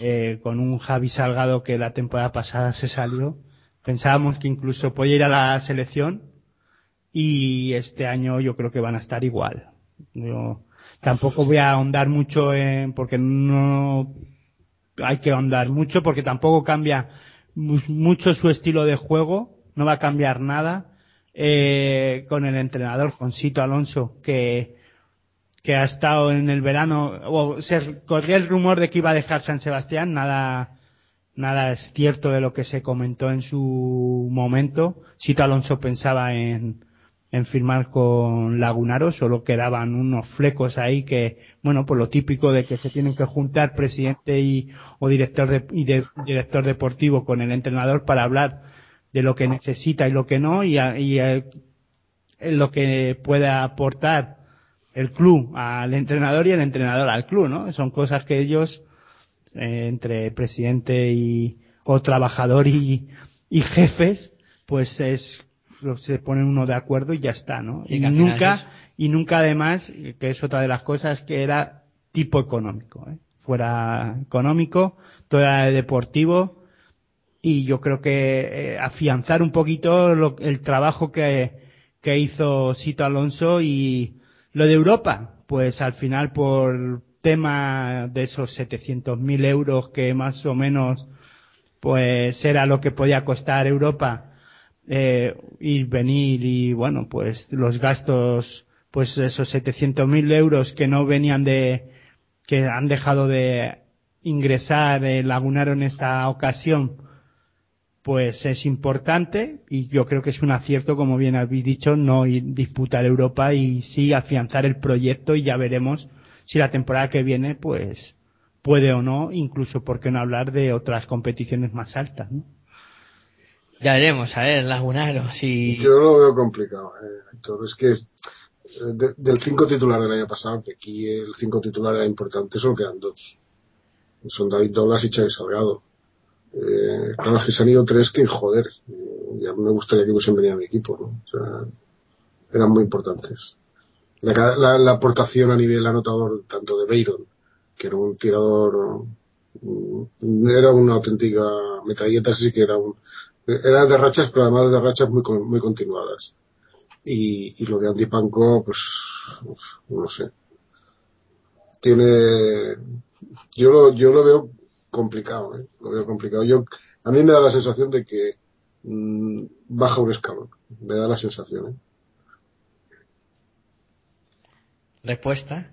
eh, con un Javi Salgado que la temporada pasada se salió. Pensábamos que incluso podía ir a la selección y este año yo creo que van a estar igual. Yo tampoco voy a ahondar mucho en, porque no hay que ahondar mucho porque tampoco cambia mu- mucho su estilo de juego, no va a cambiar nada. Eh, con el entrenador, con Sito Alonso, que, que ha estado en el verano, o se corría el rumor de que iba a dejar San Sebastián, nada, nada es cierto de lo que se comentó en su momento. Sito Alonso pensaba en, en firmar con Lagunaro, solo quedaban unos flecos ahí que, bueno, por lo típico de que se tienen que juntar presidente y, o director de, y de- director deportivo con el entrenador para hablar de lo que necesita y lo que no y, a- y, lo que puede aportar el club al entrenador y el entrenador al club, ¿no? Son cosas que ellos, eh, entre presidente y, o trabajador y, y jefes, pues es, lo- se ponen uno de acuerdo y ya está, ¿no?
Sí,
y nunca,
es
y nunca además, que es otra de las cosas que era tipo económico, ¿eh? Fuera económico, todo era deportivo, y yo creo que eh, afianzar un poquito lo- el trabajo que, que hizo Sito Alonso y lo de Europa, pues al final por tema de esos 700.000 euros que más o menos pues era lo que podía costar Europa eh, ir, venir y bueno, pues los gastos, pues esos 700.000 euros que no venían de, que han dejado de ingresar el Lagunaro en esta ocasión, pues es importante y yo creo que es un acierto, como bien habéis dicho, no ir- disputar Europa y sí afianzar el proyecto y ya veremos si la temporada que viene, pues puede o no, incluso por qué no hablar de otras competiciones más altas, ¿no?
Ya veremos, a ver, Lagunaro, si...
Yo lo veo complicado, eh, Héctor. Es que es, eh, de- del cinco titular del año pasado, que aquí el cinco titular era importante, solo quedan dos. Son David Douglas y Xavi Salgado. Eh, claro, es que se han ido tres que, joder, eh, ya me gustaría que hubiesen venido a mi equipo, ¿no? Eran muy importantes. La, la- la aportación a nivel anotador, tanto de Beiron, que era un tirador, mm, era una auténtica metralleta, sí que era un, era de rachas, pero además de rachas muy, muy continuadas. Y, y lo de Andy Panko, pues, no sé. Tiene, yo lo, yo lo veo complicado, ¿eh? Lo veo complicado. Yo, a mí me da la sensación de que mm, baja un escalón. Me da la sensación, ¿eh?
Respuesta.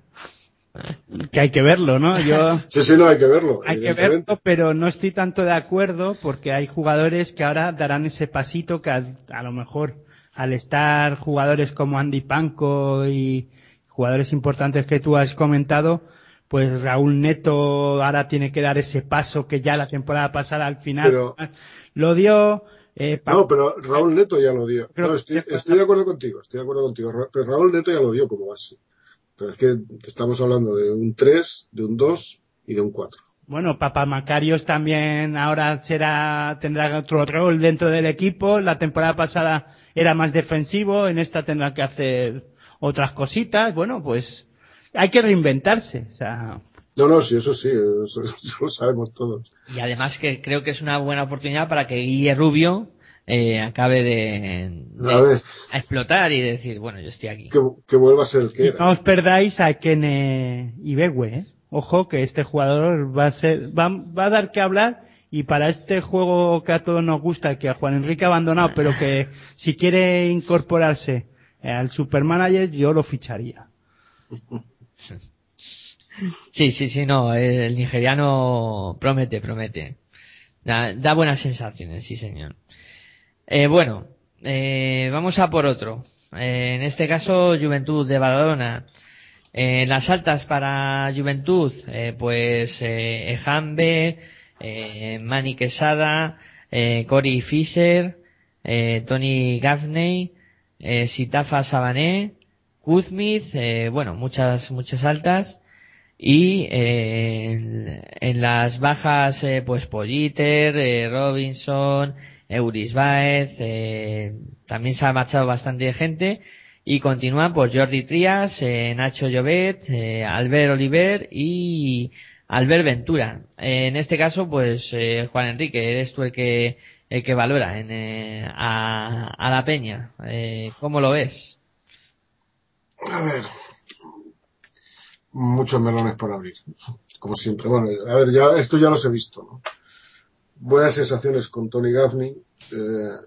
Que hay que verlo, ¿no? Yo,
Sí, sí, no, hay que verlo.
hay que verlo, pero no estoy tanto de acuerdo porque hay jugadores que ahora darán ese pasito que a, a lo mejor al estar jugadores como Andy Panko y jugadores importantes que tú has comentado, pues Raúl Neto ahora tiene que dar ese paso que ya la temporada pasada al final
Pero-
lo dio. eh,
No, pero Raúl Neto ya lo dio. No, estoy, estoy de acuerdo contigo, estoy de acuerdo contigo. Pero Raúl Neto ya lo dio como base. Pero es que estamos hablando de un 3, de un 2 y de un 4.
Bueno, Papa Macarios también ahora será, tendrá otro rol dentro del equipo. La temporada pasada era más defensivo, en esta tendrá que hacer otras cositas. Bueno, pues hay que reinventarse. O sea,
No, no, sí, eso sí, eso, eso lo sabemos todos.
Y además que creo que es una buena oportunidad para que Guille Rubio eh, acabe de, de-
A ver,
a explotar y decir, bueno, yo estoy aquí.
que, que vuelva a ser el que era.
no os perdáis a Kene Ibewe, ¿eh? Ojo que este jugador va a ser, va, va a dar que hablar y para este juego que a todos nos gusta, que a Juan Enrique ha abandonado, pero que si quiere incorporarse eh, al supermanager, yo lo ficharía.
Sí, sí, sí, no, el nigeriano promete, promete. Da, buenas sensaciones, sí señor. Eh, bueno, eh, vamos a por otro. Eh, en este caso, Juventud de Badalona. Eh, las altas para Juventud, eh, pues eh, Ejambe, Manny Quesada, Cory Fisher, Tony Gaffney, Sitafa Sabané, Kuzmith, eh, bueno, muchas, muchas altas. Y eh, en, las bajas, eh, pues Polliter, eh, Robinson, Euris Baez, eh, también se ha marchado bastante gente. Y continúan pues Jordi Trias, eh, Nacho Llobet, Albert Oliver y Albert Ventura. En este caso, pues Juan Enrique, eres tú el que el que valora en, a, a la peña. ¿Cómo lo ves?
A ver, muchos melones por abrir, como siempre. Bueno, a ver, ya esto ya los he visto, ¿no? Buenas sensaciones con Tony Gaffney. Eh,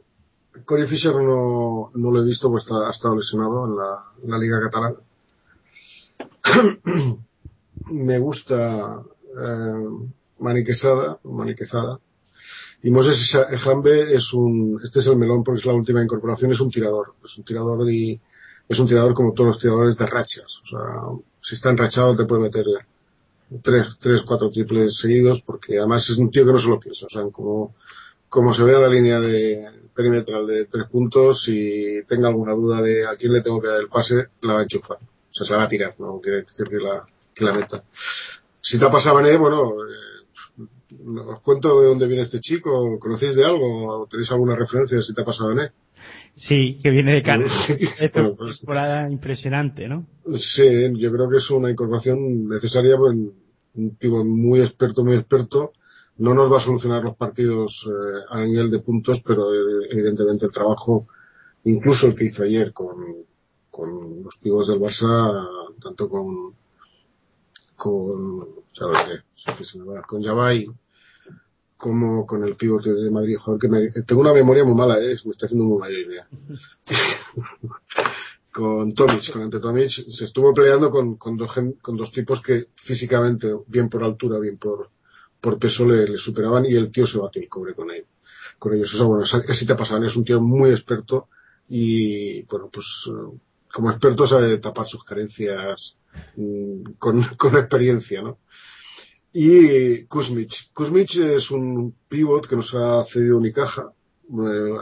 Corey Fisher no, no lo he visto, pues está, ha estado lesionado en la, Liga Catalana. Me gusta eh, Maniquesada, Maniquezada. Y Moses Ejambe es un, este es el melón porque es la última incorporación, es un tirador. Es un tirador y es un tirador como todos los tiradores de rachas. O sea, si está enrachado te puede meter tres, tres, cuatro triples seguidos porque además es un tío que no se lo piensa. O sea, como, como se ve en la línea de perimetral de tres puntos, si tenga alguna duda de a quién le tengo que dar el pase, la va a enchufar. O sea, se la va a tirar, no quiere decir que la, que la meta. Si te pasado Sabané, bueno, eh, os cuento de dónde viene este chico, ¿conocéis de algo? ¿Tenéis alguna referencia de si te pasado Sabané?
Sí, que viene de Canadá. Es una temporada impresionante, ¿no?
Sí, yo creo que es una incorporación necesaria, un pívot muy experto, muy experto. No nos va a solucionar los partidos eh, a nivel de puntos, pero eh, evidentemente el trabajo, incluso el que hizo ayer con, con los pivots del Barça, tanto con, con, ¿sabes qué? Con Jabay, como con el pivote de Madrid, joder, que me- tengo una memoria muy mala, eh, me está haciendo muy mayor idea. con Tomic, con Ante Tomic, se estuvo peleando con, con, dos, gen- con dos tipos que físicamente, bien por altura, bien por, por peso, le, le superaban y el tío se batió el cobre con, él, con ellos. Eso, bueno, así te pasaban, es un tío muy experto y, bueno, pues, como experto sabe tapar sus carencias mm, con, con experiencia, ¿no? Y Kuzmic. Kuzmic es un pivot que nos ha cedido Unicaja.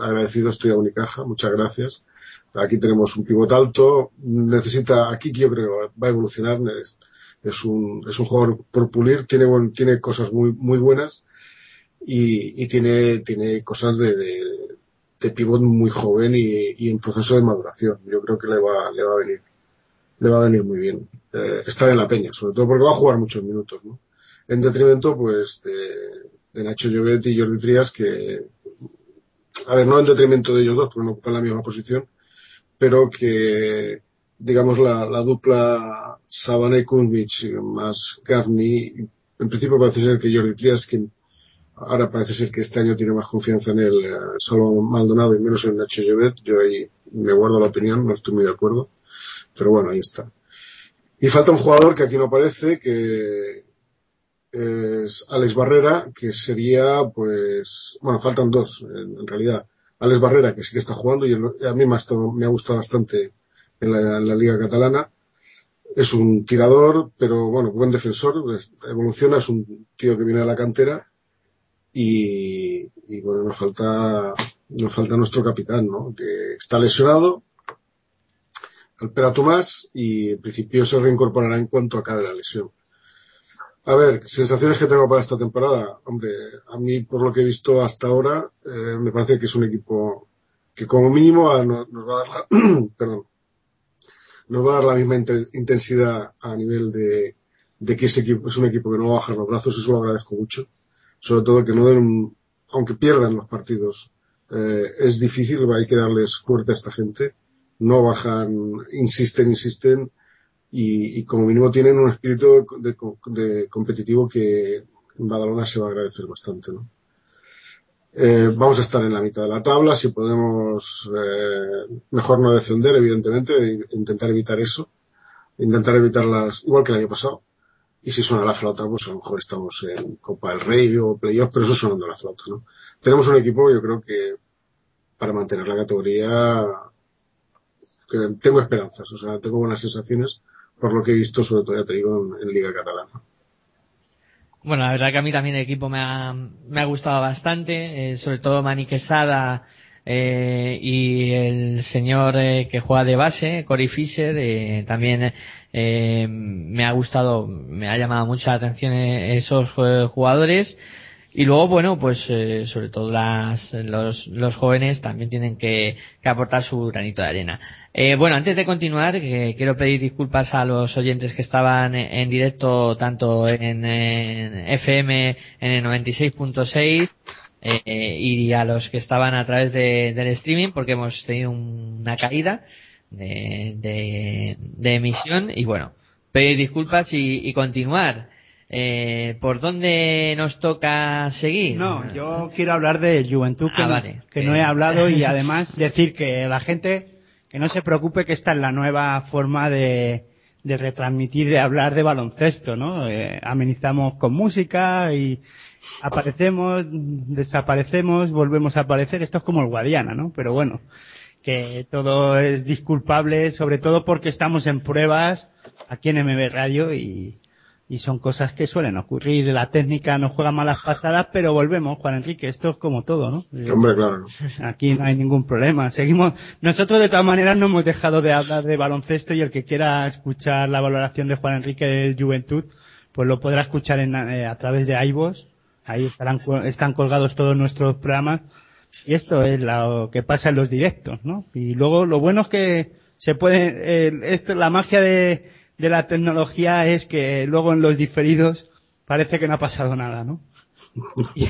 Agradecido estoy a Unicaja, muchas gracias. Aquí tenemos un pivot alto. Necesita, aquí yo creo que va a evolucionar. Es, un, es un jugador por pulir, tiene, buen- tiene cosas muy, muy buenas y, y tiene, tiene cosas de, de, de pivot muy joven y, y en proceso de maduración. Yo creo que le va, le va a venir, le va a venir muy bien. Eh, estar en la peña, sobre todo porque va a jugar muchos minutos, ¿no? En detrimento, pues, de, Nacho Llobet y Jordi Trias, que, a ver, no en detrimento de ellos dos, porque no ocupan la misma posición, pero que, digamos, la, la dupla Sabane Kunvich más Gaffney, en principio parece ser que Jordi Trias, que ahora parece ser que este año tiene más confianza en él, eh, salvo Maldonado y menos en Nacho Llobet, yo ahí me guardo la opinión, no estoy muy de acuerdo, pero bueno, ahí está. Y falta un jugador que aquí no aparece, que es Alex Barrera, que sería, pues, bueno, faltan dos, en, realidad. Alex Barrera, que sí que está jugando y a mí me ha, me ha gustado bastante en la, Liga Catalana. Es un tirador, pero bueno, buen defensor, evoluciona, es un tío que viene de la cantera y, y bueno, nos falta, nos falta nuestro capitán, ¿no? Que está lesionado, Alpera Tomás, y en principio se reincorporará en cuanto acabe la lesión. A ver, sensaciones que tengo para esta temporada. Hombre, a mí, por lo que he visto hasta ahora, eh, me parece que es un equipo que como mínimo nos va a dar la, perdón, nos va a dar la misma inte- intensidad a nivel de, de que ese equipo es un equipo que no va a bajar los brazos, eso lo agradezco mucho. Sobre todo que no den, un- aunque pierdan los partidos, eh, es difícil, hay que darles fuerte a esta gente. No bajan, insisten, insisten y, como mínimo tienen un espíritu de, de competitivo que en Badalona se va a agradecer bastante, ¿no? Eh, vamos a estar en la mitad de la tabla, si podemos, eh, mejor no descender, evidentemente, e intentar evitar eso, intentar evitar las, igual que el año pasado, y si suena la flauta, pues a lo mejor estamos en Copa del Rey o Playoff, pero eso sonando la flauta, ¿no? Tenemos un equipo, yo creo que para mantener la categoría, tengo esperanzas, o sea, tengo buenas sensaciones por lo que he visto, sobre todo, ya te digo, en, Liga Catalana.
Bueno, la verdad que a mí también el equipo me ha, me ha gustado bastante, eh, sobre todo Mani Quesada eh, y el señor eh, que juega de base, Cory Fisher, eh, también me ha gustado, me ha llamado mucho la atención esos jugadores. Y luego, bueno, pues eh, sobre todo las, los, los jóvenes también tienen que, que aportar su granito de arena. Eh, bueno, antes de continuar, quiero pedir disculpas a los oyentes que estaban en, directo tanto en, en FM en el 96.6 eh, y a los que estaban a través de, del streaming porque hemos tenido un- una caída de, de, de emisión y bueno, pedir disculpas y, y continuar. Eh, ¿Por dónde nos toca seguir?
No, yo quiero hablar de Juventud, que,
Ah,
no,
vale.
que no he hablado y además decir que la gente que no se preocupe que esta es la nueva forma de, de retransmitir, de hablar de baloncesto, ¿no? Eh, amenizamos con música y aparecemos, desaparecemos, volvemos a aparecer. Esto es como el Guadiana, ¿no? Pero bueno, que todo es disculpable, sobre todo porque estamos en pruebas aquí en MB Radio y, y son cosas que suelen ocurrir. La técnica nos juega malas pasadas, pero volvemos, Juan Enrique. Esto es como todo, ¿no?
Hombre, claro.
Aquí no hay ningún problema. Seguimos. Nosotros de todas maneras no hemos dejado de hablar de baloncesto y el que quiera escuchar la valoración de Juan Enrique del Juventud, pues lo podrá escuchar en, eh, a través de iVoox. Ahí estarán, están colgados todos nuestros programas. Y esto es lo que pasa en los directos, ¿no? Y luego lo bueno es que se puede, eh, esto, la magia de, de la tecnología es que luego en los diferidos parece que no ha pasado nada, ¿no? Y,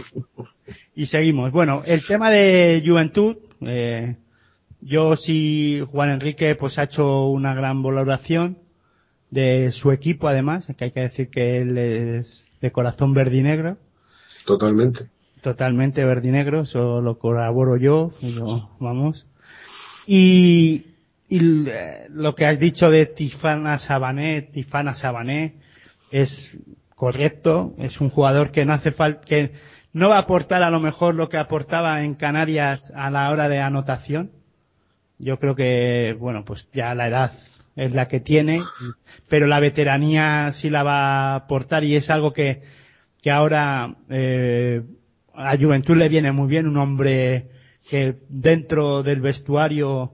y seguimos. Bueno, el tema de Juventud, eh, yo sí, Juan Enrique, pues ha hecho una gran valoración de su equipo además, que hay que decir que él es de corazón verdinegro
Totalmente.
totalmente verdinegro, eso lo colaboro yo, yo, vamos. Y, y eh, lo que has dicho de Tifana Sabané, Tifana Sabané, es correcto, es un jugador que no hace falta, que no va a aportar a lo mejor lo que aportaba en Canarias a la hora de anotación. Yo creo que, bueno, pues ya la edad es la que tiene, pero la veteranía sí la va a aportar y es algo que, que ahora eh, a Juventud le viene muy bien un hombre que dentro del vestuario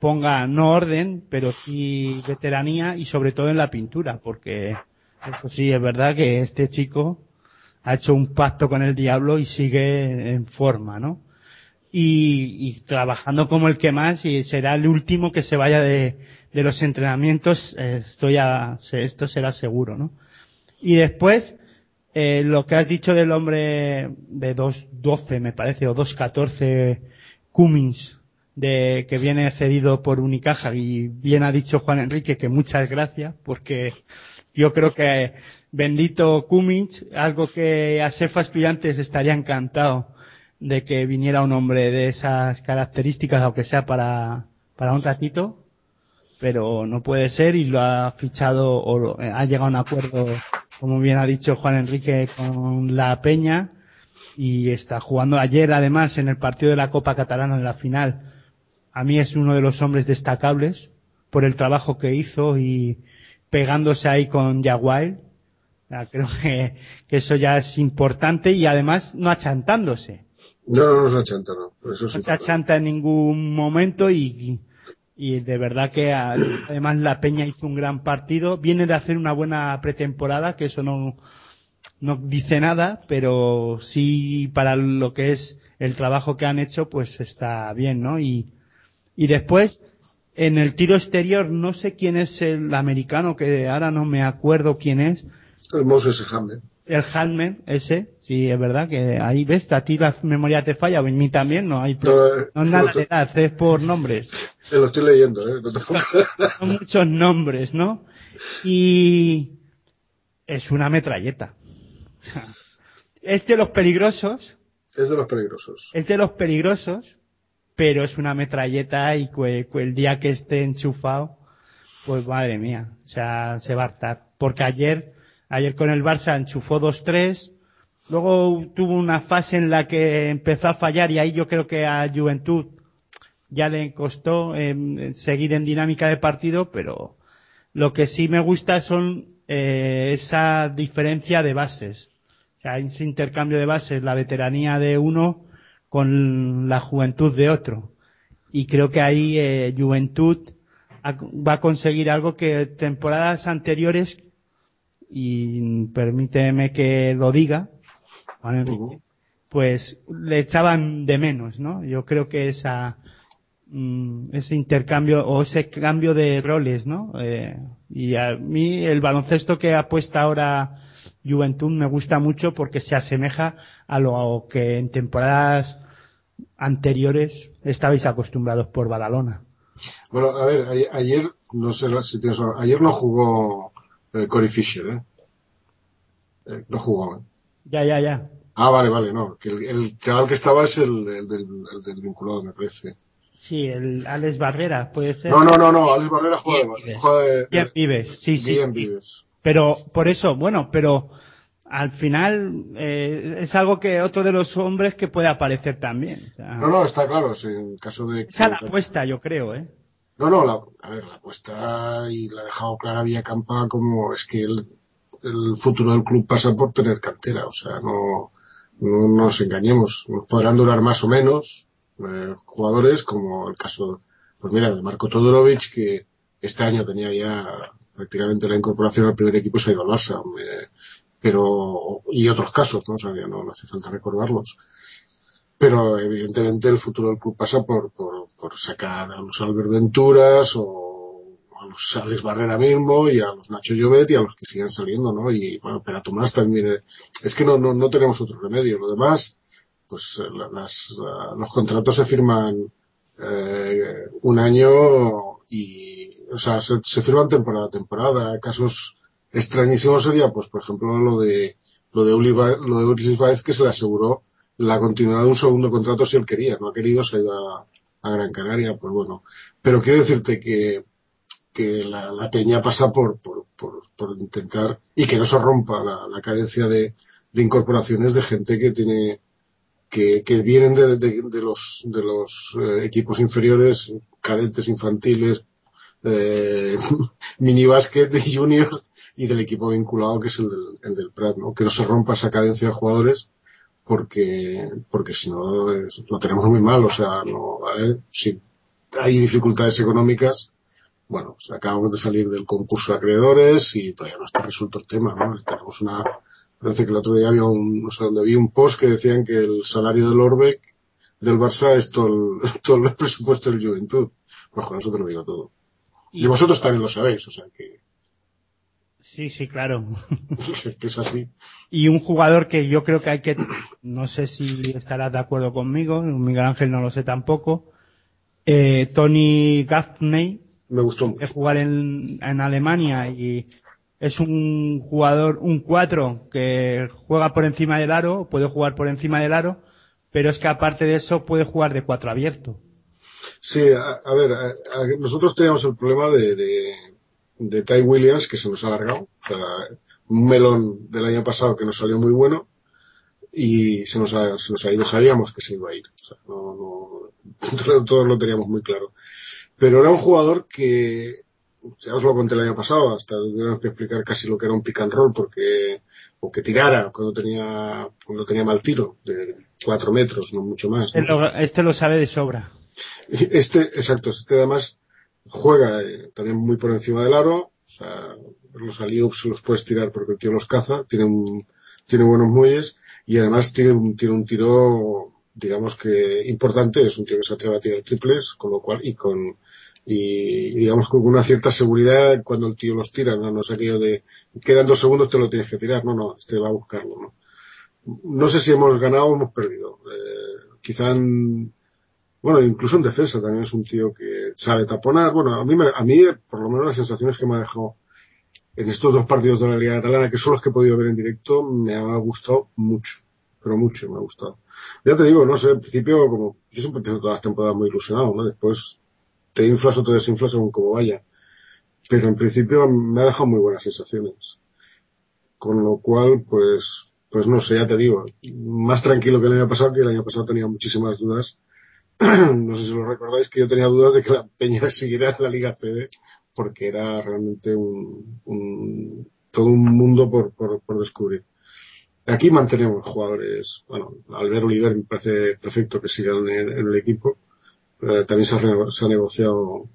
ponga no orden, pero sí veteranía y sobre todo en la pintura, porque eso sí es verdad que este chico ha hecho un pacto con el diablo y sigue en forma, ¿no? Y, y trabajando como el que más y será el último que se vaya de, de los entrenamientos, eh, estoy a, se- esto será seguro, ¿no? Y después, eh, lo que has dicho del hombre de 2.12, me parece, o 2.14, Cummins, de, que viene cedido por Unicaja, y bien ha dicho Juan Enrique que muchas gracias, porque yo creo que bendito Cummins, algo que a Sefa Estudiantes estaría encantado de que viniera un hombre de esas características, aunque sea para, para un ratito, pero no puede ser y lo ha fichado o lo- ha llegado a un acuerdo, como bien ha dicho Juan Enrique, con la Peña y está jugando ayer además en el partido de la Copa Catalana en la final. A mí es uno de los hombres destacables por el trabajo que hizo y pegándose ahí con Jaguar. Creo que, que eso ya es importante y además no achantándose
No, no, no se achanta, no. Eso sí.
no se achanta en ningún momento y, y de verdad que además la Peña hizo un gran partido. Viene de hacer una buena pretemporada, que eso no, no dice nada, pero sí para lo que es el trabajo que han hecho, pues está bien, ¿no? Y, y después, en el tiro exterior, no sé quién es el americano, que ahora no me acuerdo quién es,
El Moses Hammer.
el Halmen, ese, sí, es verdad que ahí ves, a ti la memoria te falla, a mí también, no hay
No, eh,
no es nada de edad, es por nombres.
eh, lo estoy leyendo, ¿eh? No te
Son muchos nombres, ¿no? Y es una metralleta. Es de los peligrosos,
es de los peligrosos.
es de los peligrosos, pero es una metralleta y el día que esté enchufado, pues madre mía, o sea, se va a hartar. Porque ayer Ayer con el Barça enchufó 2-3. Luego tuvo una fase en la que empezó a fallar y ahí yo creo que a Juventud ya le costó eh, seguir en dinámica de partido, pero lo que sí me gusta son eh, esa diferencia de bases. O sea, ese intercambio de bases, la veteranía de uno con la juventud de otro. Y creo que ahí eh, Juventud va a conseguir algo que temporadas anteriores, y permíteme que lo diga, Juan Enrique, pues le echaban de menos, ¿no? Yo creo que esa, mm, ese intercambio o ese cambio de roles, ¿no? Eh, y a mí el baloncesto que apuesta ahora Juventud me gusta mucho porque se asemeja a lo que en temporadas anteriores estabais acostumbrados por Badalona.
Bueno, a ver, ayer, no sé si tienes ayer no jugó eh, Corey Fisher, ¿eh? Eh, No jugó, ¿eh?
Ya, ya, ya.
Ah, vale, vale, no. Que el, el chaval que estaba es el, el del, el del vinculado, me parece.
Sí, el Alex Barrera, puede ser.
No, no, no, no. Alex Barrera juega de, juega de,
Bien Vives, sí, sí.
Bien Vives.
Pero, por eso, bueno, pero al final eh, es algo que otro de los hombres que puede aparecer también. O sea,
No, no, está claro, sí, en caso de...
esa la apuesta, yo creo, ¿eh?
No, no, la, a ver, la apuesta y la ha dejado clara Villacampa como es que el, el futuro del club pasa por tener cantera, o sea, no, no nos engañemos. Nos podrán durar más o menos eh, jugadores como el caso, pues mira, de Marco Todorovic, que este año tenía ya prácticamente la incorporación al primer equipo se ha ido al Barça, eh, pero, y otros casos, ¿no? O no, hace falta recordarlos pero evidentemente el futuro del club pasa por, por, sacar a los Albert Venturas o a los Alex Barrera mismo y a los Nacho Llobet y a los que sigan saliendo, ¿no? Y bueno, pero a Tomás también, eh, es que no, no, no tenemos otro remedio. Lo demás, pues eh, la- las, la- los contratos se firman eh, un año y, o sea, se, firman temporada a temporada. Casos extrañísimos sería, pues, por ejemplo, lo de, lo de lo de Ulises Baez que se le aseguró la continuidad de un segundo contrato si él quería, no ha querido, se ha ido a, Gran Canaria, pues bueno. Pero quiero decirte que, que la, peña pasa por, por, por, intentar y que no se rompa la, cadencia de, de incorporaciones de gente que tiene que, que vienen de, de, de los de los eh, equipos inferiores, cadetes infantiles, eh, mini básquet y juniors y del equipo vinculado que es el del, el del Prat, ¿no? Que no se rompa esa cadencia de jugadores porque porque si no lo tenemos muy mal, o sea, no, ¿vale? si hay dificultades económicas, bueno, pues acabamos de salir del concurso de acreedores y todavía no está resuelto el tema, ¿no? Tenemos una, parece que el otro día había un, no sé dónde vi un post que decían que el salario del Orbeck del Barça es todo el, todo el presupuesto del Juventud. Pues con eso te lo digo todo. Y vosotros también lo sabéis, o sea que,
Sí, sí, claro.
que es así.
Y un jugador que yo creo que hay que, no sé si estarás de acuerdo conmigo, Miguel Ángel no lo sé tampoco, eh, Tony Gaffney,
Me gustó mucho.
jugar en, en Alemania y es un jugador, un 4 que juega por encima del aro, puede jugar por encima del aro, pero es que aparte de eso puede jugar de 4 abierto.
Sí, a, a ver, a- nosotros teníamos el problema de, de, de Ty Williams que se nos ha alargado. O sea, un melón del año pasado que nos salió muy bueno y se nos ha, se nos ha ido. Sabíamos que se iba a ir. O sea, no, no, todos lo teníamos muy claro. Pero era un jugador que, ya os lo conté el año pasado, hasta tuvimos que explicar casi lo que era un pick and roll porque, o que tirara cuando tenía, cuando tenía mal tiro, de cuatro metros, no mucho más.
Este este lo sabe de sobra.
Este, exacto, este además juega eh, también muy por encima del aro, o sea, los alley-oops los puedes tirar porque el tío los caza, tiene un, tiene buenos muelles y además tiene un, tiene un tiro, digamos que importante, es un tío que se atreve a tirar triples, con lo cual, y con, y, digamos con una cierta seguridad cuando el tío los tira, no, no es aquello de, quedan dos segundos te lo tienes que tirar, no, no, este va a buscarlo, no. No sé si hemos ganado o hemos perdido. Eh, quizá bueno, incluso en defensa también es un tío que sabe taponar. Bueno, a mí, a mí por lo menos las sensaciones que me ha dejado en estos dos partidos de la Liga Catalana, que son los que he podido ver en directo, me ha gustado mucho. Pero mucho me ha gustado. Ya te digo, no sé, al principio, como yo siempre empiezo todas las temporadas muy ilusionado, ¿no? Después te inflas o te desinflas según como vaya. Pero en principio me ha dejado muy buenas sensaciones. con lo cual, pues, pues no sé, ya te digo, más tranquilo que el año pasado, que el año pasado tenía muchísimas dudas. no sé si lo recordáis, que yo tenía dudas de que la Peña siguiera en la Liga CB, porque era realmente un, un todo un mundo por, por, por descubrir. Aquí mantenemos jugadores, bueno, Albert Oliver me parece perfecto que sigan en, el equipo. Eh, también se ha, rene- se ha negociado,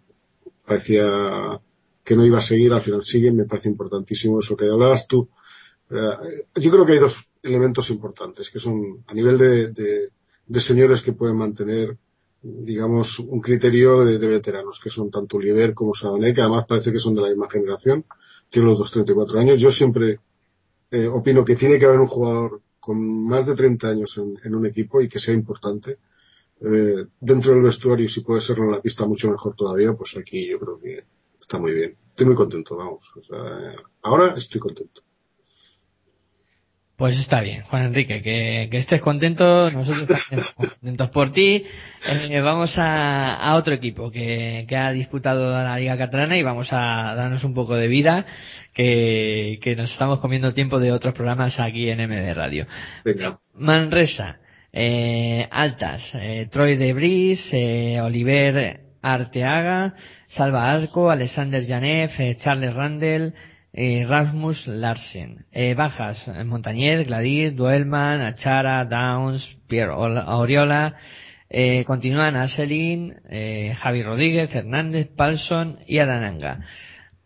parecía que no iba a seguir, al final sigue, me parece importantísimo eso que hablabas tú. Eh, yo creo que hay dos elementos importantes, que son a nivel de, de, de señores que pueden mantener, digamos, un criterio de, de veteranos, que son tanto Oliver como Sadoné, que además parece que son de la misma generación, tienen los dos 34 años. Yo siempre eh, opino que tiene que haber un jugador con más de 30 años en, un equipo y que sea importante. Eh, dentro del vestuario, y si puede serlo en la pista, mucho mejor todavía, pues aquí yo creo que está muy bien. Estoy muy contento, vamos. O sea, ahora estoy contento.
Pues está bien, Juan Enrique, que, que estés contento, nosotros también estamos contentos por ti. Eh, vamos a, a otro equipo que, que ha disputado la Liga Catalana y vamos a darnos un poco de vida, que, que nos estamos comiendo tiempo de otros programas aquí en MD Radio.
Venga.
Manresa, eh, Altas, eh, Troy de Bris, eh, Oliver Arteaga, Salva Arco, Alexander Janef, eh, Charles Randall, eh, Rasmus Larsen. Eh, bajas, eh, Montañez, Gladir, Duelman, Achara, Downs, Pierre Ol- Oriola, eh, continúan Aselin, eh, Javi Rodríguez, Hernández, Palson y Adananga.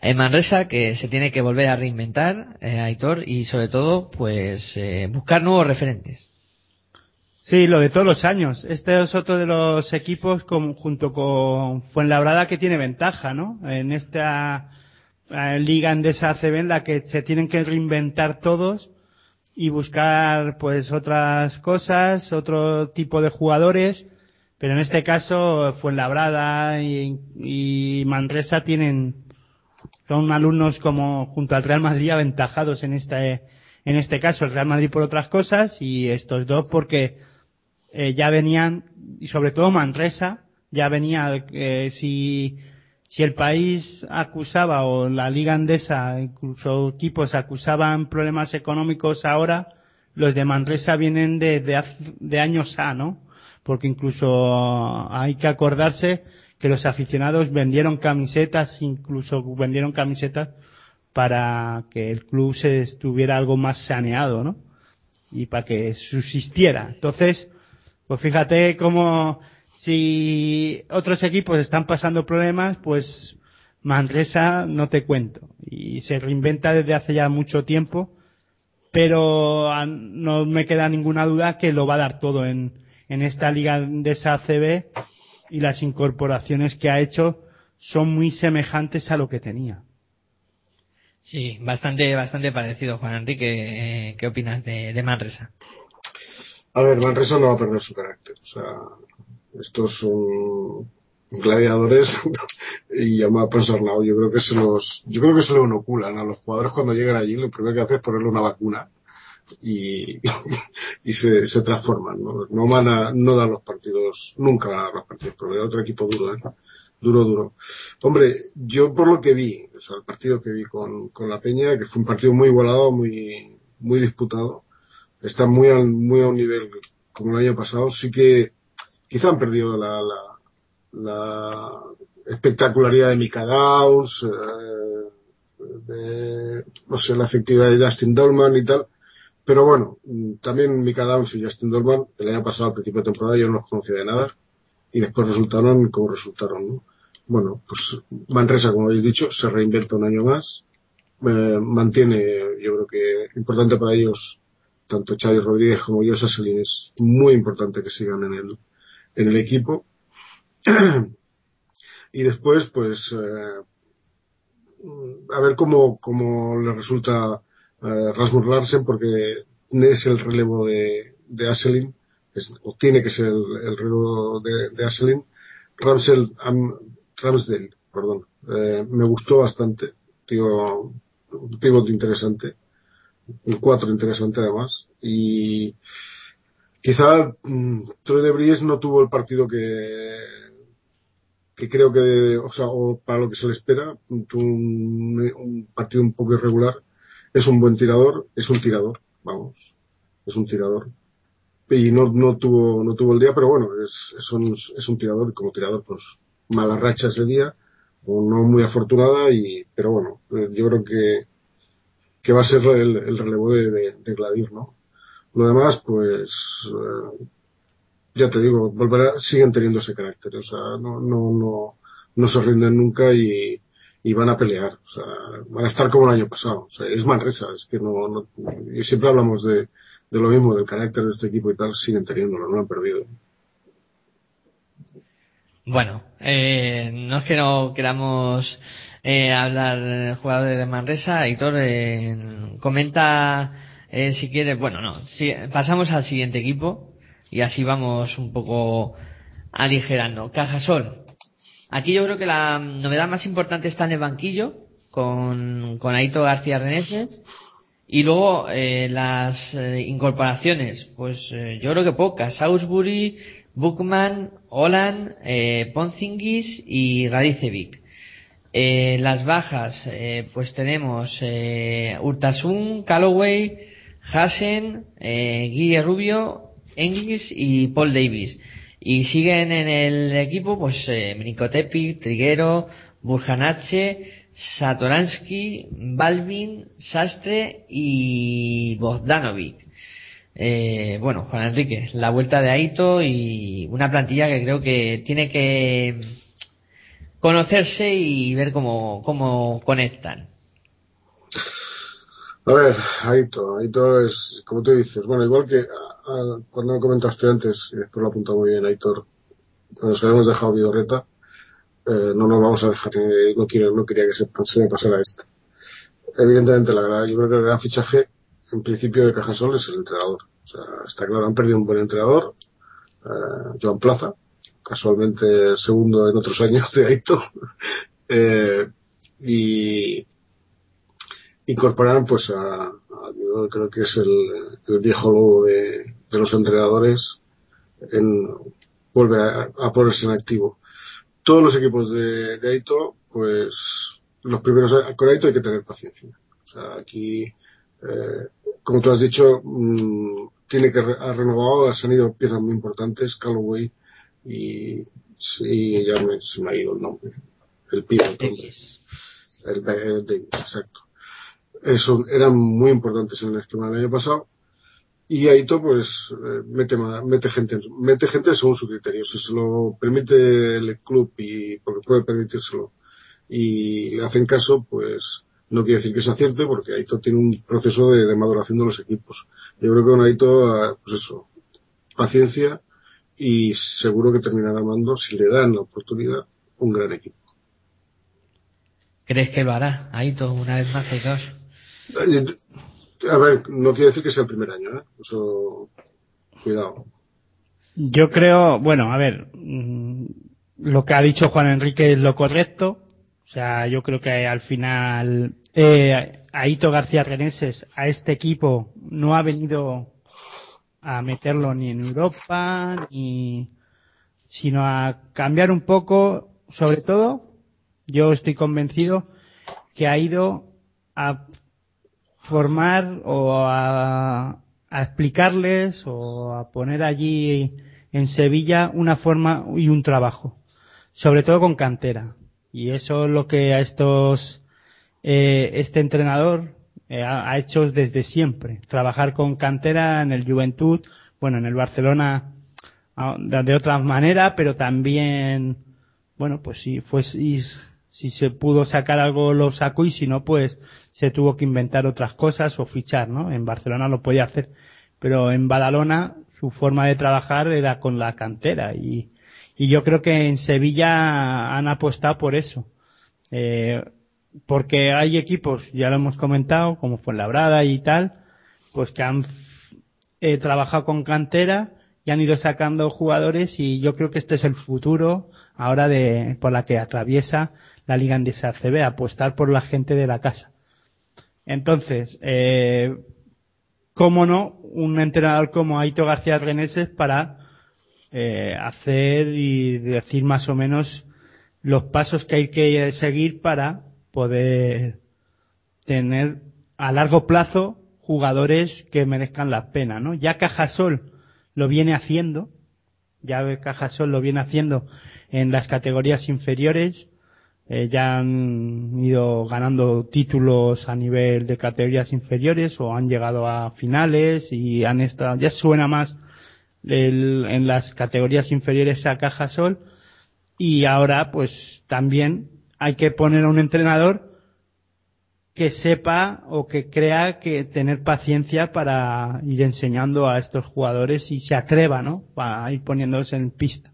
En Manresa que se tiene que volver a reinventar, eh, Aitor, y sobre todo, pues, eh, buscar nuevos referentes.
Sí, lo de todos los años. Este es otro de los equipos con- junto con Fuenlabrada que tiene ventaja, ¿no? En esta liga endesa ACB en la que se tienen que reinventar todos y buscar pues otras cosas, otro tipo de jugadores, pero en este caso Fuenlabrada y, y Manresa tienen son alumnos como junto al Real Madrid aventajados en este en este caso. El Real Madrid por otras cosas y estos dos porque eh, ya venían y sobre todo Manresa ya venía eh, si si el país acusaba o la liga andesa incluso equipos acusaban problemas económicos ahora los de Manresa vienen de de, de años A no porque incluso hay que acordarse que los aficionados vendieron camisetas, incluso vendieron camisetas para que el club se estuviera algo más saneado, ¿no? Y para que subsistiera. Entonces, pues fíjate cómo si otros equipos están pasando problemas, pues Manresa no te cuento. Y se reinventa desde hace ya mucho tiempo, pero ah, no me queda ninguna duda que lo va a dar todo en, en esta liga de esa ACB y las incorporaciones que ha hecho son muy semejantes a lo que tenía.
Sí, bastante, bastante parecido, Juan Enrique. Eh, ¿Qué opinas de, de Manresa?
A ver, Manresa no va a perder su carácter. O sea, estos son gladiadores y llama a Ponsarnau. Yo creo que se los, yo creo que se lo inoculan a los jugadores cuando llegan allí. Lo primero que hacen es ponerle una vacuna y, y se, se transforman. ¿no? no van a, no dan los partidos, nunca van a dar los partidos, pero de otro equipo duro, ¿eh? Duro, duro. Hombre, yo por lo que vi, o sea, el partido que vi con, con la Peña, que fue un partido muy igualado, muy, muy disputado, está muy al, muy a un nivel como el año pasado, sí que quizá han perdido la, la, la espectacularidad de Mika Downs, eh, de, no sé, la efectividad de Justin Dolman y tal, pero bueno, también Mika Downs y Justin Dolman, el año pasado al principio de temporada yo no los conocía de nada, y después resultaron como resultaron, ¿no? Bueno, pues Manresa, como habéis dicho, se reinventa un año más, eh, mantiene, yo creo que importante para ellos, tanto Xavi Rodríguez como yo, Sasselin, es muy importante que sigan en el, en el equipo. y después, pues, eh, a ver cómo, cómo le resulta eh, Rasmus Larsen, porque es el relevo de, de Asselin, es, o tiene que ser el, el relevo de, de Asselin. Ramsel, Am- Ramsdale, perdón, eh, me gustó bastante, tío, un pivot interesante, un cuatro interesante además, y quizá mm, Troy de Bries no tuvo el partido que que creo que, o sea, o para lo que se le espera, tuvo un, un partido un poco irregular es un buen tirador, es un tirador, vamos, es un tirador. Y no, no tuvo, no tuvo el día, pero bueno, es, es, un, es un tirador y como tirador, pues mala racha ese día, o no muy afortunada, y, pero bueno, yo creo que, que va a ser el, el relevo de, de, de Gladir, ¿no? Lo demás, pues, eh, ya te digo, volverá, siguen teniendo ese carácter, o sea, no, no, no, no se rinden nunca y, y van a pelear, o sea, van a estar como el año pasado, o sea, es Manresa, es que no, no y siempre hablamos de, de lo mismo, del carácter de este equipo y tal, siguen teniéndolo, no lo han perdido.
Bueno, eh, no es que no queramos eh, hablar jugadores de Manresa, Héctor, eh, comenta eh, si quieres, bueno, no, si, pasamos al siguiente equipo y así vamos un poco aligerando. Cajasol. Aquí yo creo que la novedad más importante está en el banquillo con, con Aito García Reneses y luego eh, las eh, incorporaciones, pues eh, yo creo que pocas. Salisbury, Bookman, Holland, eh, Ponzingis y Radicevic. Eh, las bajas, eh, pues tenemos eh, Urtasun, Calloway, Hassen, eh, Guille Rubio, Englis y Paul Davis. Y siguen en el equipo, pues, eh, Minikotepic, Triguero, Burjanache, Satoransky, Balvin, Sastre y Bogdanovic. Eh, bueno, Juan Enrique, la vuelta de Aito y una plantilla que creo que tiene que conocerse y ver cómo, cómo conectan.
A ver, Aito, Aito es, como tú dices, bueno, igual que a, cuando me comentaste antes, y después lo ha apuntado muy bien Aitor, nos habíamos dejado Vidorreta, eh, no nos vamos a dejar, eh, no quiero, no quería que se, me pasara esta. Evidentemente, la verdad, yo creo que el gran fichaje, en principio, de Cajasol es el entrenador. O sea, está claro, han perdido un buen entrenador, eh, Joan Plaza, casualmente segundo en otros años de Aito, eh, y incorporaron pues a, a, yo creo que es el, el viejo lobo de, de, los entrenadores, en, vuelve a, a, ponerse en activo. Todos los equipos de, de Aito, pues los primeros con Aito hay que tener paciencia. O sea, aquí, eh, como tú has dicho, mmm, tiene que ha renovado, han ido piezas muy importantes, Callaway y sí, ya me, se me ha ido el nombre, el pibe, el, el, el, exacto. Eso eran muy importantes en el esquema del año pasado. Y Aito, pues, eh, mete, mete gente, mete gente según su criterio. Si se lo permite el club y porque puede permitírselo y le hacen caso, pues, no quiere decir que se acierte porque Aito tiene un proceso de, maduración de los equipos. Yo creo que con Aito, pues eso, paciencia y seguro que terminará armando, si le dan la oportunidad, un gran equipo.
¿Crees que lo hará? Aito, una vez más, dos.
A ver, no quiere decir que sea el primer año, ¿eh? Eso, cuidado.
Yo creo, bueno, a ver, lo que ha dicho Juan Enrique es lo correcto. O sea, yo creo que al final eh, Aito García Reneses a este equipo no ha venido a meterlo ni en Europa, ni, sino a cambiar un poco, sobre todo, yo estoy convencido que ha ido a formar o a, a, explicarles o a poner allí en Sevilla una forma y un trabajo, sobre todo con cantera. Y eso es lo que a estos, eh, este entrenador eh, ha, hecho desde siempre. Trabajar con cantera en el Juventud, bueno, en el Barcelona de otra manera, pero también, bueno, pues si fue, si, se pudo sacar algo lo sacó y si no, pues se tuvo que inventar otras cosas o fichar, ¿no? En Barcelona lo podía hacer, pero en Badalona su forma de trabajar era con la cantera y, y yo creo que en Sevilla han apostado por eso. Eh, porque hay equipos, ya lo hemos comentado, como Fuenlabrada y tal, pues que han eh, trabajado con cantera y han ido sacando jugadores y yo creo que este es el futuro ahora de por la que atraviesa la Liga Andesa ACB, apostar por la gente de la casa. Entonces, eh, cómo no, un entrenador como Aito García Reneses para eh, hacer y decir más o menos los pasos que hay que seguir para poder tener a largo plazo jugadores que merezcan la pena, ¿no? Ya Cajasol lo viene haciendo, ya Cajasol lo viene haciendo en las categorías inferiores, eh, ya han ido ganando títulos a nivel de categorías inferiores o han llegado a finales y han estado, ya suena más el- en las categorías inferiores a Cajasol y ahora pues también hay que poner a un entrenador que sepa o que crea que tener paciencia para ir enseñando a estos jugadores y se atreva, ¿no? Para ir poniéndolos en pista.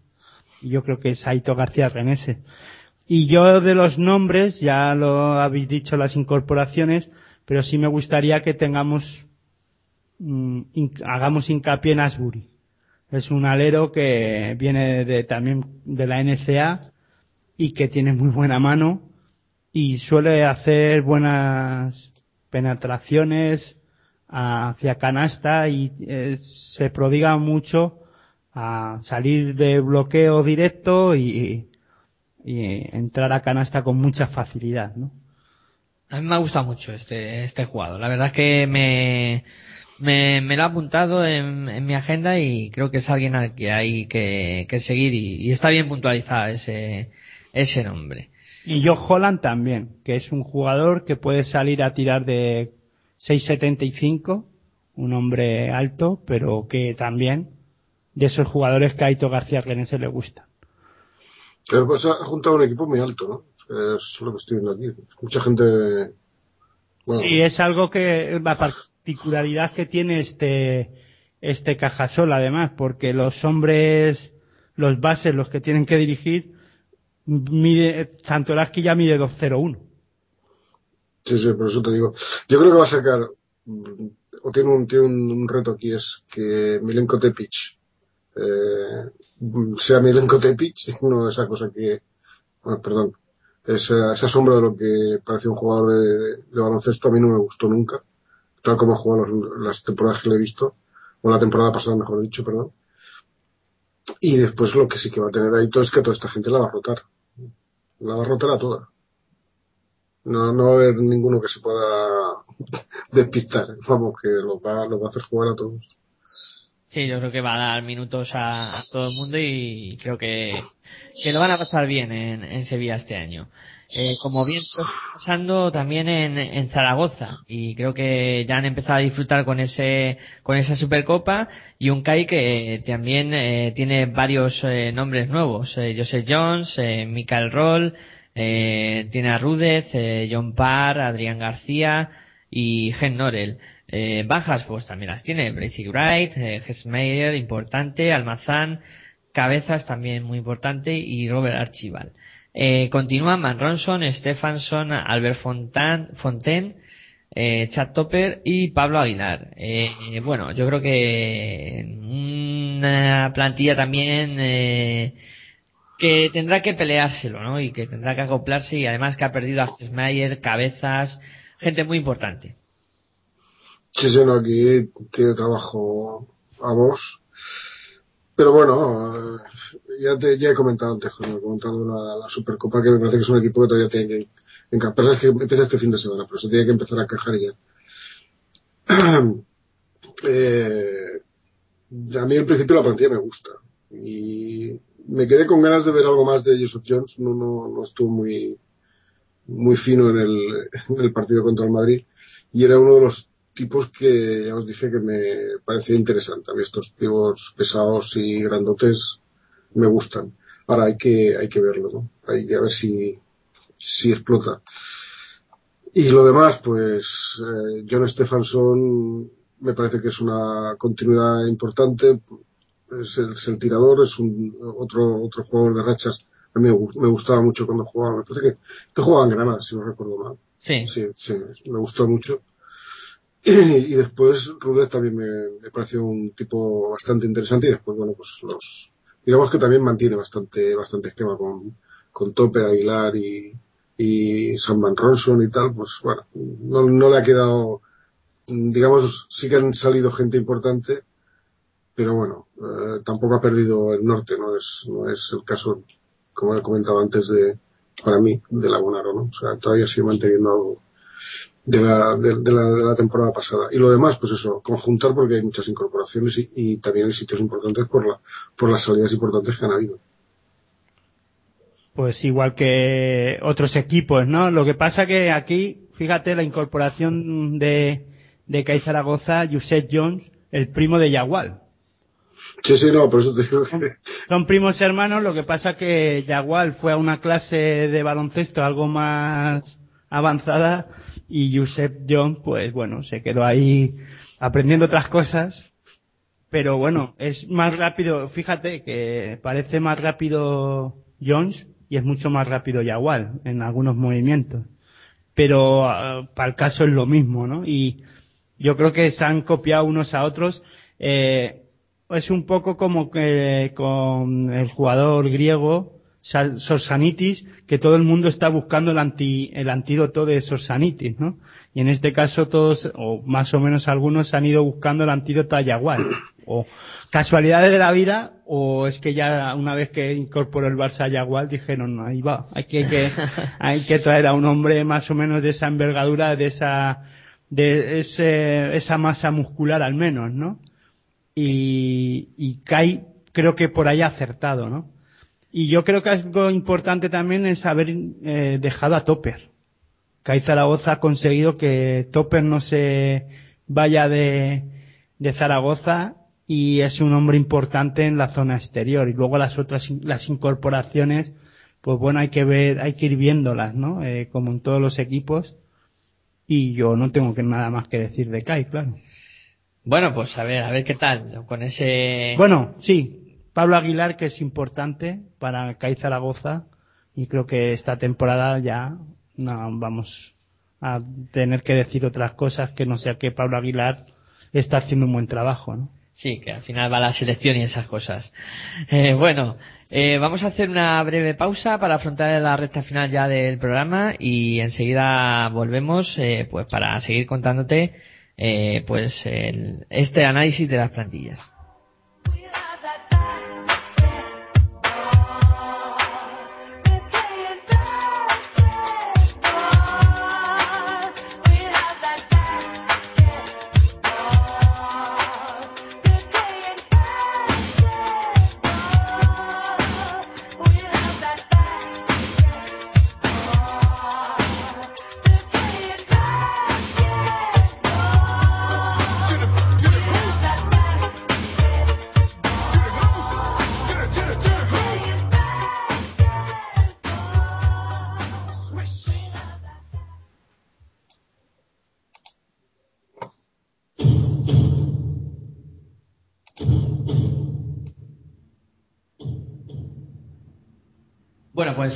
Y yo creo que es Aito García Renese. Y yo de los nombres, ya lo habéis dicho las incorporaciones, pero sí me gustaría que tengamos, mm, hagamos hincapié en Asbury. Es un alero que viene de, también de la NCA y que tiene muy buena mano y suele hacer buenas penetraciones hacia canasta y eh, se prodiga mucho a salir de bloqueo directo y, y entrar a canasta con mucha facilidad, ¿no?
A mí me ha gustado mucho este, este jugador. La verdad es que me, me, me lo ha apuntado en, en mi agenda y creo que es alguien al que hay que, que seguir y, y está bien puntualizado ese, ese nombre.
Y Joe Holland también, que es un jugador que puede salir a tirar de 6.75, un hombre alto, pero que también de esos jugadores que a Aito García Renese le gusta.
Pero pues ha juntado un equipo muy alto, ¿no? Es lo que estoy viendo aquí. Mucha gente. Bueno,
Sí, es algo que la particularidad que tiene este este Cajasol además, porque los hombres, los bases, los que tienen que dirigir, mide, Santolaski ya mide 2.01.
sí, sí, por eso te digo. Yo creo que va a sacar. O tiene un, tiene un, un reto aquí, es que Milenko Tepic eh, sea Milenko Tepic, no esa cosa que. Bueno, perdón. Esa, sombra de lo que parecía un jugador de, baloncesto a mí no me gustó nunca. Tal como jugado las temporadas que le he visto. O la temporada pasada, mejor dicho, perdón. Y después lo que sí que va a tener ahí todo es que toda esta gente la va a rotar. La va a rotar a toda. No, no va a haber ninguno que se pueda despistar. Vamos, que lo va, lo va a hacer jugar a todos.
Sí, yo creo que va a dar minutos a, todo el mundo y creo que, que lo van a pasar bien en, Sevilla este año. Eh, como bien está pasando también en, en Zaragoza y creo que ya han empezado a disfrutar con ese con esa Supercopa y un CAI que también eh, tiene varios eh, nombres nuevos eh, Joseph Jones, eh, Michael Roll, tiene a Rudez, John Parr, Adrián García y Gen Norel. Eh, bajas pues también las tiene Bracy Wright, eh, importante, Almazán, Cabezas también muy importante y Robert Archibald. Eh, continúan Van Ronson, Albert Fontan, Fontaine, eh, Chad Topper y Pablo Aguilar. Eh, bueno, yo creo que una plantilla también eh, que tendrá que peleárselo, ¿no? Y que tendrá que acoplarse y además que ha perdido a Hesmeyer, Cabezas, gente muy importante.
Sí, sí, aquí tiene trabajo a vos. Pero bueno, eh, ya te ya he comentado antes cuando he comentado la, la Supercopa que me parece que es un equipo que todavía tiene que encajar. Es que empieza este fin de semana, pero se tiene que empezar a encajar ya. eh, a mí al principio la plantilla me gusta y me quedé con ganas de ver algo más de Joseph Jones. No, no, no estuvo muy, muy fino en el, en el partido contra el Madrid y era uno de los tipos que ya os dije que me parecía interesante. A mí estos pibos pesados y grandotes me gustan. Ahora hay que, hay que verlo, ¿no? Hay que ver si, si explota. Y lo demás, pues, eh, John Stefanson me parece que es una continuidad importante. Es el, es el tirador, es un otro, otro jugador de rachas. A mí me, me gustaba mucho cuando jugaba. Me parece que, que jugaba en Granada, si no recuerdo mal.
Sí.
Sí, sí, me gustó mucho. Y después Rudet también me, me pareció un tipo bastante interesante y después, bueno, pues los, digamos que también mantiene bastante, bastante esquema con, con Tope, Aguilar y, y Sam Van Ronson y tal, pues bueno, no, no le ha quedado, digamos, sí que han salido gente importante, pero bueno, eh, tampoco ha perdido el norte, no es, no es el caso, como he comentado antes de, para mí, de Lagunaro, ¿no? O sea, todavía sigue manteniendo algo. De la, de, de la, de la temporada pasada. Y lo demás, pues eso, conjuntar porque hay muchas incorporaciones y, y también hay sitios importantes por, la, por las salidas importantes que han habido.
Pues igual que otros equipos, ¿no? Lo que pasa que aquí, fíjate, la incorporación de, de Kai Zaragoza, Josep Jones, el primo de Yagual.
Sí, sí, no, por eso te digo que...
Son primos hermanos, lo que pasa que Yagual fue a una clase de baloncesto algo más avanzada y Josep Jones, pues bueno, se quedó ahí aprendiendo otras cosas. Pero bueno, es más rápido, fíjate que parece más rápido Jones y es mucho más rápido Yagual en algunos movimientos. Pero ah, para el caso es lo mismo, ¿no? Y yo creo que se han copiado unos a otros. Eh, es un poco como que con el jugador griego Sorsanitis, que todo el mundo está buscando el anti, el antídoto de Sorsanitis, ¿no? Y en este caso todos, o más o menos algunos, han ido buscando el antídoto a Yagual. O casualidades de la vida, o es que ya una vez que incorporó el Barça a Yagual dijeron, no, ahí va, hay que, hay que, hay que traer a un hombre más o menos de esa envergadura, de esa, de ese, esa masa muscular al menos, ¿no? y, y Kai creo que por ahí ha acertado, ¿no? Y yo creo que algo importante también es haber eh, dejado a Topper. Kai Zaragoza ha conseguido que Topper no se vaya de, de Zaragoza y es un hombre importante en la zona exterior. Y luego las otras, las incorporaciones, pues bueno, hay que ver, hay que ir viéndolas, ¿no? Eh, como en todos los equipos. Y yo no tengo que nada más que decir de Kai, claro.
Bueno, pues a ver, a ver qué tal con ese...
Bueno, sí. Pablo Aguilar, que es importante para CAI Zaragoza. Y creo que esta temporada ya no vamos a tener que decir otras cosas que no sea que Pablo Aguilar está haciendo un buen trabajo, ¿no?
Sí, que al final va la selección y esas cosas. Eh, bueno, eh, vamos a hacer una breve pausa para afrontar la recta final ya del programa y enseguida volvemos eh, pues para seguir contándote eh, pues el- este análisis de las plantillas.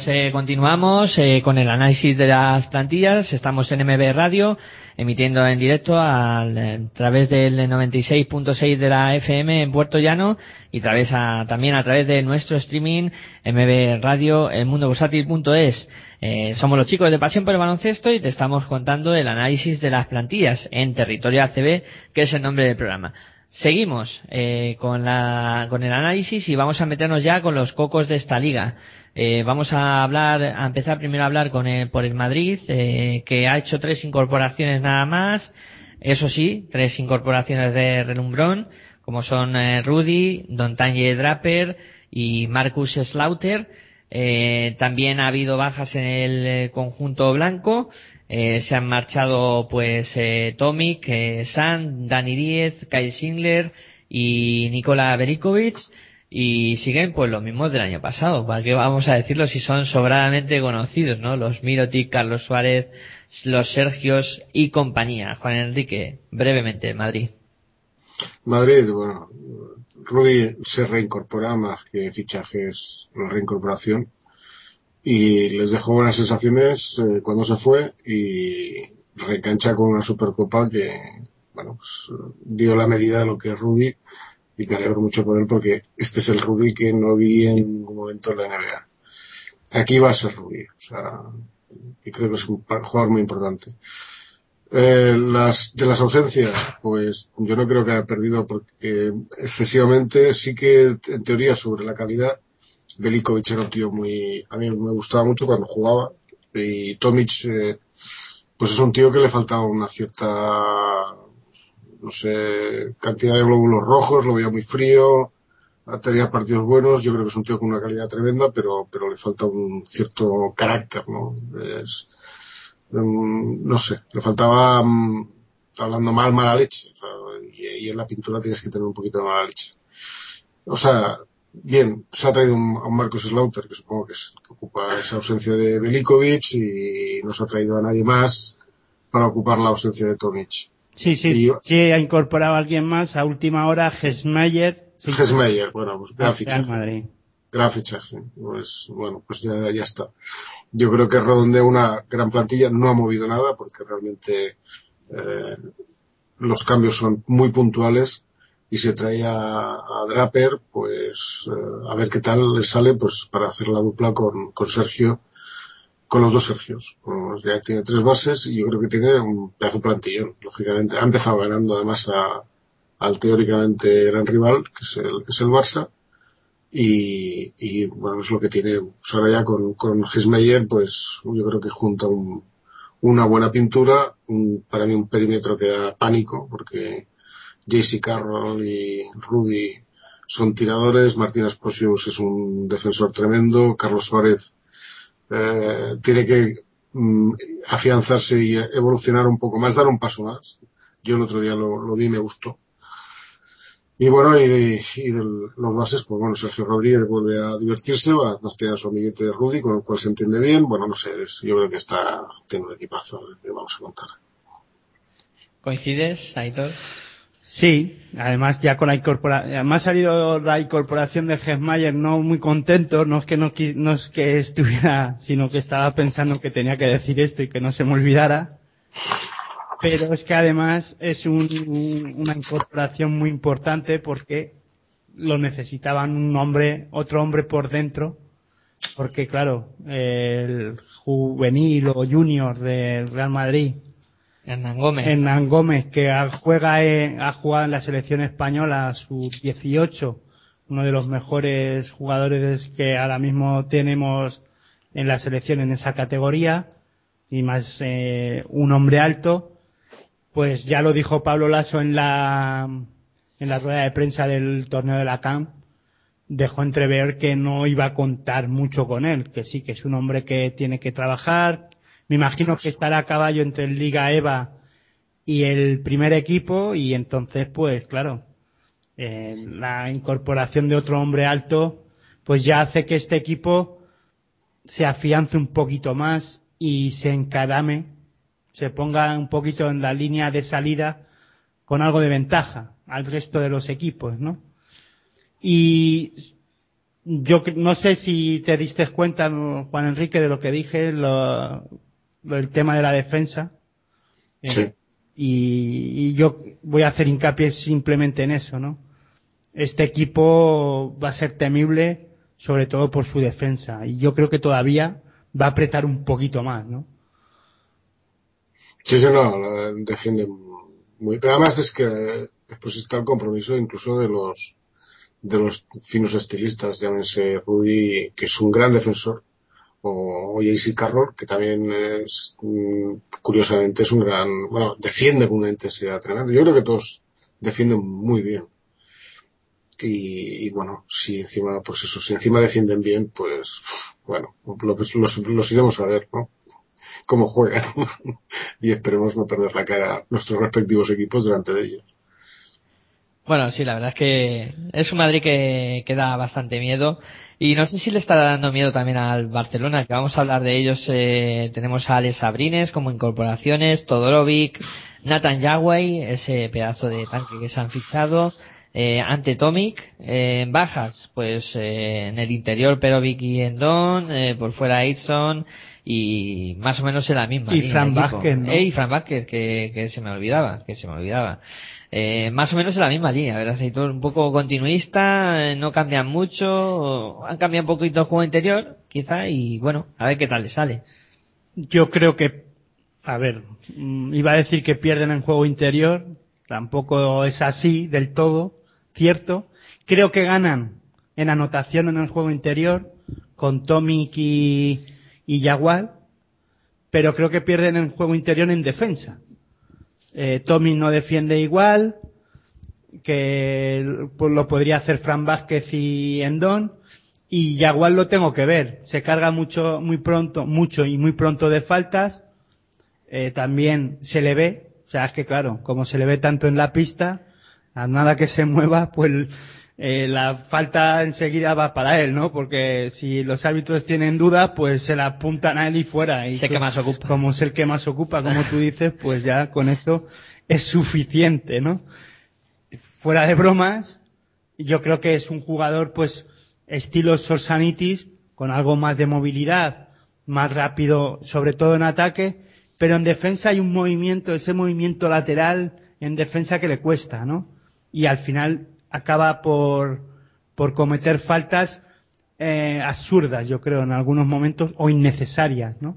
Eh, continuamos eh, con el análisis de las plantillas. Estamos en MB Radio, emitiendo en directo eh, a través del 96.6 de la FM en Puerto Llano y a- también a través de nuestro streaming MB Radio, elmundobursátil.es. Eh, somos los chicos de Pasión por el Baloncesto y te estamos contando el análisis de las plantillas en Territorio ACB, que es el nombre del programa. Seguimos eh, con, la, con el análisis y vamos a meternos ya con los cocos de esta liga. Eh, vamos a hablar, a empezar primero a hablar con el, por el Madrid, eh, que ha hecho tres incorporaciones nada más. Eso sí, tres incorporaciones de relumbrón, como son eh, Rudy, Don Tanje Draper y Marcus Slaughter. Eh, también ha habido bajas en el eh, conjunto blanco. Eh, se han marchado pues eh, Tomic, eh, San, Dani Díez, Kyle Schindler y Nikola Berikovic y siguen pues los mismos del año pasado. ¿Para qué vamos a decirlo si son sobradamente conocidos, no? Los Mirotic, Carlos Suárez, los Sergios y compañía. Juan Enrique, brevemente, Madrid.
Madrid, bueno, Rudy se reincorpora más que fichajes, la reincorporación. Y les dejó buenas sensaciones eh, cuando se fue y recancha con una Supercopa que, bueno, pues dio la medida de lo que es Rudy y me alegro mucho por él porque este es el Rudy que no vi en ningún momento en la NBA. Aquí va a ser Rudy, o sea, y creo que es un jugador muy importante. Eh, las, de las ausencias, pues yo no creo que haya perdido porque excesivamente sí que en teoría sobre la calidad Belikovic era un tío muy, a mí me gustaba mucho cuando jugaba y Tomic eh, pues es un tío que le faltaba una cierta, no sé, cantidad de glóbulos rojos, lo veía muy frío, tenía partidos buenos, yo creo que es un tío con una calidad tremenda, pero, pero le falta un cierto carácter, ¿no? Es, mm, no sé, le faltaba, mm, hablando mal, mala leche, o sea, y, y en la pintura tienes que tener un poquito de mala leche. O sea, bien, se ha traído un- a Marcos Slaughter, que supongo que, es- que ocupa esa ausencia de Velikovic, y no se ha traído a nadie más para ocupar la ausencia de Tomic.
Sí, sí,
Y-
sí, ha incorporado a alguien más a última hora, Gesmeyer. sí,
Gesmeyer, bueno, pues.
Real Madrid.
Pues, bueno, pues ya, ya está. Yo creo que redondea una gran plantilla, no ha movido nada porque realmente eh, los cambios son muy puntuales y se trae a, a Draper, pues eh, a ver qué tal le sale pues para hacer la dupla con, con Sergio, con los dos Sergios. Pues ya tiene tres bases y yo creo que tiene un pedazo plantillón, lógicamente. Ha empezado ganando además a- al teóricamente gran rival, que es el, que es el Barça y, bueno, es lo que tiene. Pues ahora ya con, con Gismeyer, pues yo creo que junta un- una buena pintura, un- para mí un perímetro que da pánico, porque JC Carroll y Rudy son tiradores, Martín Esposius es un defensor tremendo, Carlos Suárez eh, tiene que mm, afianzarse y evolucionar un poco más, dar un paso más. Yo el otro día lo, vi y me gustó. Y bueno, y de, y de los bases, pues bueno, Sergio Rodríguez vuelve a divertirse, va a tener su amiguete Rudy, con el cual se entiende bien. Bueno, no sé, yo creo que está, tiene un equipazo que vamos a contar.
¿Coincides, Aitor?
Sí, además ya con la incorporación, además ha salido la incorporación de Gesmayer no muy contento, no es que no, no es que estuviera, sino que estaba pensando que tenía que decir esto y que no se me olvidara. Pero es que además es un- una incorporación muy importante porque lo necesitaban un hombre, otro hombre por dentro, porque claro, el juvenil o junior del Real Madrid,
Hernán Gómez.
Hernán Gómez, que juega en- ha jugado en la selección española su 18, uno de los mejores jugadores que ahora mismo tenemos en la selección en esa categoría, y más eh, un hombre alto, pues ya lo dijo Pablo Lasso en la en la rueda de prensa del torneo de la CAM, dejó entrever que no iba a contar mucho con él, que sí, que es un hombre que tiene que trabajar. Me imagino que estará a caballo entre el Liga EVA y el primer equipo y entonces, pues claro, eh, la incorporación de otro hombre alto, pues ya hace que este equipo se afiance un poquito más y se encadame, se ponga un poquito en la línea de salida con algo de ventaja al resto de los equipos, ¿no? Y yo no sé si te diste cuenta, ¿no, Juan Enrique, de lo que dije, lo- el tema de la defensa. Eh,
Sí.
y, y yo voy a hacer hincapié simplemente en eso, ¿no? Este equipo va a ser temible, sobre todo por su defensa. Y yo creo que todavía va a apretar un poquito más, ¿no?
Sí, sí, no, defiende muy, pero además es que después está el compromiso incluso de los, de los finos estilistas, llámense Rudy, que es un gran defensor, o, o Carroll, que también es, mm, curiosamente es un gran, bueno, defiende con una intensidad tremenda. Yo creo que todos defienden muy bien. Y, y bueno, si encima, pues eso, si encima defienden bien, pues, bueno, los, los, los iremos a ver, ¿no? Cómo juegan. y esperemos no perder la cara a nuestros respectivos equipos delante de ellos.
Bueno, sí, la verdad es que es un Madrid que, que da bastante miedo. Y no sé si le estará dando miedo también al Barcelona, que vamos a hablar de ellos. Eh, tenemos a Alex Sabrines como incorporaciones, Todorovic, Nathan Yagüey, ese pedazo de tanque que se han fichado, eh, ante Tomic, eh, en bajas, pues eh, en el interior Perovic y Endon, eh, por fuera Edson y más o menos en la misma
Y Fran. Vázquez, ¿no?
Eh, y Fran Vázquez, que, que se me olvidaba, que se me olvidaba. Eh, más o menos en la misma línea, ¿verdad? Aitor? Un poco continuista, eh, no cambian mucho, han cambiado un poquito el juego interior, quizá, y bueno, a ver qué tal le sale.
Yo creo que, a ver, mm, iba a decir que pierden en juego interior, tampoco es así del todo, cierto. Creo que ganan en anotación en el juego interior con Tomic y, y Jaguar, pero creo que pierden en juego interior en defensa. Eh, Tommy no defiende igual, que pues, lo podría hacer Fran Vázquez y Endón, y Yagual lo tengo que ver. Se carga mucho, muy pronto, mucho y muy pronto de faltas. Eh, también se le ve, o sea, es que claro, como se le ve tanto en la pista, a nada que se mueva, pues eh, la falta enseguida va para él, ¿no? Porque si los árbitros tienen dudas, pues se la apuntan a él y fuera. Y
Es el que más ocupa.
Como es el que más ocupa, como tú dices, pues ya con eso es suficiente, ¿no? Fuera de bromas, yo creo que es un jugador, pues, estilo Sorsanitis, con algo más de movilidad, más rápido, sobre todo en ataque, pero en defensa hay un movimiento, ese movimiento lateral en defensa que le cuesta, ¿no? Y al final acaba por, por cometer faltas eh, absurdas, yo creo, en algunos momentos, o innecesarias, ¿no?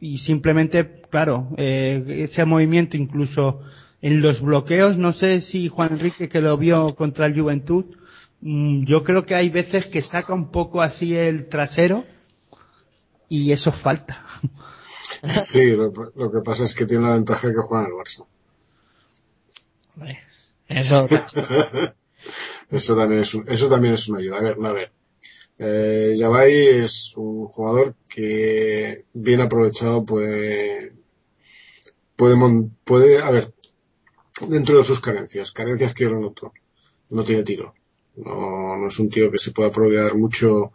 Y simplemente, claro, eh, ese movimiento incluso en los bloqueos, no sé si Juan Enrique que lo vio contra el Juventud, mm, yo creo que hay veces que saca un poco así el trasero y eso falta.
Sí, lo, lo que pasa es que tiene la ventaja que juega en el Barça.
Hombre, Eso,
Eso también es, un- eso también es una ayuda. A ver, a ver. Eh, Yabay es un jugador que bien aprovechado puede, puede, puede, a ver, dentro de sus carencias, carencias que yo lo noto, no tiene tiro. No, no es un tío que se pueda aprovechar mucho,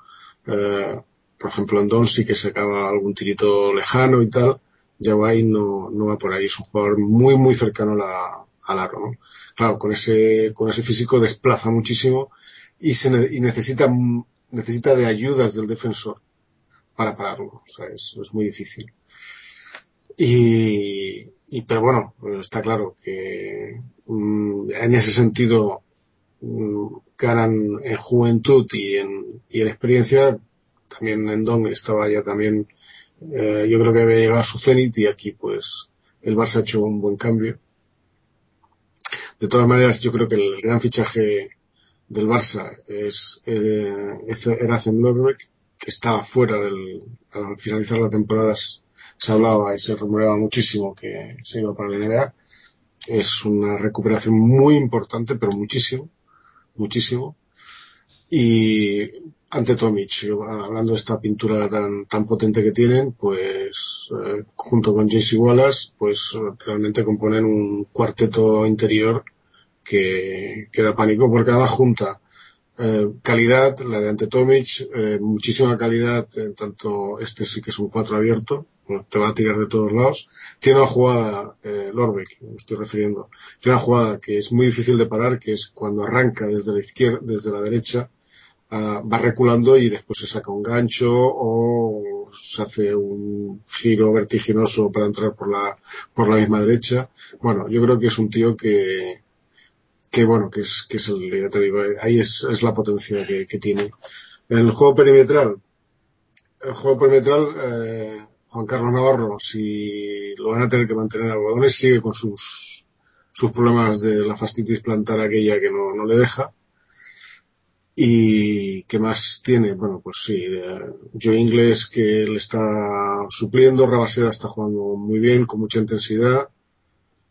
eh, por ejemplo en Don sí que sacaba algún tirito lejano y tal. Yabay no, no va por ahí, es un jugador muy, muy cercano a la, al aro, ¿no? Claro, con ese, con ese físico desplaza muchísimo y se y necesita, necesita de ayudas del defensor para pararlo. O sea, es, es muy difícil. Y, y, pero bueno, está claro que mm, en ese sentido mm, ganan en juventud y en, y en experiencia. También en Don estaba ya también, eh, yo creo que había llegado a su cenit y aquí pues el Barça ha hecho un buen cambio. De todas maneras, yo creo que el gran fichaje del Barça es eh, Lorbeck, que estaba fuera del, al finalizar la temporada se hablaba y se rumoreaba muchísimo que se iba para la NBA. Es una recuperación muy importante, pero muchísimo, muchísimo. Y ante Tomic, yo, hablando de esta pintura tan, tan potente que tienen, pues eh, junto con JC Wallace, pues eh, realmente componen un cuarteto interior que, que da pánico porque además junta. Eh, calidad, la de ante Tomic, eh, muchísima calidad, en tanto este sí que es un cuatro abierto, bueno, te va a tirar de todos lados. Tiene una jugada, eh, Lorbeck, me estoy refiriendo, tiene una jugada que es muy difícil de parar, que es cuando arranca desde la izquierda, desde la derecha, ah, va reculando y después se saca un gancho o se hace un giro vertiginoso para entrar por la, por la misma derecha. Bueno, yo creo que es un tío que, que bueno, que es, que es el, ya ahí es, es la potencia que, que tiene. En el juego perimetral, el juego perimetral, eh, Juan Carlos Navarro, si lo van a tener que mantener algodones, sigue con sus, sus problemas de la fastitis plantar aquella que no, no le deja. Y qué más tiene, bueno, pues sí, eh, Joe Ingles que le está supliendo, Rabaseda está jugando muy bien, con mucha intensidad,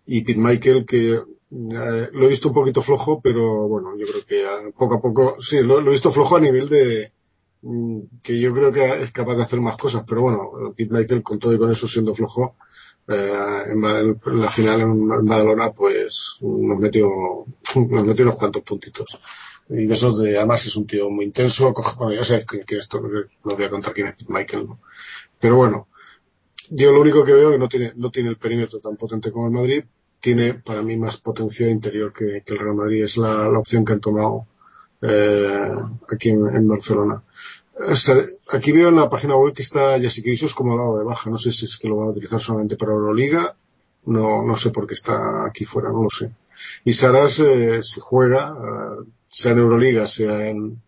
y Pete Michael que eh, lo he visto un poquito flojo, pero bueno, yo creo que poco a poco, sí, lo, he visto flojo a nivel de que yo creo que es capaz de hacer más cosas, pero bueno, Pete Michael con todo y con eso siendo flojo, eh, en, la final en, Badalona pues nos metió, nos metió unos cuantos puntitos. Y de esos de, además es un tío muy intenso, bueno, ya sabes que, esto no voy a contar quién es Pete Michael, ¿no? Pero bueno, yo lo único que veo que no tiene, no tiene el perímetro tan potente como el Madrid, tiene para mí más potencia interior que, el Real Madrid, es la opción que han tomado eh, aquí en, Barcelona. Aquí veo en la página web que está Jessica Isos como dado de baja, no sé si es que lo van a utilizar solamente para Euroliga, no, no sé por qué está aquí fuera, no lo sé. Y Saras, eh, si juega, eh, sea en Euroliga, sea en,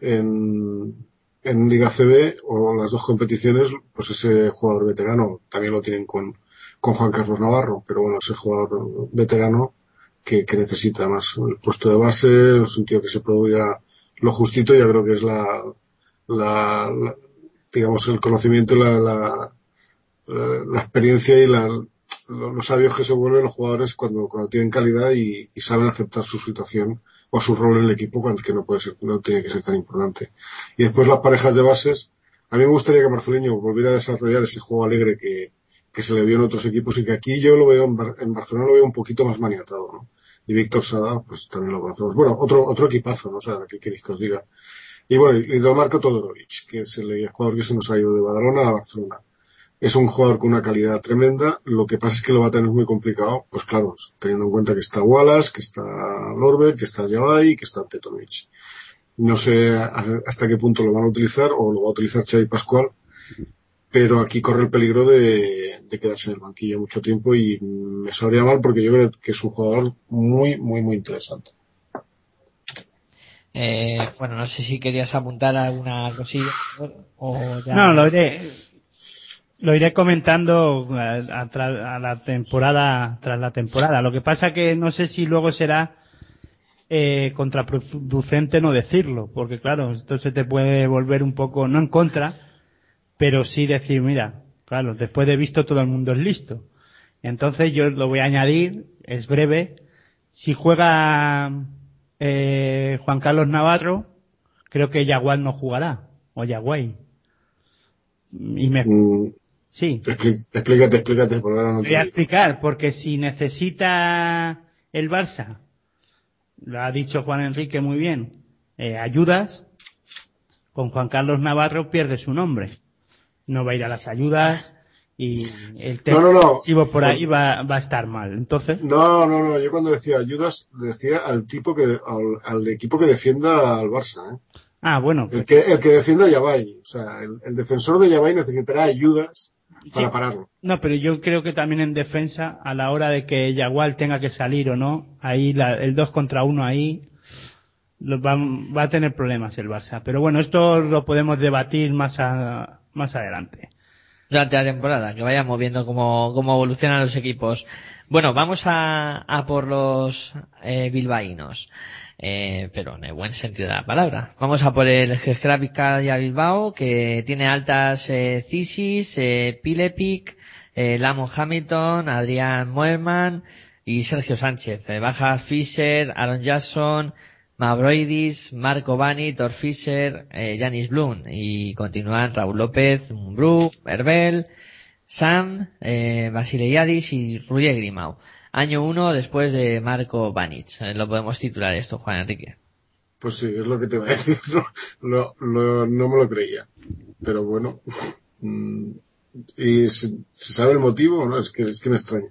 en, en Liga CB o las dos competiciones, pues ese jugador veterano también lo tienen con, con Juan Carlos Navarro, pero bueno, ese jugador veterano que, que necesita más el puesto de base, es un tío que se produzca lo justito, ya creo que es la, la, la- digamos, el conocimiento, la, la, la experiencia y la, lo- los sabios que se vuelven los jugadores cuando, cuando tienen calidad y, saben aceptar su situación o su rol en el equipo cuando no puede ser, no tiene que ser tan importante. Y después las parejas de bases, a mí me gustaría que Marcelinho volviera a desarrollar ese juego alegre que, que se le vio en otros equipos y que aquí yo lo veo en, Bar- en Barcelona lo veo un poquito más maniatado, ¿no? Y Víctor Sada, pues también lo conocemos. Bueno, otro, otro equipazo, ¿no? O sea, ¿qué queréis que os diga? Y bueno, y Don Marco Todorovic, que es el jugador que se nos ha ido de Badalona a Barcelona. Es un jugador con una calidad tremenda, lo que pasa es que lo va a tener muy complicado, pues claro, teniendo en cuenta que está Wallace, que está Lorber, que está Javai y que está Tetovic. No sé hasta qué punto lo van a utilizar o lo va a utilizar Xavi Pascual, pero aquí corre el peligro de, de quedarse en el banquillo mucho tiempo y me sabría mal porque yo creo que es un jugador muy, muy, muy interesante.
Eh, bueno, no sé si querías apuntar alguna cosilla o ya.
No, lo iré, lo iré comentando a, a tra- a la temporada, tras la temporada. Lo que pasa que no sé si luego será eh, contraproducente no decirlo, porque claro, esto se te puede volver un poco, no en contra, pero sí decir, mira, claro, después de visto todo el mundo es listo. Entonces yo lo voy a añadir, es breve, si juega eh, Juan Carlos Navarro, creo que Yagual no jugará, o Yaguay. Y me,
Mm,
sí,
explícate, explícate, por ahora no
voy a explicar, porque si necesita el Barça, lo ha dicho Juan Enrique muy bien, eh, ayudas, con Juan Carlos Navarro pierde su nombre. No va a ir a las ayudas y el tema
No, no,
por ahí va, va a estar mal. Entonces,
No, no, no. Yo cuando decía ayudas, decía al tipo que, al, al equipo que defienda al Barça, ¿eh?
ah, bueno,
El
pues,
que, el que defienda a Yabay. O sea, el, el defensor de Yabay necesitará ayudas para
Sí.
pararlo.
no, pero yo creo que también en defensa, a la hora de que Yagual tenga que salir o no, ahí la- el 2 contra 1 ahí lo va, va a tener problemas el Barça. Pero bueno, esto lo podemos debatir más a- más adelante.
durante la temporada, que vayamos viendo cómo, cómo evolucionan los equipos. Bueno, vamos a, a por los eh, bilbaínos, eh, pero en el buen sentido de la palabra. Vamos a por el Gescravica Bilbao, que tiene altas eh, Cisis, eh, Pilepic, eh, Lamon Hamilton, Adrián Muelman y Sergio Sánchez. Eh, baja Fischer, Aaron Jackson, Mavroidis, Marco Bani, Thor Fischer, eh, Janis Blum y continúan Raúl López, Mumbrú, Herbel, Sam, eh, Basileiadis y Ruye Grimau. Año 1 después de Marco Banic. Eh, lo podemos titular esto, Juan Enrique.
Pues sí, es lo que te iba a decir. No, lo- lo- no me lo creía. Pero bueno. mm, ¿Y se, se sabe el motivo? No, es que, es que me extraña.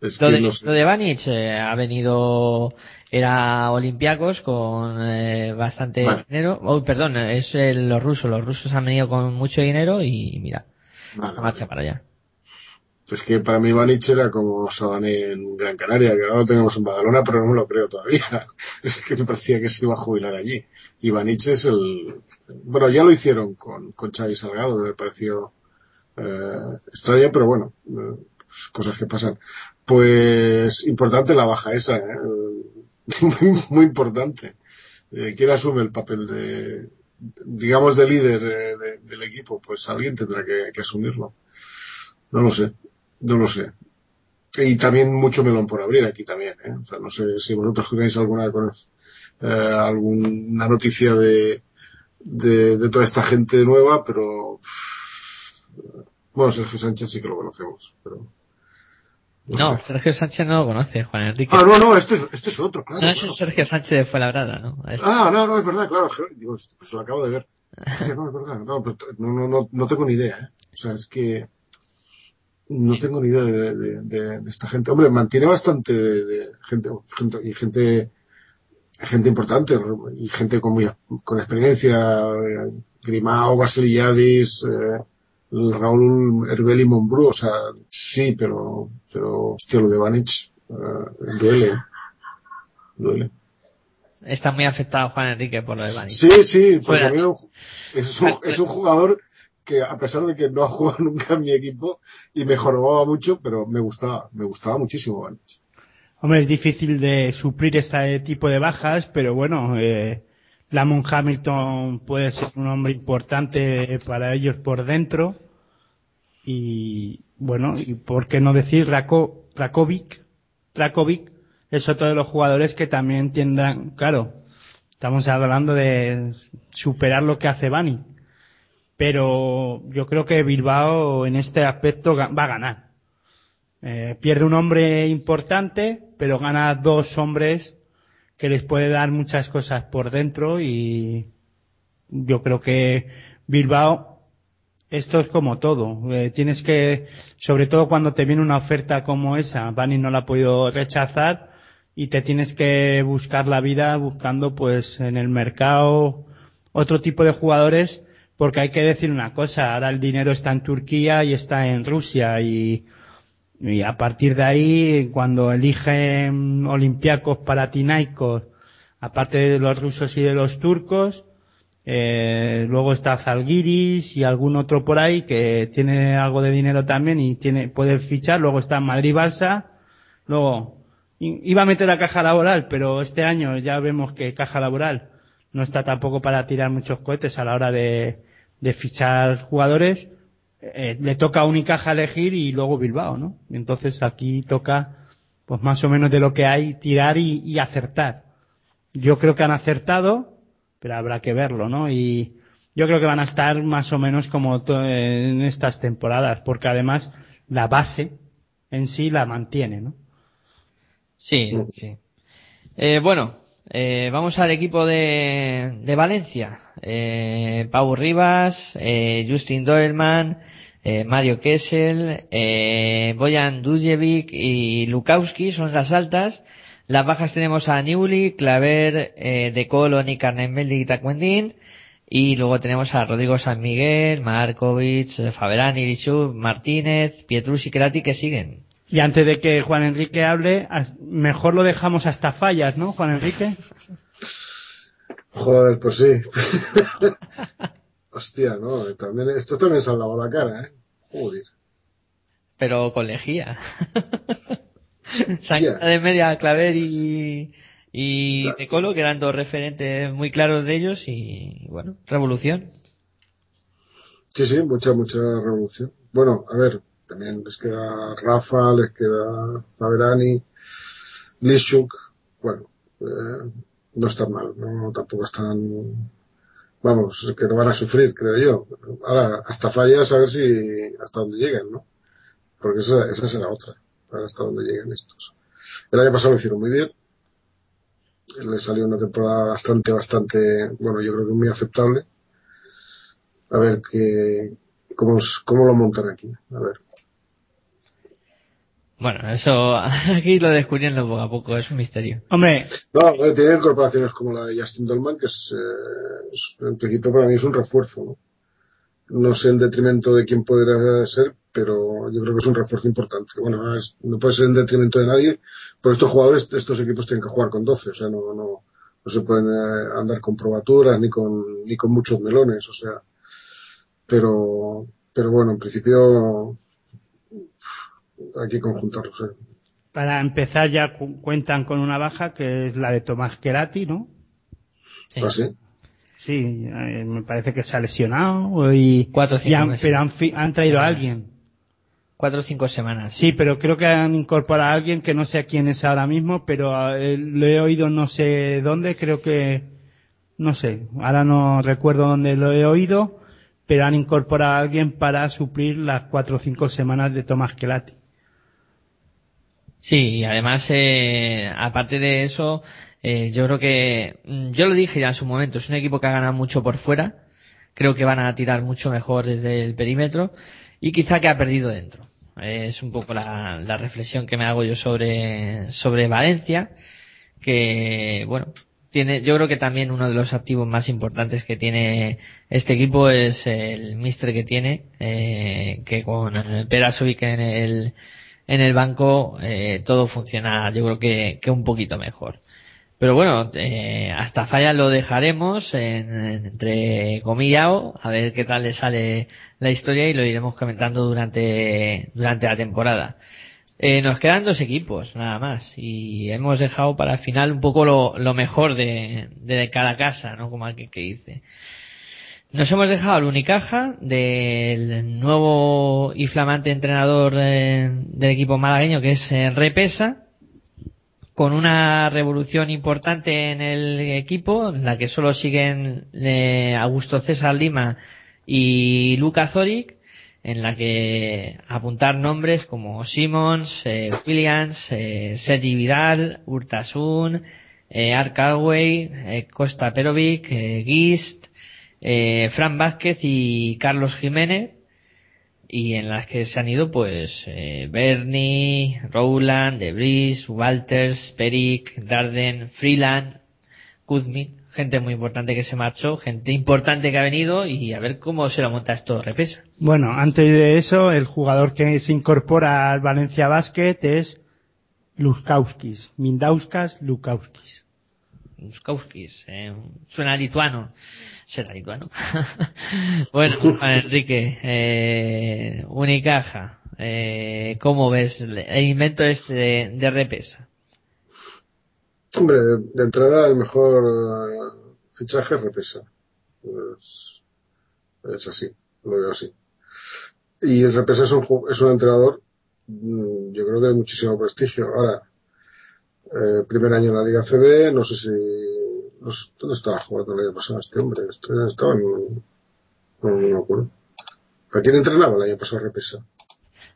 Es
Lo
que
de,
no sé.
lo de Banic eh, ha venido, era Olympiacos con eh, bastante
Vale.
dinero. Oh, perdón, es el- los rusos. Los rusos han venido con mucho dinero y mira,
Vale,
la marcha
vale.
para allá.
Es que para mí Banich era como Sabané en Gran Canaria, que ahora lo tenemos en Badalona, pero no me lo creo todavía. Es que me parecía que se iba a jubilar allí. Y es el... Bueno, ya lo hicieron con, con Xavi Salgado, me pareció eh, extraña, pero bueno, eh, pues cosas que pasan. Pues importante la baja esa, ¿eh? Muy, muy importante. Eh, ¿Quién asume el papel de, digamos, de líder eh, de- del equipo? Pues alguien tendrá que, asumirlo. No lo sé, no lo sé. Y también mucho melón por abrir aquí también, ¿eh? O sea, no sé si vosotros tenéis alguna, eh, alguna noticia de, de toda esta gente nueva, pero bueno, Sergio Sánchez sí que lo conocemos, pero no.
Sergio Sánchez no lo conoce, Juan Enrique.
Ah, no, no, este es, este es otro, claro.
No es el
claro.
Sergio Sánchez de Fuenlabrada, ¿no? Es-
Ah, no, no, es verdad, claro. Digo, pues lo acabo de ver. Hostia, no, es verdad. No, t- no, no, no, no tengo ni idea, ¿eh? O sea, es que no tengo ni idea de, de, de- de esta gente. Hombre, mantiene bastante de, gente, gente, y gente, gente importante, y gente con, muy, con experiencia, eh, Grimao, Basililladis, eh, Raúl Herbel y Monbrú, o sea, sí, pero, pero, hostia, lo de Banich, eh, duele, ¿eh? duele.
Está muy afectado Juan Enrique por lo de Bani.
Sí, sí, porque es un, es un jugador que a pesar de que no ha jugado nunca en mi equipo y me jorobaba mucho, pero me gustaba, me gustaba muchísimo. Banich.
Hombre, es difícil de suplir este tipo de bajas, pero bueno, eh, Lamont Hamilton puede ser un hombre importante para ellos por dentro. y bueno, y por qué no decir Rako, Rakovic, Rakovic es otro de los jugadores que también tendrán, claro, estamos hablando de superar lo que hace Bani, pero yo creo que Bilbao en este aspecto va a ganar. Eh, pierde un hombre importante, pero gana dos hombres que les puede dar muchas cosas por dentro y yo creo que Bilbao esto es como todo. Eh, tienes que, sobre todo cuando te viene una oferta como esa, Bani no la ha podido rechazar y te tienes que buscar la vida buscando pues en el mercado otro tipo de jugadores porque hay que decir una cosa, ahora el dinero está en Turquía y está en Rusia y, y a partir de ahí cuando eligen Olympiacos para Tinaikos, aparte de los rusos y de los turcos, eh, luego está Zalgiris y algún otro por ahí que tiene algo de dinero también y tiene, puede fichar. Luego está Madrid-Barça. Luego, iba a meter a caja laboral, pero este año ya vemos que caja laboral no está tampoco para tirar muchos cohetes a la hora de, de fichar jugadores. Eh, le toca a Unicaja elegir y luego Bilbao, ¿no? Entonces aquí toca, pues más o menos de lo que hay, tirar y, y acertar. Yo creo que han acertado, pero habrá que verlo, ¿no? Y yo creo que van a estar más o menos como en estas temporadas, porque además la base en sí la mantiene, ¿no?
Sí, sí. Eh, bueno, eh, vamos al equipo de, de Valencia. Eh, Pau Rivas, eh, Justin Doelman, eh, Mario Kessel, eh, Bojan Dujevic y Lukowski son las altas. Las bajas tenemos a Niuli, Claver, eh, De Colo, Nick Arnemeldi y Tacuendín. Y luego tenemos a Rodrigo San Miguel, Markovic, Faberani, Lichuk, Martínez, Pietrus y Kerati que siguen.
Y antes de que Juan Enrique hable, mejor lo dejamos hasta fallas, ¿no, Juan Enrique?
Joder, pues sí. Hostia, no, también, esto también se ha lavado la cara, eh. Joder.
pero con lejía. Sangra de media Claver y, y De Colo, que eran dos referentes muy claros de ellos y, bueno, revolución.
Sí, sí, mucha, mucha revolución. Bueno, a ver, también les queda Rafa, les queda Faberani, Lishuk, bueno, eh, no están mal, no, tampoco están, vamos, que no van a sufrir, creo yo. Ahora, hasta fallas a ver si, hasta dónde llegan, ¿no? Porque esa, esa será otra, a hasta dónde llegan estos. El año pasado lo hicieron muy bien, le salió una temporada bastante, bastante, bueno, yo creo que muy aceptable. A ver qué, cómo, cómo lo montan aquí, a ver.
Bueno, eso aquí lo descubriendo poco a poco, es un misterio.
Hombre,
No, tiene corporaciones como la de Justin Dolman, que es, eh, es- en principio para mí es un refuerzo, ¿no? No sé en detrimento de quién podrá ser, pero yo creo que es un refuerzo importante. Bueno, es- no puede ser en detrimento de nadie, por estos jugadores, estos equipos tienen que jugar con 12, o sea, no, no, no se pueden eh, andar con probaturas ni con, ni con muchos melones, o sea, pero, pero bueno, en principio hay que conjuntarlos, eh.
para empezar ya cu- cuentan con una baja que es la de Tomás Kerati, ¿no?
Sí.
¿Ah, sí?
Sí, eh, me parece que se ha lesionado y,
Cuatro o cinco
y han-
meses.
pero han, fi- han traído a alguien.
Cuatro o cinco semanas.
Sí, pero creo que han incorporado a alguien que no sé a quién es ahora mismo, pero eh, lo he oído no sé dónde, creo que, no sé, ahora no recuerdo dónde lo he oído, pero han incorporado a alguien para suplir las cuatro o cinco semanas de Tomás Kelati.
Sí, y además, eh, aparte de eso, eh, yo creo que, mm, yo lo dije ya en su momento, es un equipo que ha ganado mucho por fuera, creo que van a tirar mucho mejor desde el perímetro y quizá que ha perdido dentro. Eh, es un poco la, la reflexión que me hago yo sobre, sobre Valencia, que, bueno, tiene, yo creo que también uno de los activos más importantes que tiene este equipo es el mister que tiene, eh, que con Perasovic en el, en el banco eh, todo funciona yo creo que, que un poquito mejor. Pero bueno, eh, hasta falla lo dejaremos en, en- entre comillado, a ver qué tal le sale la historia y lo iremos comentando durante, durante la temporada. Eh, nos quedan dos equipos, nada más, y hemos dejado para el final un poco lo, lo mejor de, de cada casa, ¿no? Como aquel que dice. Nos hemos dejado al Unicaja del nuevo y flamante entrenador eh, del equipo malagueño que es eh, Repesa, con una revolución importante en el equipo, en la que solo siguen eh, Augusto César Lima y Luca Zoric, en la que apuntar nombres como Simmons, eh, Williams, Sergi Vidal, Urtasun, eh, Art Calway, eh, Costa Perovic, Gist, eh, Fran Vázquez y Carlos Jiménez, y en las que se han ido pues eh, Bernie, Rowland, Debris, Walters, Peric, Darden, Freeland, Kuzmin, gente muy importante que se marchó, gente importante que ha venido y a ver cómo se lo monta esto repesa.
Bueno, antes de eso, el jugador que se incorpora al Valencia Basket es Luskauskis, Mindauskas Lukauskis.
Luskauskis, eh, suena lituano, será lituano. bueno, Enrique, eh, Unicaja, eh, ¿cómo ves el invento este de, repesa?
Hombre, de entrada el mejor eh, fichaje es Repesa. Es, es así, lo veo así. Y Repesa es un, es un entrenador, mm, yo creo que de muchísimo prestigio. Ahora, eh, primer año en la Liga CB, no sé si... No sé, ¿Dónde estaba jugando el año pasado este hombre? Estaba en... No, no me acuerdo. ¿A quién entrenaba el año pasado Repesa?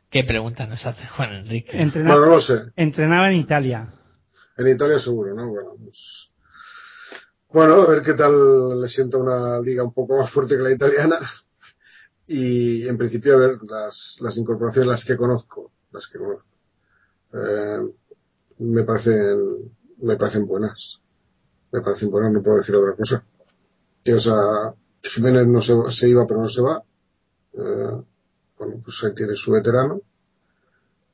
¿Qué pregunta nos hace Juan Enrique?
Entrenaba,
Bueno, no lo sé.
entrenaba en Italia.
En Italia seguro, ¿no? Bueno, pues... Bueno, a ver qué tal le sienta una liga un poco más fuerte que la italiana. Y en principio, a ver, las, las incorporaciones, las que conozco, las que conozco, eh, me parecen, me parecen buenas. Me parecen buenas, no puedo decir otra cosa. Que, o sea, Jiménez no se, se iba, pero no se va. Eh, bueno, pues ahí tiene su veterano.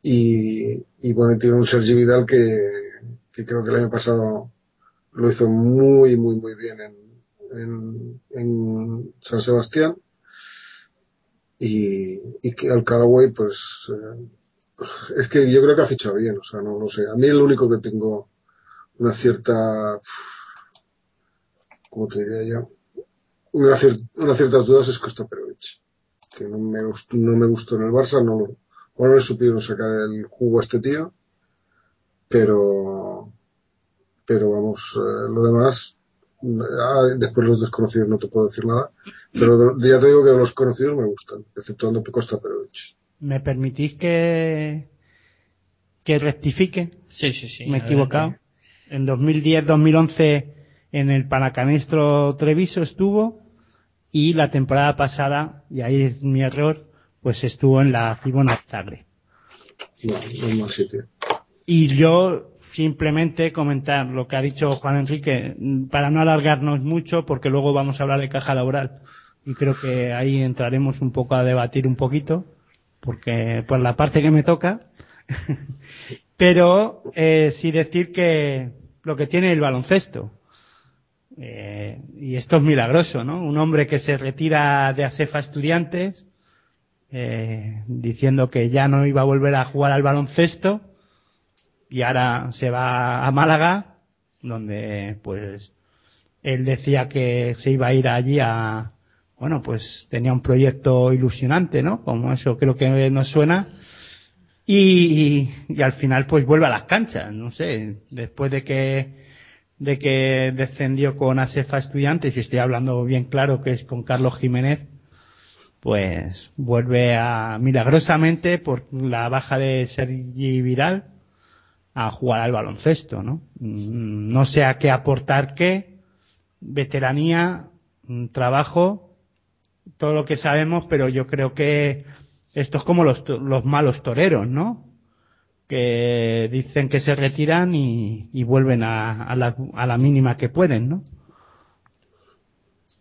Y, y bueno, tiene un Sergi Vidal que, que creo que el año pasado lo hizo muy, muy, muy bien en, en, San Sebastián. Y, y que al Callaway, pues, eh, es que yo creo que ha fichado bien, o sea, no lo sé. A mí el único que tengo una cierta, ¿cómo te diría yo? Una cier- ciertas dudas es Costa Perovic, que no me gustó, no me gustó en el Barça, no lo, o no le supieron sacar el jugo a este tío, pero, pero vamos, eh, lo demás, ah, después los desconocidos no te puedo decir nada, pero de- ya te digo que los conocidos me gustan, exceptuando Costa Perovic.
¿Me permitís que, que rectifique?
Sí, sí, sí.
Me he equivocado. En 2010-2011 en el Panacanestro Treviso estuvo y la temporada pasada, y ahí es mi error, pues estuvo en la Cibona Zagreb. Y yo simplemente comentar lo que ha dicho Juan Enrique, para no alargarnos mucho, porque luego vamos a hablar de caja laboral. Y creo que ahí entraremos un poco a debatir un poquito, porque por la parte que me toca. Pero eh, sí decir que lo que tiene el baloncesto. Eh, y esto es milagroso, ¿no? Un hombre que se retira de Asefa Estudiantes, eh, diciendo que ya no iba a volver a jugar al baloncesto, y ahora se va a Málaga, donde pues él decía que se iba a ir allí a, bueno, pues tenía un proyecto ilusionante, ¿no? Como eso creo que nos suena. Y, y al final pues vuelve a las canchas, no sé, después de que, de que descendió con Asefa Estudiantes, y estoy hablando bien claro que es con Carlos Jiménez, pues vuelve a, milagrosamente, por la baja de Sergi Vidal, a jugar al baloncesto, ¿no? Mm, No sé a qué aportar qué, veteranía, mm, trabajo, todo lo que sabemos, pero yo creo que esto es como los, los malos toreros, ¿no? Que dicen que se retiran y, y vuelven a, a, la, a la mínima que pueden, ¿no?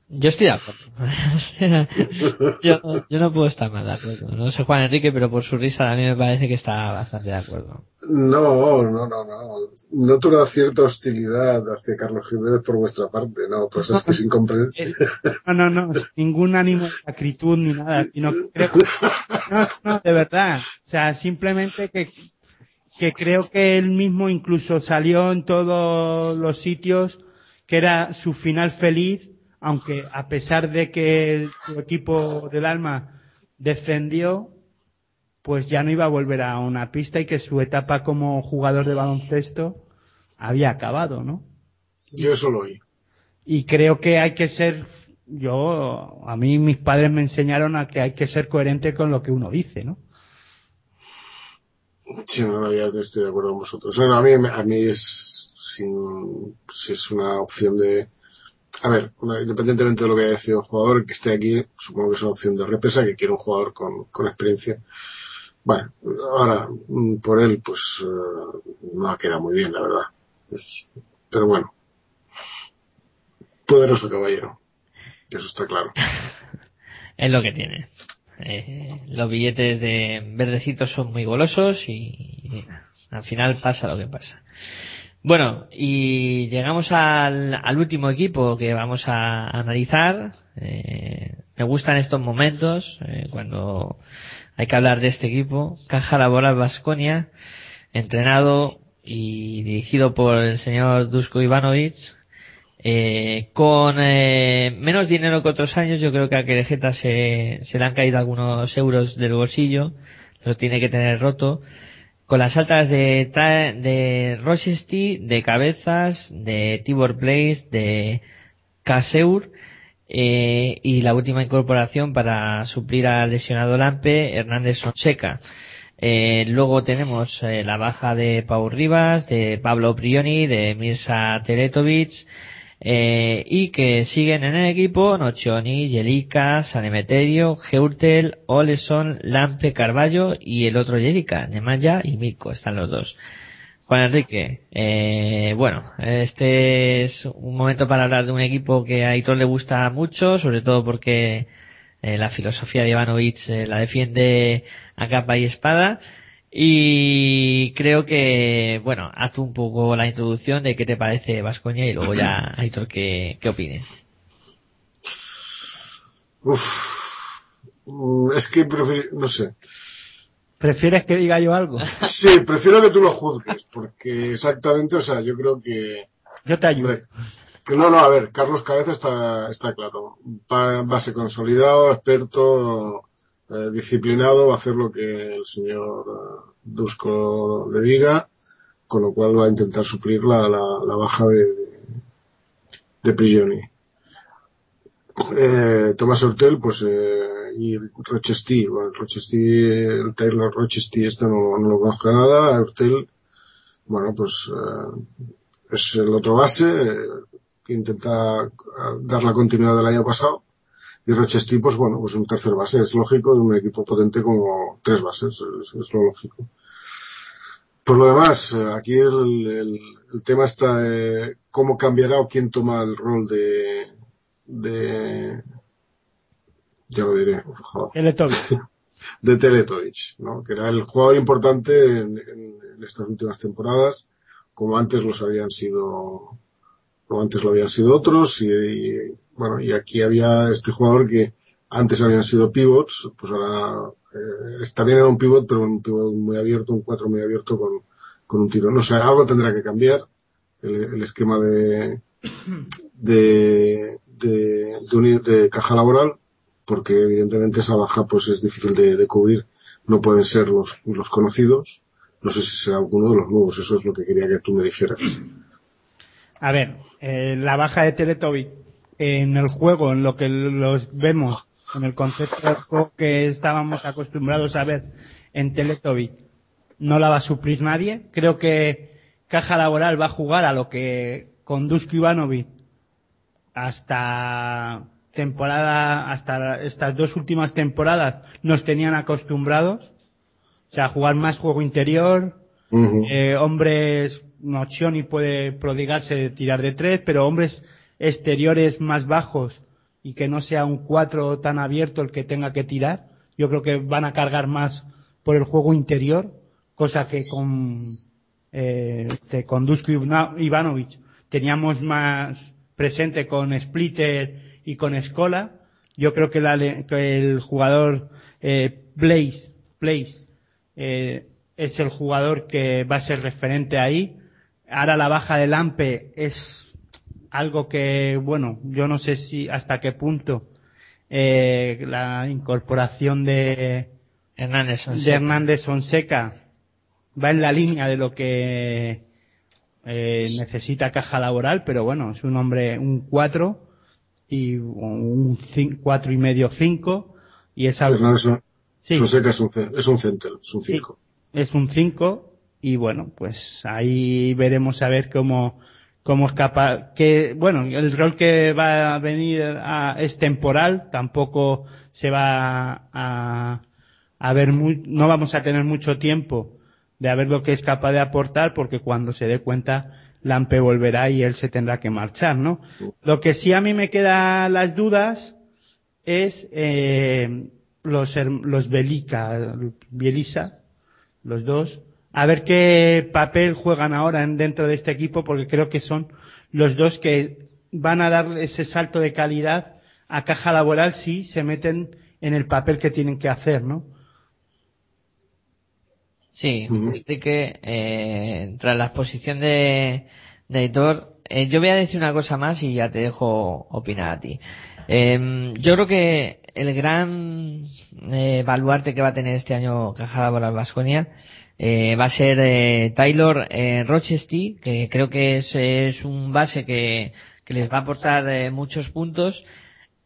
Yo estoy de acuerdo. yo, yo no puedo estar más de acuerdo. No sé Juan Enrique, pero por su risa a mí me parece que está bastante de acuerdo.
No, no, no, no. Noto una cierta hostilidad hacia Carlos Jiménez por vuestra parte, no, pues es que es incomprensible.
No, no, no, ningún ánimo de acritud ni nada, sino que creo, no, no, de verdad, o sea, simplemente que, que creo que él mismo incluso salió en todos los sitios que era su final feliz aunque a pesar de que su equipo del alma descendió, pues ya no iba a volver a una pista y que su etapa como jugador de baloncesto había acabado, ¿no?
Yo eso lo oí.
Y creo que hay que ser, yo, a mí mis padres me enseñaron a que hay que ser coherente con lo que uno dice, ¿no?
Sí, no, ya estoy de acuerdo con vosotros. Bueno, a mí, a mí es, sin, si es una opción de, a ver, una- independientemente de lo que haya decidido el jugador, que esté aquí, supongo que es una opción de repesa, que quiere un jugador con, con experiencia. Bueno, ahora, mm, por él, pues, eh, no ha quedado muy bien, la verdad. Pero bueno. Poderoso caballero. Eso está claro.
Es lo que tiene. Eh, los billetes de verdecitos son muy golosos y, al final pasa lo que pasa. Bueno, y llegamos al, al último equipo que vamos a analizar. Eh, me gustan estos momentos, eh, cuando hay que hablar de este equipo. Caja Laboral Vasconia, entrenado y dirigido por el señor Dusko Ivanovic. Eh, con eh, menos dinero que otros años, yo creo que a Querejeta se, se le han caído algunos euros del bolsillo, los tiene que tener roto. Con las altas de, de Rochester, de Cabezas, de Tibor Place, de Caseur, eh, y la última incorporación para suplir al lesionado Lampe, Hernández Sonseca. Eh, luego tenemos eh, la baja de Pau Rivas, de Pablo Prioni, de Mirza Teletovic, eh, y que siguen en el equipo Nocioni, Yelica, Sanemeterio, Geurtel, Oleson, Lampe, Carballo y el otro Yelica, Nemanja y Mirko, están los dos. Juan Enrique, eh, bueno, este es un momento para hablar de un equipo que a Aitor le gusta mucho, sobre todo porque eh, la filosofía de Ivanovic eh, la defiende a capa y espada. Y creo que, bueno, haz un poco la introducción de qué te parece Vascoña y luego ya, Aitor, qué, qué opines.
Uf. Mm, Es que prefi- no sé.
¿Prefieres que diga yo algo?
Sí, prefiero que tú lo juzgues, porque exactamente, o sea, yo creo que,
Yo te ayudo.
no, no, a ver, Carlos Cabeza está, está claro. Ba- Base consolidado, experto, eh, disciplinado, va a hacer lo que el señor eh, Dusko le diga, con lo cual va a intentar suplir la, la, la baja de, de, de Prigioni. Eh, Tomás Hortel, pues, eh, y Rochester, bueno, Rochester, el Taylor Rochester, este no, no lo conozco nada, Hortel, bueno, pues, eh, es el otro base, que intenta dar la continuidad del año pasado, y Rochester, pues bueno, pues un tercer base, es lógico, en un equipo potente como tres bases, es, es lo lógico. Por lo demás, aquí el, el, el tema está eh, cómo cambiará o quién toma el rol de, de ya lo diré, de Teletovic, ¿no? que era el jugador importante en, en- en estas últimas temporadas, como antes los habían sido, como antes lo habían sido otros, y, y, bueno, y aquí había este jugador que antes habían sido pivots, pues ahora eh, también era un pivot, pero un pivot muy abierto, un 4 muy abierto con, con un tiro. No sé, algo tendrá que cambiar el, el esquema de, de, de, de, caja laboral, porque evidentemente esa baja pues es difícil de, de cubrir. No pueden ser los, los conocidos. No sé si será alguno de los nuevos. Eso es lo que quería que tú me dijeras.
A ver, eh, la baja de Teletovic en el juego, en lo que los vemos, en el concepto juego que estábamos acostumbrados a ver en Teletovic, no la va a suplir nadie. Creo que Caja Laboral va a jugar a lo que con Dusko Ivanovic hasta temporada, hasta estas dos últimas temporadas nos tenían acostumbrados. O sea, jugar más juego interior,
Ujú.
eh, hombres, Nocioni puede prodigarse de tirar de tres, pero hombres exteriores más bajos y que no sea un cuatro tan abierto el que tenga que tirar, yo creo que van a cargar más por el juego interior, cosa que con, eh, este, con Dusko Ivanovic teníamos más presente con Splitter y con Escola. Yo creo que, que el jugador eh, Blaze, Blaze eh, es el jugador que va a ser referente ahí. Ahora la baja del Ampe es algo que, bueno, yo no sé si hasta qué punto eh, la incorporación de
Hernández
de
Fonseca.
Hernández Fonseca va en la línea de lo que eh, necesita caja laboral, pero bueno, es un hombre, un 4 y un 4 y medio 5 y es algo, Sí.
Fonseca es un, es un center, es un
Sí.
5.
es un 5 y bueno, pues ahí veremos a ver cómo cómo es capaz que bueno, el rol que va a venir a- es temporal, tampoco se va a a ver muy, no vamos a tener mucho tiempo de a ver lo que es capaz de aportar porque cuando se dé cuenta Lampe volverá y él se tendrá que marchar, ¿no? Lo que sí a mí me quedan las dudas es eh, los los Belica, Bielisa, los dos, a ver qué papel juegan ahora en- dentro de este equipo porque creo que son los dos que van a dar ese salto de calidad a caja laboral si se meten en el papel que tienen que hacer, ¿no?
Sí. Enrique, eh, tras la exposición de, de Aitor, eh, yo voy a decir una cosa más y ya te dejo opinar a ti. Eh, yo creo que el gran eh, baluarte que va a tener este año Caja Laboral Vasconia eh, va a ser eh, Taylor eh, Rochester, que creo que es, es un base que, que les va a aportar eh, muchos puntos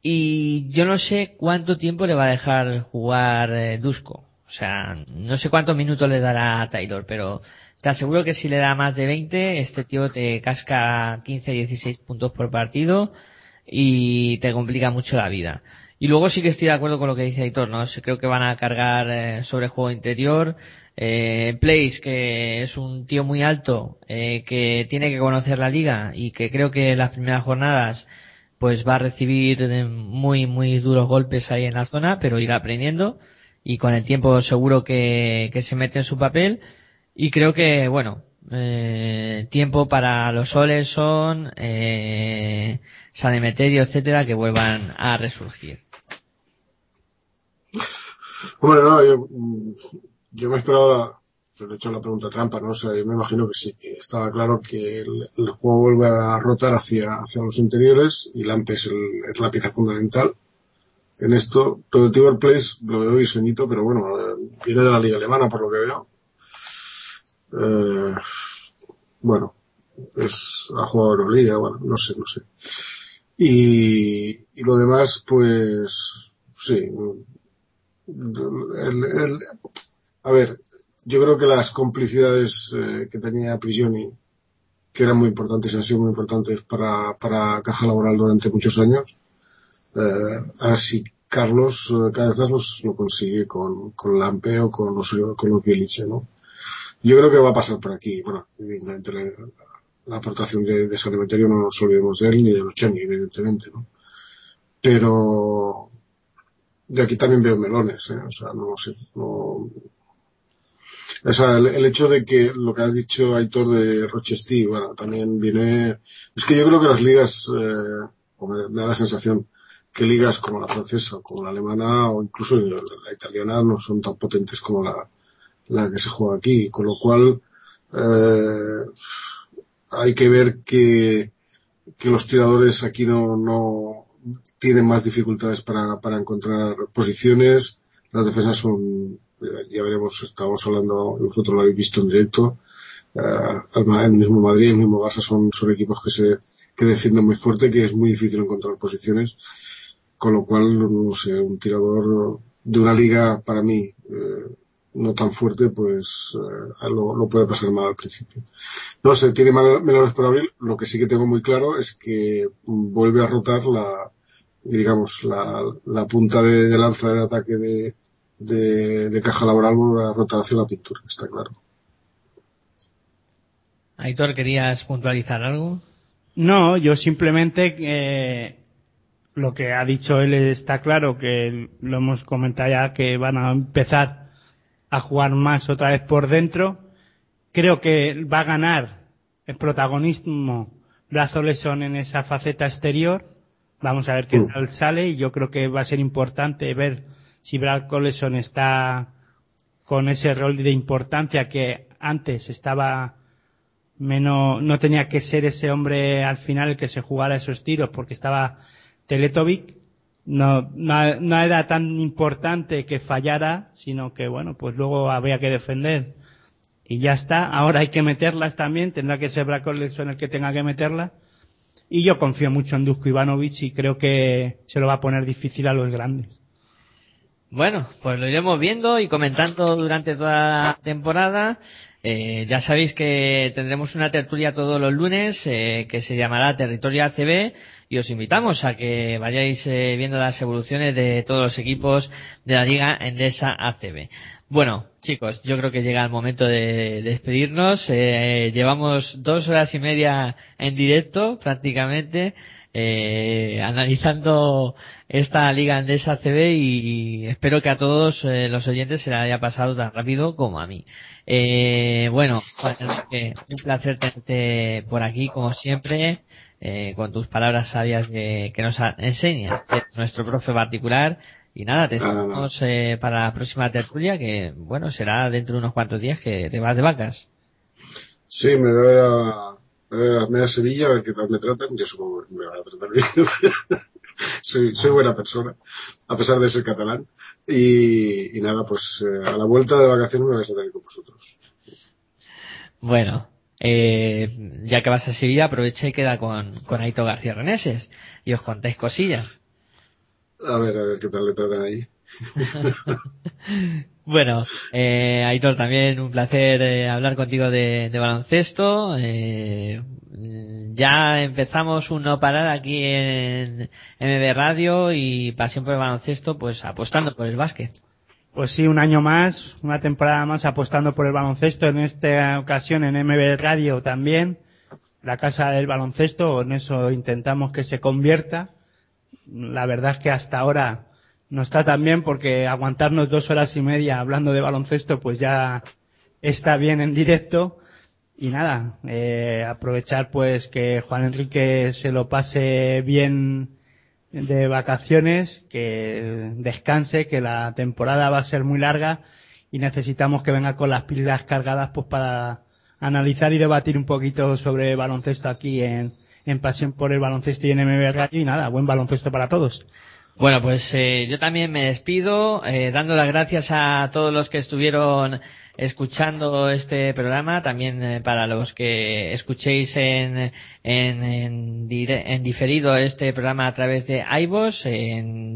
y yo no sé cuánto tiempo le va a dejar jugar eh, Dusko. O sea, no sé cuántos minutos le dará a Taylor, pero te aseguro que si le da más de 20, este tío te casca 15, 16 puntos por partido y te complica mucho la vida. Y luego sí que estoy de acuerdo con lo que dice Aitor, ¿no? Creo que van a cargar eh, sobre juego interior. Eh, Place, que es un tío muy alto, eh, que tiene que conocer la liga y que creo que en las primeras jornadas pues va a recibir muy, muy duros golpes ahí en la zona, pero irá aprendiendo y con el tiempo seguro que, que se mete en su papel y creo que, bueno, eh, tiempo para los Oleson, eh, San Emeterio, etcétera, que vuelvan a resurgir.
Hombre, no, yo, yo me esperaba, pero he hecho la pregunta trampa, ¿no? O sea, yo me imagino que sí, estaba claro que el, juego vuelve a rotar hacia, hacia los interiores y Lampe es, el- es la pieza fundamental. En esto, todo el Tiber Place lo veo diseñito, pero bueno, eh, viene de la liga alemana por lo que veo. Eh, bueno, es, ha jugado Euroliga, bueno, no sé, no sé. Y, y lo demás, pues, sí, el- a ver, yo creo que las complicidades eh, que tenía Prigioni, que eran muy importantes y han sido muy importantes para, para Caja Laboral durante muchos años, eh, así Carlos eh, Cabezas los, lo consigue con, con Lampe o con los, con los ¿no? Yo creo que va a pasar por aquí. Bueno, evidentemente la, aportación de, de San Emeterio no nos olvidemos de él ni de Lucheni, evidentemente, ¿no? Pero de aquí también veo melones, ¿eh? o sea, no sé. No... O sea, el, el hecho de que lo que has dicho, Aitor, de Rochester, bueno, también viene... Es que yo creo que las ligas, eh, me, da la sensación, que ligas como la francesa, o como la alemana, o incluso la, la italiana, no son tan potentes como la, la que se juega aquí, con lo cual eh, hay que ver que, que los tiradores aquí no, no tienen más dificultades para, para encontrar posiciones, las defensas son, eh, ya veremos, estábamos hablando, vosotros lo habéis visto en directo, eh, el, mismo Madrid, el mismo Barça son, son equipos que se, que defienden muy fuerte, que es muy difícil encontrar posiciones, con lo cual, no sé, un tirador de una liga para mí, eh, no tan fuerte, pues eh, lo, puede pasar mal al principio. No sé, tiene menos por abrir. Lo que sí que tengo muy claro es que vuelve a rotar la, digamos, la, la punta de, de, lanza de ataque de, de, de, caja laboral vuelve a rotar hacia la pintura, está claro.
Aitor, ¿querías puntualizar algo?
No, yo simplemente eh, lo que ha dicho él está claro que lo hemos comentado ya que van a empezar a jugar más otra vez por dentro. Creo que va a ganar el protagonismo Brazo Lesón en esa faceta exterior. Vamos a ver qué tal sale y yo creo que va a ser importante ver si Brazo Lesón está con ese rol de importancia que antes estaba menos, no tenía que ser ese hombre al final el que se jugara esos tiros porque estaba Teletovic. No, no, no era tan importante que fallara, sino que bueno, pues luego había que defender. Y ya está, ahora hay que meterlas también, tendrá que ser Brad Collinson el que tenga que meterlas. Y yo confío mucho en Dusko Ivanovic y creo que se lo va a poner difícil a los grandes.
Bueno, pues lo iremos viendo y comentando durante toda la temporada. Eh, ya sabéis que tendremos una tertulia todos los lunes eh, que se llamará Territorio ACB y os invitamos a que vayáis eh, viendo las evoluciones de todos los equipos de la Liga Endesa ACB. Bueno, chicos, yo creo que llega el momento de despedirnos. Eh, llevamos dos horas y media en directo prácticamente. Eh, analizando esta liga andesa CB y espero que a todos eh, los oyentes se le haya pasado tan rápido como a mí. Eh, bueno, Enrique, un placer tenerte por aquí como siempre, eh, con tus palabras sabias que, que nos enseñas, de nuestro profe particular. Y nada, te esperamos eh, para la próxima tertulia que, bueno, será dentro de unos cuantos días que te vas de vacas.
Sí, me voy a a, me voy a ver a media Sevilla a ver qué tal me tratan. Yo supongo que me van a tratar bien. soy, soy buena persona, a pesar de ser catalán. Y, y nada, pues eh, a la vuelta de vacaciones me voy a ahí con vosotros.
Bueno, eh, ya que vas a Sevilla, aprovecha y queda con, con Aito García Reneses y os contáis cosillas.
A ver, a ver qué tal le tratan ahí.
Bueno, eh, Aitor, también un placer eh, hablar contigo de, baloncesto. Eh, mm, ya empezamos un no parar aquí en MB Radio y Pasión por el Baloncesto, pues apostando por el básquet.
Pues sí, un año más, una temporada más apostando por el baloncesto, en esta ocasión en MB Radio también, la casa del baloncesto, en eso intentamos que se convierta. La verdad es que hasta ahora no está tan bien porque aguantarnos dos horas y media hablando de baloncesto pues ya está bien en directo. Y nada, eh, aprovechar pues que Juan Enrique se lo pase bien de vacaciones, que descanse, que la temporada va a ser muy larga y necesitamos que venga con las pilas cargadas pues para analizar y debatir un poquito sobre baloncesto aquí en, en Pasión por el Baloncesto y en MB Radio y nada, buen baloncesto para todos.
Bueno, pues eh, yo también me despido, eh, dando las gracias a todos los que estuvieron escuchando este programa, también eh, para los que escuchéis en, en, en, en diferido este programa a través de iVoox,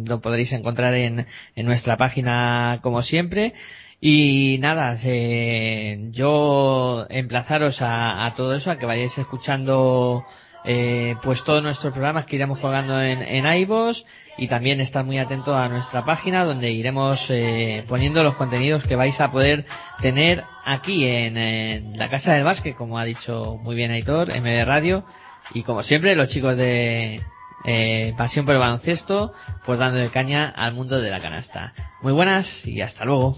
lo podréis encontrar en, en nuestra página como siempre. Y nada, eh, yo emplazaros a, a todo eso, a que vayáis escuchando eh, pues todos nuestros programas que iremos colgando en, en iVoox y también estar muy atento a nuestra página donde iremos eh, poniendo los contenidos que vais a poder tener aquí en, la Casa del Básquet, como ha dicho muy bien Aitor, MD Radio, y como siempre los chicos de eh, Pasión por el Baloncesto, pues dándole caña al mundo de la canasta. Muy buenas y hasta luego.